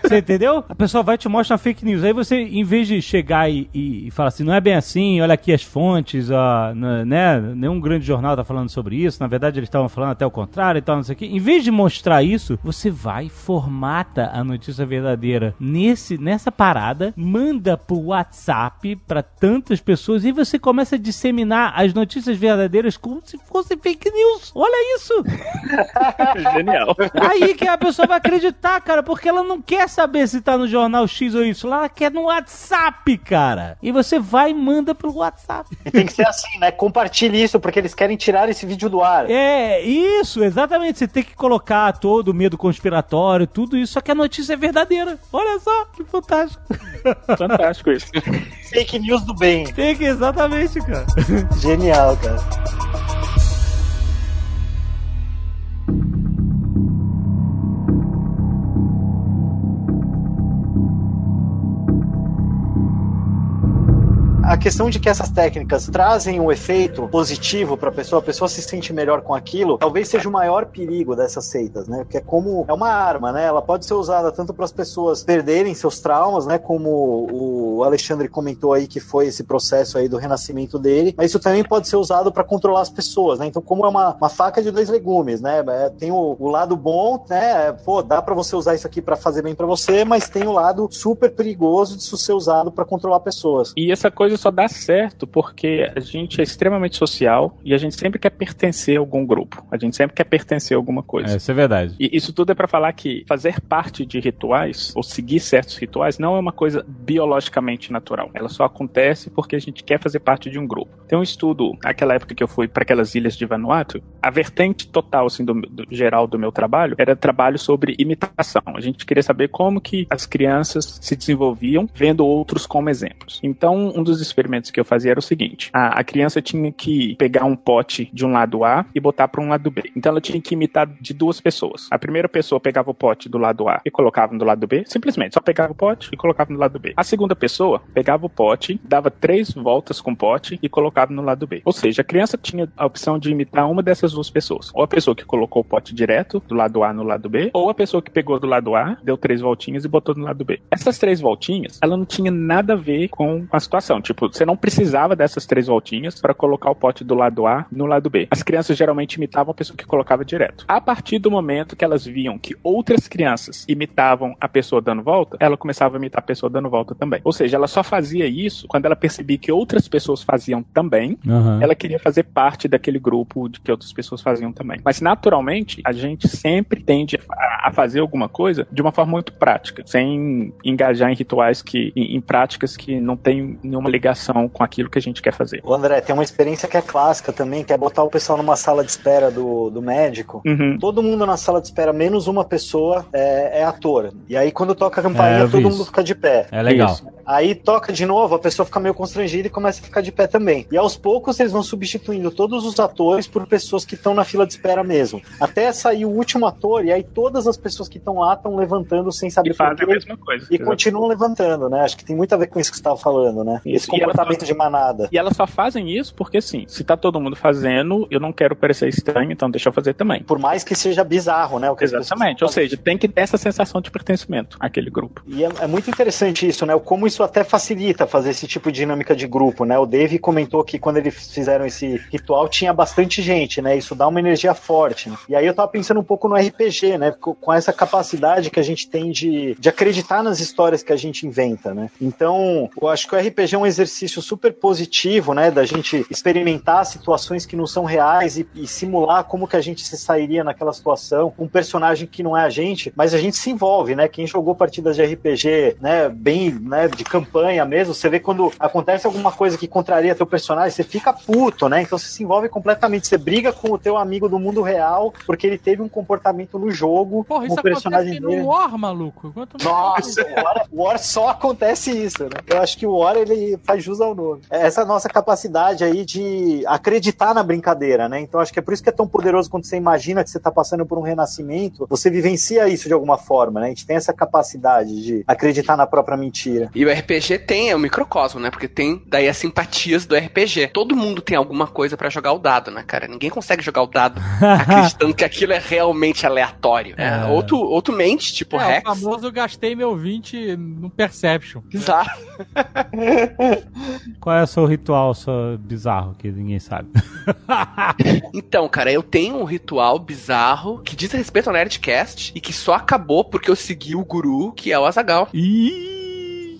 Você entendeu? A pessoa vai e te mostra uma fake news. Aí você, em vez de chegar e, e, e falar assim, não é bem assim, olha aqui as fontes, ó, né? Nenhum grande jornal tá falando sobre isso. Na verdade, eles estavam falando até o contrário e tal, não sei o quê. Em vez de mostrar isso, você vai, formata a notícia verdadeira nesse, nessa parada, manda pro WhatsApp pra tantas pessoas e você começa a disseminar as notícias verdadeiras como se fossem fake news. Olha isso! Genial. Aí que a pessoa vai acreditar, cara, porque ela não quer saber se tá no jornal X ou Y, ela quer no WhatsApp, cara. E você vai e manda pelo WhatsApp. E tem que ser assim, né? Compartilhe isso, porque eles querem tirar esse vídeo do ar. É, isso, exatamente. Você tem que colocar todo o medo conspiratório, tudo isso, só que a notícia é verdadeira. Olha só, que fantástico. Fantástico isso. Fake news do bem. Tem que, exatamente, cara. Genial, cara. Questão de que essas técnicas trazem um efeito positivo para a pessoa, a pessoa se sente melhor com aquilo, talvez seja o maior perigo dessas seitas, né? Porque é como é uma arma, né? Ela pode ser usada tanto para as pessoas perderem seus traumas, né? Como o Alexandre comentou aí que foi esse processo aí do renascimento dele, mas isso também pode ser usado para controlar as pessoas, né? Então, como é uma, uma faca de dois legumes, né? É, tem o, o lado bom, né? É, Pô, dá para você usar isso aqui para fazer bem para você, mas tem o lado super perigoso de isso ser usado para controlar pessoas. E essa coisa só dá certo porque a gente é extremamente social e a gente sempre quer pertencer a algum grupo. A gente sempre quer pertencer a alguma coisa. isso é verdade. E isso tudo é pra falar que fazer parte de rituais ou seguir certos rituais não é uma coisa biologicamente natural. Ela só acontece porque a gente quer fazer parte de um grupo. Tem um estudo, naquela época que eu fui para aquelas ilhas de Vanuatu, a vertente total assim do, do geral do meu trabalho era trabalho sobre imitação. A gente queria saber como que as crianças se desenvolviam vendo outros como exemplos. Então, um dos experimentos que eu fazia era o seguinte: a, a criança tinha que pegar um pote de um lado A e botar para um lado B. Então, ela tinha que imitar de duas pessoas. A primeira pessoa pegava o pote do lado A e colocava no lado B, simplesmente só pegava o pote e colocava no lado B. A segunda pessoa pegava o pote, dava três voltas com o pote e colocava no lado B. Ou seja, a criança tinha a opção de imitar uma dessas duas pessoas. Ou a pessoa que colocou o pote direto do lado A no lado B, ou a pessoa que pegou do lado A, deu três voltinhas e botou no lado B. Essas três voltinhas, ela não tinha nada a ver com a situação. Tipo, você não precisava dessas três voltinhas para colocar o pote do lado A no lado B. As crianças geralmente imitavam a pessoa que colocava direto. A partir do momento que elas viam que outras crianças imitavam a pessoa dando volta, ela começava a imitar a pessoa dando volta também. Ou seja, ela só fazia isso quando ela percebia que outras pessoas faziam também. Aham. Ela queria fazer parte daquele grupo de que outras pessoas faziam também. Mas naturalmente, a gente sempre tende a, a fazer alguma coisa de uma forma muito prática, sem engajar em rituais que, em, em práticas que não tem nenhuma ligação ligação com aquilo que a gente quer fazer. Ô André, tem uma experiência que é clássica também, que é botar o pessoal numa sala de espera do, do médico. Uhum. Todo mundo na sala de espera, menos uma pessoa, é, é ator. E aí, quando toca a campainha, É, todo isso. mundo fica de pé. É legal. Isso. Aí toca de novo, a pessoa fica meio constrangida e começa a ficar de pé também. E aos poucos eles vão substituindo todos os atores por pessoas que estão na fila de espera mesmo. Até sair o último ator, e aí todas as pessoas que estão lá estão levantando sem saber E fazem a mesma coisa. E continuam levantando, né? Acho que tem muito a ver com isso que você estava falando, né? Isso, Esse e comportamento de manada. E elas só fazem isso porque, assim, se tá todo mundo fazendo, eu não quero parecer estranho, então deixa eu fazer também. Por mais que seja bizarro, né? Exatamente. Ou seja, tem que ter essa sensação de pertencimento àquele grupo. E é, é muito interessante isso, né? Como isso até facilita fazer esse tipo de dinâmica de grupo, né? O Dave comentou que quando eles fizeram esse ritual tinha bastante gente, né? Isso dá uma energia forte. né? E aí eu tava pensando um pouco no RPG, né? Com com essa capacidade que a gente tem de, de acreditar nas histórias que a gente inventa, né? Então, eu acho que o RPG é um exercício super positivo, né? Da gente experimentar situações que não são reais e, e simular como que a gente se sairia naquela situação, um personagem que não é a gente, mas a gente se envolve, né? Quem jogou partidas de RPG, né, bem, né, de campanha mesmo, você vê quando acontece alguma coisa que contraria teu personagem, você fica puto, né? Então você se envolve completamente, você briga com o teu amigo do mundo real porque ele teve um comportamento no jogo, Porra, isso o personagem dele. no War, maluco. Quanto Nossa, o War, o War só acontece isso, né? Eu acho que o War ele faz jus ao nome. É Essa nossa capacidade aí de acreditar na brincadeira, né? Então acho que é por isso que é tão poderoso quando você imagina que você tá passando por um renascimento, você vivencia isso de alguma forma, né? A gente tem essa capacidade de acreditar na própria mentira. E o RPG tem, é o microcosmo, né? Porque tem daí as simpatias do RPG. Todo mundo tem alguma coisa pra jogar o dado, né, cara? Ninguém consegue jogar o dado acreditando que aquilo é realmente aleatório. né? É. Ou, tu, ou tu mente, tipo é, Rex. o famoso eu gastei meu 20 no Perception. Exato. Qual é o seu ritual seu bizarro que ninguém sabe? Então, cara, eu tenho um ritual bizarro que diz respeito ao Nerdcast e que só acabou porque eu segui o guru, que é o Azagal.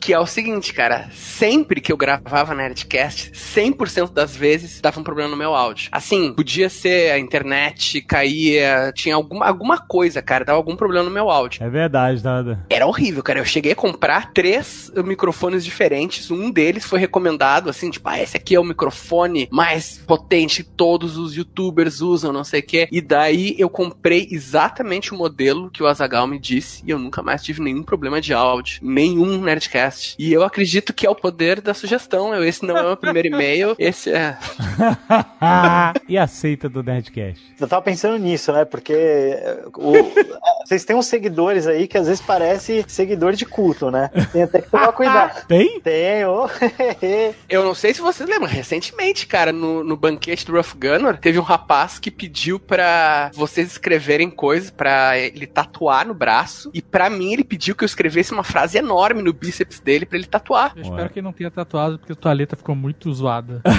Que é o seguinte, cara, sempre que eu gravava Nerdcast, 100% das vezes dava um problema no meu áudio. Assim, podia ser a internet, caía, tinha alguma, alguma coisa, cara, dava algum problema no meu áudio. É verdade, nada. Era horrível, cara. Eu cheguei a comprar três microfones diferentes. Um deles foi recomendado, assim, tipo, ah, esse aqui é o microfone mais potente que todos os youtubers usam, não sei o quê. E daí eu comprei exatamente o modelo que o Azagal me disse e eu nunca mais tive nenhum problema de áudio, nenhum Nerdcast. E eu acredito que é o poder da sugestão. Eu, esse não é o meu primeiro e-mail, esse é. e a seita do Nerdcast? Eu tava pensando nisso, né? Porque é, o- vocês têm uns seguidores aí que às vezes parece seguidor de culto, né? Tem até que tomar cuidado. Tem? Tem, ô. Eu não sei se vocês lembram, recentemente, cara, no, no banquete do Rough Gunner, teve um rapaz que pediu pra vocês escreverem coisas pra ele tatuar no braço. E pra mim ele pediu que eu escrevesse uma frase enorme no bíceps dele pra ele tatuar. Eu espero que ele não tenha tatuado, porque a tua letra ficou muito zoada.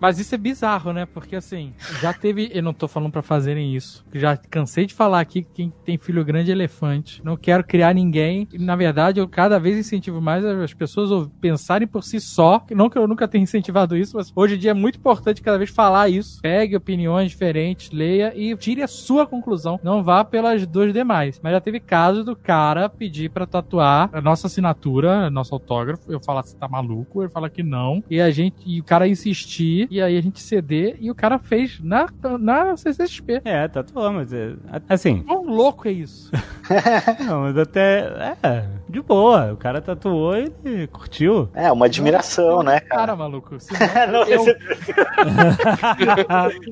Mas isso é bizarro, né? Porque assim, já teve. Eu não tô falando pra fazerem isso. Já cansei de falar aqui que quem tem filho grande é elefante. Não quero criar ninguém. E, na verdade, eu cada vez incentivo mais as pessoas a pensarem por si só. Não que eu nunca tenha incentivado isso, mas hoje em dia é muito importante cada vez falar isso. Pegue opiniões diferentes, leia e tire a sua conclusão. Não vá pelas duas demais. Mas já teve casos do cara pedir pra tatuar a nossa assinatura, nosso autógrafo. Eu falar se tá maluco, ele fala que não. E a gente, e o cara insistir, e aí a gente ceder, e o cara fez na, na CCXP. É, tatuou, mas é, assim. Quão louco é isso? Não, mas até. É, de boa. O cara tatuou e ele curtiu. É, uma admiração, né, cara? Cara, maluco. senão Não, eu- esse-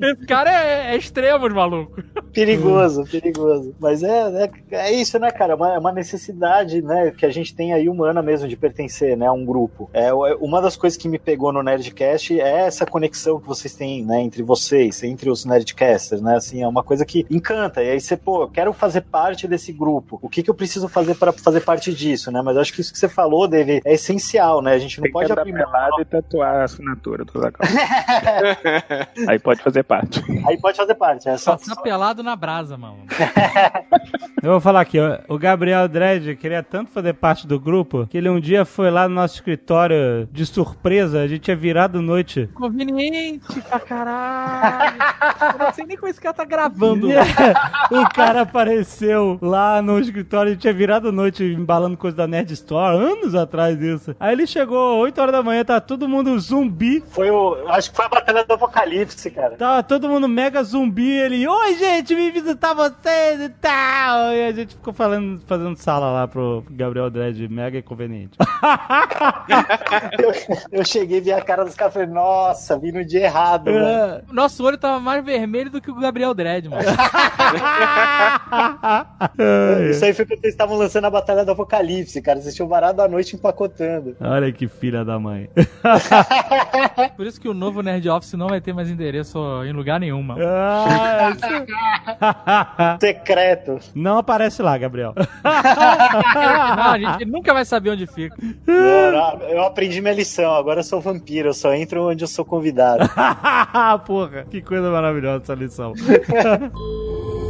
Esse cara é, é extremo, maluco. Perigoso, perigoso. Mas é, é, é isso, né, cara? É uma, é uma necessidade, né, que a gente tem aí humana mesmo de pertencer, né, a um grupo. É, é- uma das coisas que me pegou no Nerdcast é essa conexão que vocês têm, né, entre vocês, entre os Nerdcasters, né, assim, é uma coisa que encanta. E aí você, pô, eu quero fazer parte desse grupo. O que que eu preciso fazer para fazer parte disso, né? Mas eu acho que isso que você falou, Dave, é essencial, né? A gente não Tem pode abrir pelado e tatuar a assinatura do Zagal. Aí pode fazer parte. Aí pode fazer parte, é só, Passar pelado na brasa, mano. Eu vou falar aqui, ó, o Gabriel Dredd queria tanto fazer parte do grupo que ele um dia foi lá no nosso escritório de surpresa, a gente tinha virado noite. Conveniente pra caralho. não sei nem como esse cara tá gravando. o cara apareceu lá no escritório e tinha virado noite embalando coisa da Nerd Store, anos atrás isso. Aí ele chegou 8 horas da manhã, tá todo mundo zumbi. Foi o. Acho que foi a Batalha do Apocalipse, cara. Tava todo mundo mega zumbi. Ele, oi gente, vim visitar vocês e tal. E a gente ficou falando, fazendo sala lá pro Gabriel Dredd, mega inconveniente. Eu, eu cheguei e vi a cara dos caras e falei, nossa, vi no dia errado, mano. É. Nosso olho tava mais vermelho do que o Gabriel Dredd, mano. Isso aí foi quando eles estavam lançando a Batalha do Apocalipse, cara. Vocês tinham varado a noite empacotando. Olha que filha da mãe. Por isso que o novo Nerd Office não vai ter mais endereço em lugar nenhum, mano. Ah, Secreto. Não aparece lá, Gabriel. Não, a gente nunca vai saber onde fica. Não, Eu aprendi minha lição, agora eu sou vampiro, eu só entro onde eu sou convidado. Porra, que coisa maravilhosa essa lição.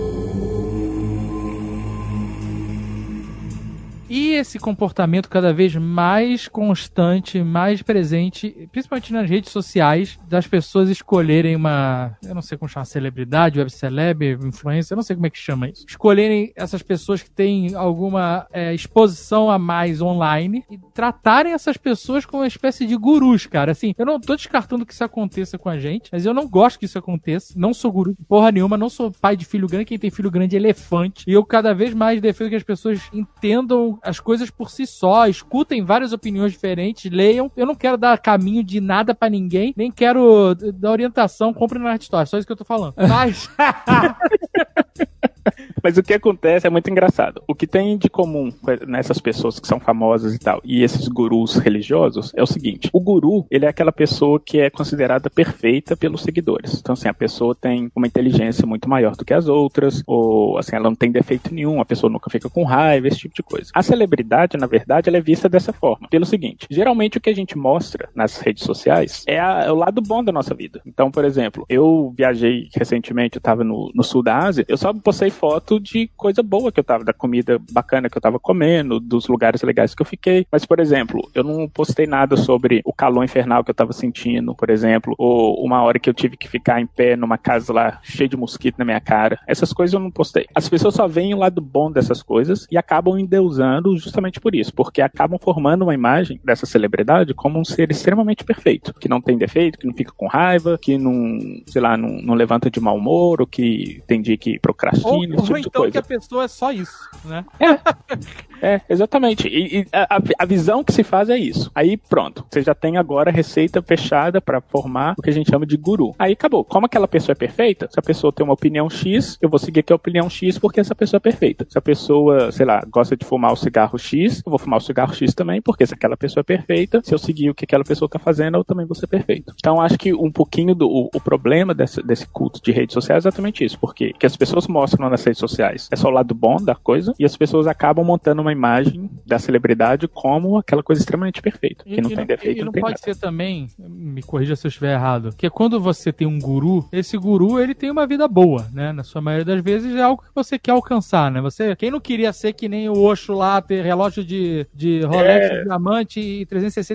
E esse comportamento cada vez mais constante, mais presente, principalmente nas redes sociais, das pessoas escolherem uma, eu não sei como chamar, celebridade, web celeb, influencer, eu não sei como é que chama isso. Escolherem essas pessoas que têm alguma é, exposição a mais online e tratarem essas pessoas como uma espécie de gurus, cara. Assim, eu não tô descartando que isso aconteça com a gente, mas eu não gosto que isso aconteça. Não sou guru porra nenhuma, não sou pai de filho grande. Quem tem filho grande é elefante. E eu cada vez mais defendo que as pessoas entendam as coisas por si só, escutem várias opiniões diferentes, leiam. Eu não quero dar caminho de nada pra ninguém, nem quero dar orientação, compre na Art Store, só isso que eu tô falando. Mas Mas o que acontece é muito engraçado. O que tem de comum nessas pessoas que são famosas e tal, e esses gurus religiosos, é o seguinte: o guru, ele é aquela pessoa que é considerada perfeita pelos seguidores. Então, assim, a pessoa tem uma inteligência muito maior do que as outras, ou assim, ela não tem defeito nenhum, a pessoa nunca fica com raiva, esse tipo de coisa. A celebridade, na verdade, ela é vista dessa forma. Pelo seguinte: geralmente o que a gente mostra nas redes sociais é, a- é o lado bom da nossa vida. Então, por exemplo, eu viajei recentemente, eu tava no, no sul da Ásia, eu só postei foto de coisa boa que eu tava, da comida bacana que eu tava comendo, dos lugares legais que eu fiquei. Mas, por exemplo, eu não postei nada sobre o calor infernal que eu tava sentindo, por exemplo, ou uma hora que eu tive que ficar em pé numa casa lá cheia de mosquito na minha cara. Essas coisas eu não postei. As pessoas só veem o lado bom dessas coisas e acabam endeusando justamente por isso, porque acabam formando uma imagem dessa celebridade como um ser extremamente perfeito, que não tem defeito, que não fica com raiva, que não, sei lá, não, não levanta de mau humor, ou que tem dia que procrastina, ou, ou tipo então que a pessoa é só isso, né? É, exatamente. E, e a, a- a visão que se faz é isso. Aí pronto, você já tem agora a receita fechada para formar o que a gente chama de guru. Aí acabou. Como aquela pessoa é perfeita, se a pessoa tem uma opinião X, eu vou seguir aquela opinião X porque essa pessoa é perfeita. Se a pessoa, sei lá, gosta de fumar o cigarro X, eu vou fumar o cigarro X também, porque se aquela pessoa é perfeita, se eu seguir o que aquela pessoa tá fazendo, eu também vou ser perfeito. Então acho que um pouquinho do o, o problema desse, culto de redes sociais é exatamente isso, porque que as pessoas mostram nas redes sociais é só o lado bom da coisa e as pessoas acabam montando uma imagem da celebridade como aquela coisa extremamente perfeita, que não e tem defeito, e não, não tem pode nada. ser também, me corrija se eu estiver errado, que quando você tem um guru, esse guru ele tem uma vida boa, né? Na sua maioria das vezes é algo que você quer alcançar, né? Você, quem não queria ser que nem o Osho lá, ter relógio de, de Rolex, É. diamante e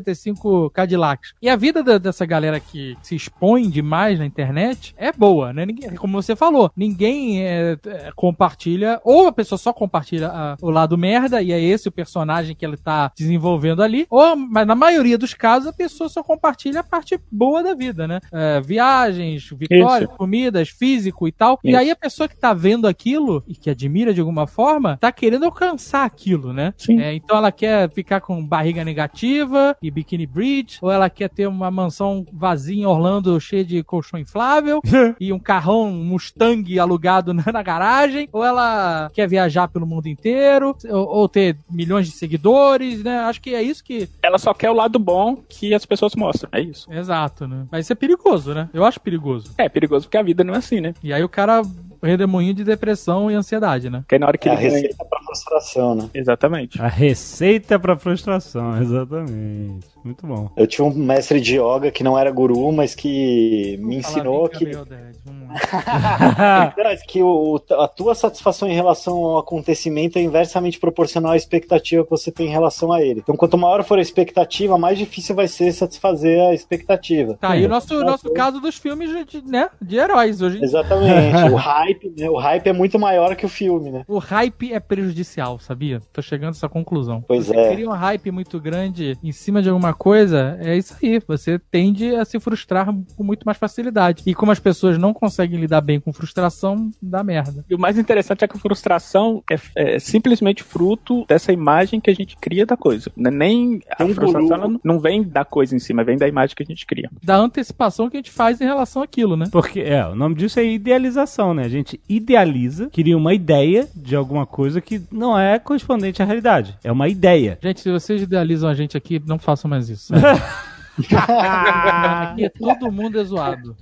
365 Cadillacs. E a vida da- dessa galera que se expõe demais na internet é boa, né? Ninguém, como você falou, ninguém é, é, compartilha, ou a pessoa só compartilha a- o lado merda, e é esse o personagem que ele tá desenvolvendo ali, ou, mas na maioria dos casos, a pessoa só compartilha a parte boa da vida, né? É, viagens, vitórias, comidas, físico e tal. E Isso. aí a pessoa que tá vendo aquilo e que admira de alguma forma, tá querendo alcançar aquilo, né? É, então ela quer ficar com barriga negativa e bikini bridge, ou ela quer ter uma mansão vazia em Orlando cheia de colchão inflável e um carrão um Mustang alugado na, na garagem, ou ela quer viajar pelo mundo inteiro, ou, ou ter milhões de seguidores, né? Acho que é isso que. Ela só quer o lado bom que as pessoas mostram, é isso. Exato, né? Mas isso é perigoso, né? Eu acho perigoso. É perigoso porque a vida não é assim, né? E aí o cara redemoinho de depressão e ansiedade, né? Porque aí na hora que É a ele ganha, receita pra frustração, né? Exatamente. A receita pra frustração, exatamente. Muito bom. Eu tinha um mestre de yoga que não era guru, mas que me ensinou que. É que o, a tua satisfação em relação ao acontecimento é inversamente proporcional à expectativa que você tem em relação a ele. Então, quanto maior for a expectativa, mais difícil vai ser satisfazer a expectativa. Tá, e o nosso, nosso caso dos filmes de, né, de heróis hoje. Exatamente. o hype, né, o hype é muito maior que o filme, né? O hype é prejudicial, sabia? Tô chegando a essa conclusão. Pois você é. cria um hype muito grande em cima de alguma coisa, é isso aí. Você tende a se frustrar com muito mais facilidade. E como as pessoas não conseguem lidar bem com frustração, dá merda. E o mais interessante é que a frustração é, é simplesmente fruto dessa imagem que a gente cria da coisa. Não é Nem a um frustração guru. ela não- não vem da coisa em si, mas vem da imagem que a gente cria. Da antecipação que a gente faz em relação àquilo, né? Porque, é, o nome disso é idealização, né? A gente idealiza, cria uma ideia de alguma coisa que não é correspondente à realidade. É uma ideia. Gente, se vocês idealizam a gente aqui, não façam mais isso. aqui é todo mundo é zoado.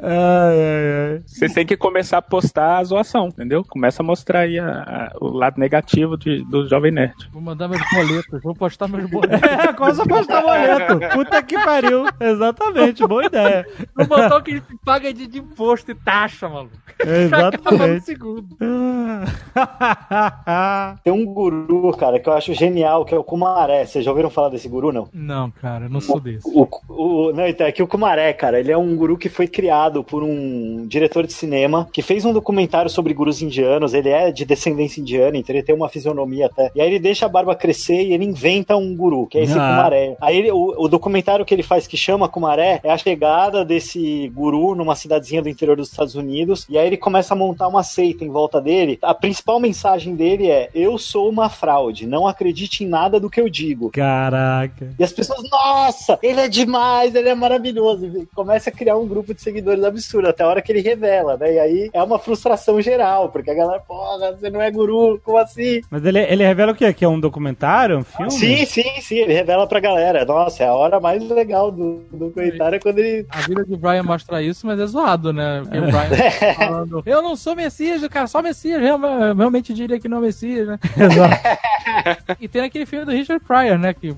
Vocês têm que começar a postar a zoação, entendeu? Começa a mostrar aí a- a- o lado negativo de- do Jovem Nerd. Vou mandar meus boletos, vou postar meus boletos. É, começa a postar boleto. Puta que pariu. Exatamente, boa ideia. Vou botar o que a gente paga de, de imposto e taxa, maluco. Exatamente. Acaba no segundo. Tem um guru, cara, que eu acho genial, que é o Kumaré. Vocês já ouviram falar desse guru, não? Não, cara, eu não sou desse. O, o, não, então, é que o Kumaré, cara, ele é um guru que foi criado por um diretor de cinema que fez um documentário sobre gurus indianos. Ele é de descendência indiana, então ele tem uma fisionomia até. E aí ele deixa a barba crescer e ele inventa um guru, que é esse Ah. Kumaré. Aí ele- o, o documentário que ele faz, que chama Kumaré, é a chegada desse guru numa cidadezinha do interior dos Estados Unidos. E aí ele começa a montar uma seita em volta dele. A principal mensagem dele é: Eu sou uma fraude, não acredite em nada do que eu digo. Caraca. E as pessoas, nossa, ele é demais, ele é maravilhoso. E começa a criar um grupo de seguidores absurdo, até a hora que ele revela, né? E aí é uma frustração geral, porque a galera, porra, você não é guru, como assim? Mas ele, ele revela o quê? Que é um documentário? Um filme? Sim, sim, sim, ele revela pra galera. Nossa, é a hora mais legal do, do documentário é quando ele. A vida de Brian mostra isso, mas é zoado, né? Porque o Brian falando, eu não sou Messias, cara, só Messias real- realmente diria que não é Messias, né? e tem aquele filme do Richard Pryor, né? Que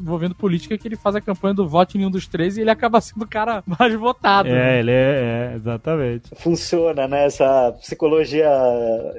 envolvendo política, que ele faz a campanha do voto em um dos três e ele acaba sendo o cara mais votado. né? É, ele é, é, exatamente. Funciona, né? Essa psicologia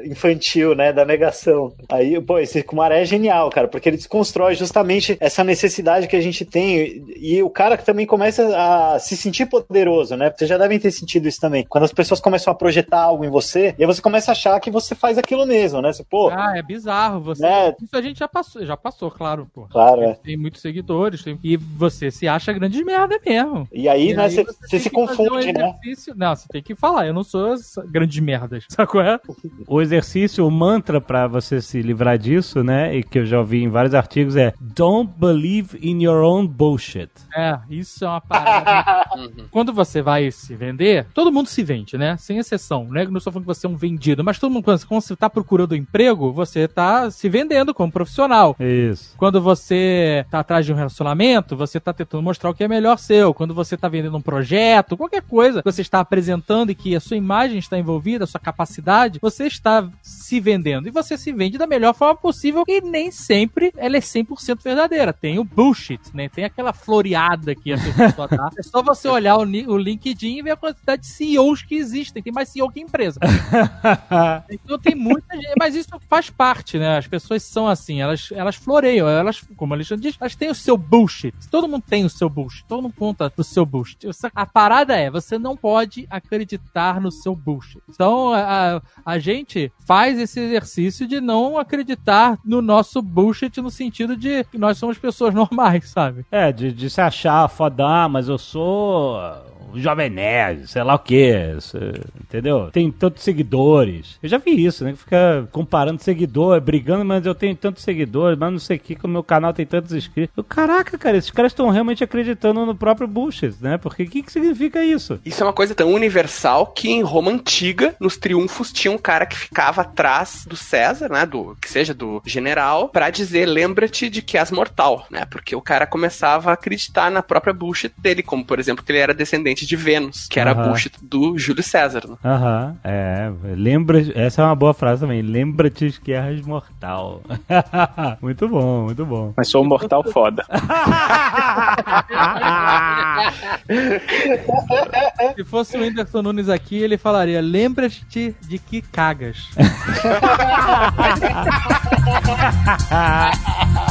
infantil, né? Da negação. Aí, pô, esse Kumaré é genial, cara, porque ele desconstrói justamente essa necessidade que a gente tem. E o cara que também começa a se sentir poderoso, né? Vocês já devem ter sentido isso também. Quando as pessoas começam a projetar algo em você, e aí você começa a achar que você faz aquilo mesmo, né? Você, pô, Ah, é bizarro. Você... Né? Isso a gente já passou, já passou, claro, pô. Claro, é. Tem muitos seguidores, tem- e você se acha grande merda mesmo. E aí, né, você- tem você se confunde, um né? Não, você tem que falar, eu não sou essa grandes merdas, sacou? É? O exercício, o mantra pra você se livrar disso, né? E que eu já ouvi em vários artigos é Don't believe in your own bullshit. É, isso é uma parada. quando você vai se vender, todo mundo se vende, né? Sem exceção, né? Não estou falando que você é um vendido, mas todo mundo, quando quando você tá procurando emprego, você tá se vendendo como profissional. Isso. Quando você tá atrás de um relacionamento, você tá tentando mostrar o que é melhor seu. Quando você tá vendendo um projeto, qualquer coisa que você está apresentando e que a sua imagem está envolvida, a sua capacidade, você está se vendendo. E você se vende da melhor forma possível e nem sempre ela é 100% verdadeira. Tem o bullshit, né? Tem aquela floreada que a pessoa dá. É só você olhar o, o LinkedIn e ver a quantidade de CEOs que existem. Tem mais CEO que empresa. Então tem muita gente, mas isso faz parte, né? As pessoas são assim, elas, elas floreiam, elas, como a Alexandre diz, elas têm o seu bullshit. Todo mundo tem o seu bullshit, todo mundo conta o seu bullshit. A parada é, você não pode acreditar no seu bullshit. Então a, a gente faz esse exercício de não acreditar no nosso bullshit no sentido de que nós somos pessoas normais, sabe? É, de, de se achar fodão, mas eu sou Jovem Nerd, sei lá o quê, entendeu? Tem tantos seguidores. Eu já vi isso, né? Fica comparando seguidor, brigando, mas eu tenho tantos seguidores, mas não sei o que, que o meu canal tem tantos inscritos. Eu, caraca, cara, esses caras estão realmente acreditando no próprio bullshit, né? Porque o que, que significa isso? Isso é uma coisa tão universal que em Roma antiga, nos triunfos, tinha um cara que ficava atrás do César, né? Do que seja do general, pra dizer: lembra-te de que és mortal, né? Porque o cara começava a acreditar na própria bullshit dele, como por exemplo, que ele era descendente descendente de Vênus, que era Aham. a bucha do Júlio César. Né? Aham, é. Lembra. Essa é uma boa frase também. Lembra-te que és mortal. muito bom, muito bom. Mas sou um mortal foda. Se fosse o Whindersson Nunes aqui, ele falaria: lembra-te de que cagas.